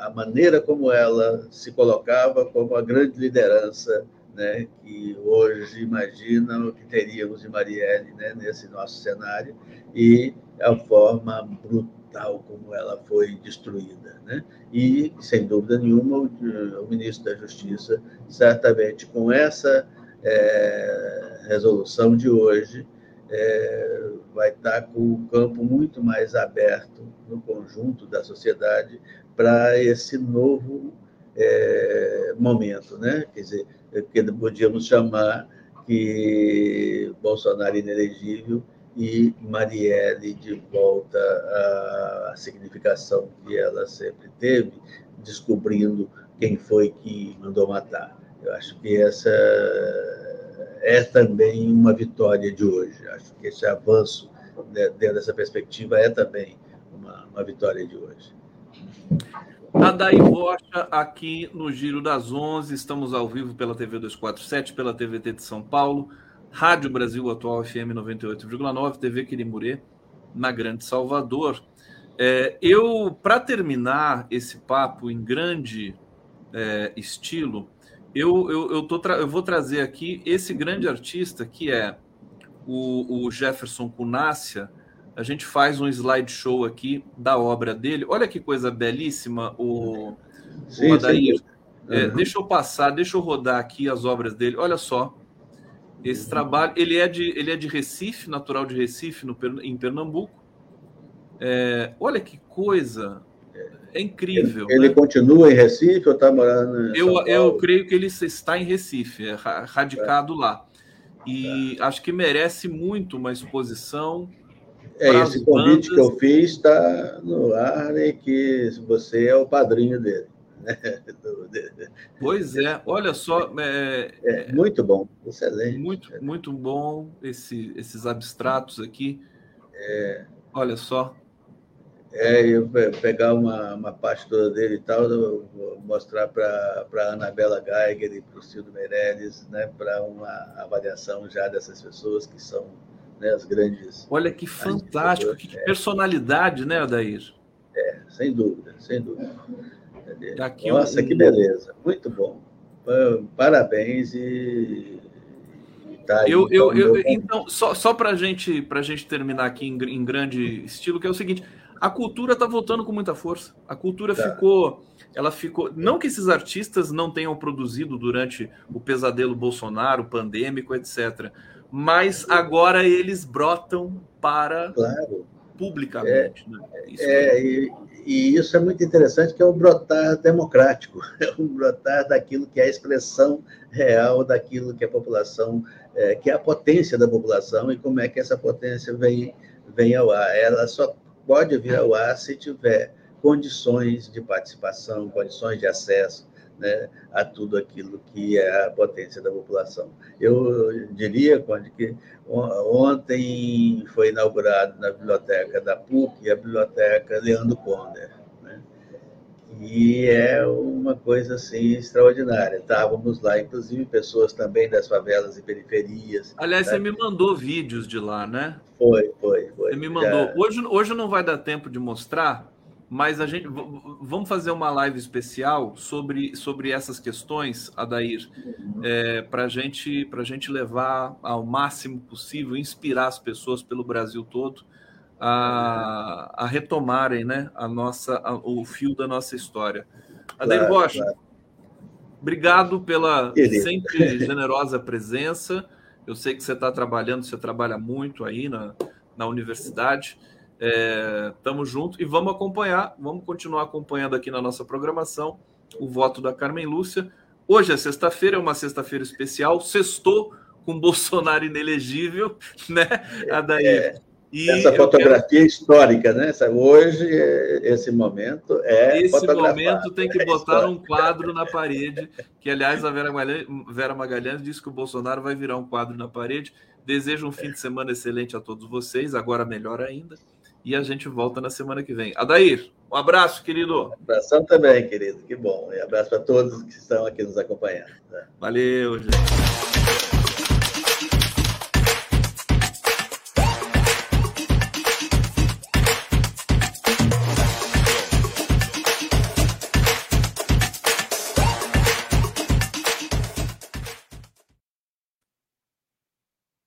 a maneira como ela se colocava como a grande liderança né, que hoje imaginam que teríamos de Marielle né, nesse nosso cenário, e a forma brutal como ela foi destruída. Né? E, sem dúvida nenhuma, o, o ministro da Justiça, certamente com essa é, resolução de hoje, é, vai estar com o campo muito mais aberto no conjunto da sociedade para esse novo é, momento, né? Quer dizer, que podíamos chamar que Bolsonaro inelegível e Marielle de volta à significação que ela sempre teve, descobrindo quem foi que mandou matar. Eu acho que essa é também uma vitória de hoje. Acho que esse avanço né, dentro dessa perspectiva é também uma, uma vitória de hoje. Adair Rocha, aqui no Giro das Onze, estamos ao vivo pela TV 247, pela TVT de São Paulo, Rádio Brasil Atual FM 98,9, TV Quirimurê, na Grande Salvador. É, eu, para terminar esse papo em grande é, estilo, eu, eu, eu, tô eu vou trazer aqui esse grande artista que é o, o Jefferson Cunácia, a gente faz um slideshow aqui da obra dele. Olha que coisa belíssima, o, sim, o Adair. É, uhum. Deixa eu passar, deixa eu rodar aqui as obras dele. Olha só. Esse uhum. trabalho, ele é, de, ele é de Recife, natural de Recife, no, em Pernambuco. É, olha que coisa É incrível. Ele, né? continua em Recife ou está morando em eu, eu creio que ele está em Recife, é radicado é. lá. E é. acho que merece muito uma exposição. É, esse convite bandas. que eu fiz está no ar e que você é o padrinho dele. Né? [LAUGHS] Pois é, olha só. É, é, muito bom, excelente. Muito, muito bom esse, esses abstratos aqui. É, olha só. É, eu pegar uma, uma parte toda dele e tal, vou mostrar para a Anabela Geiger e para o Cildo Meirelles, né, para uma avaliação já dessas pessoas que são né, as grandes. Olha que fantástico, que é. personalidade, né, Adair? É, sem dúvida, sem dúvida. Daqui Nossa, um... que beleza, muito bom. Parabéns e Tá eu, eu, eu, então, só, só para gente, a gente terminar aqui em, em, grande estilo, que é o seguinte: a cultura está voltando com muita força. A cultura tá. ficou, ela ficou. Não que esses artistas não tenham produzido durante o pesadelo Bolsonaro, pandêmico, etc. Mas agora eles brotam para claro. publicamente. É, né? isso é, é, e, e, isso é muito interessante, que é o brotar democrático, [LAUGHS] é o brotar daquilo que é a expressão real daquilo que a população, é, que é a potência da população e como é que essa potência vem, vem ao ar. Ela só pode vir ao ar se tiver condições de participação, condições de acesso né, a tudo aquilo que é a potência da população. Eu diria, Conde, que ontem foi inaugurado na biblioteca da PUC a biblioteca Leandro Conder. E é uma coisa assim extraordinária. Estávamos lá, inclusive pessoas também das favelas e periferias. Aliás, né? você me mandou vídeos de lá, né? Foi, foi, foi. Você me mandou. Já... Hoje, hoje não vai dar tempo de mostrar, mas a gente vamos fazer uma live especial sobre, sobre essas questões, Adair, é, para gente, a gente levar ao máximo possível, inspirar as pessoas pelo Brasil todo a, a retomarem né, a nossa, a, o fio da nossa história. Adair claro, Rocha, claro. obrigado pela sempre generosa presença. Eu sei que você está trabalhando, você trabalha muito aí na, na universidade. É, juntos e vamos acompanhar, vamos continuar acompanhando aqui na nossa programação o voto da Carmen Lúcia. Hoje é sexta-feira, é uma sexta-feira especial, sextou com Bolsonaro inelegível, [LAUGHS] né? A daí. É, e essa fotografia quero... histórica, né? Hoje, esse momento é. Esse momento tem que é botar um quadro na parede, que, aliás, a Vera Magalhães, Vera Magalhães disse que o Bolsonaro vai virar um quadro na parede. Desejo um fim de semana excelente a todos vocês, agora melhor ainda e a gente volta na semana que vem. Adair, um abraço, querido. Um abração também, querido. Que bom. E abraço para todos que estão aqui nos acompanhando. Tá? Valeu, gente.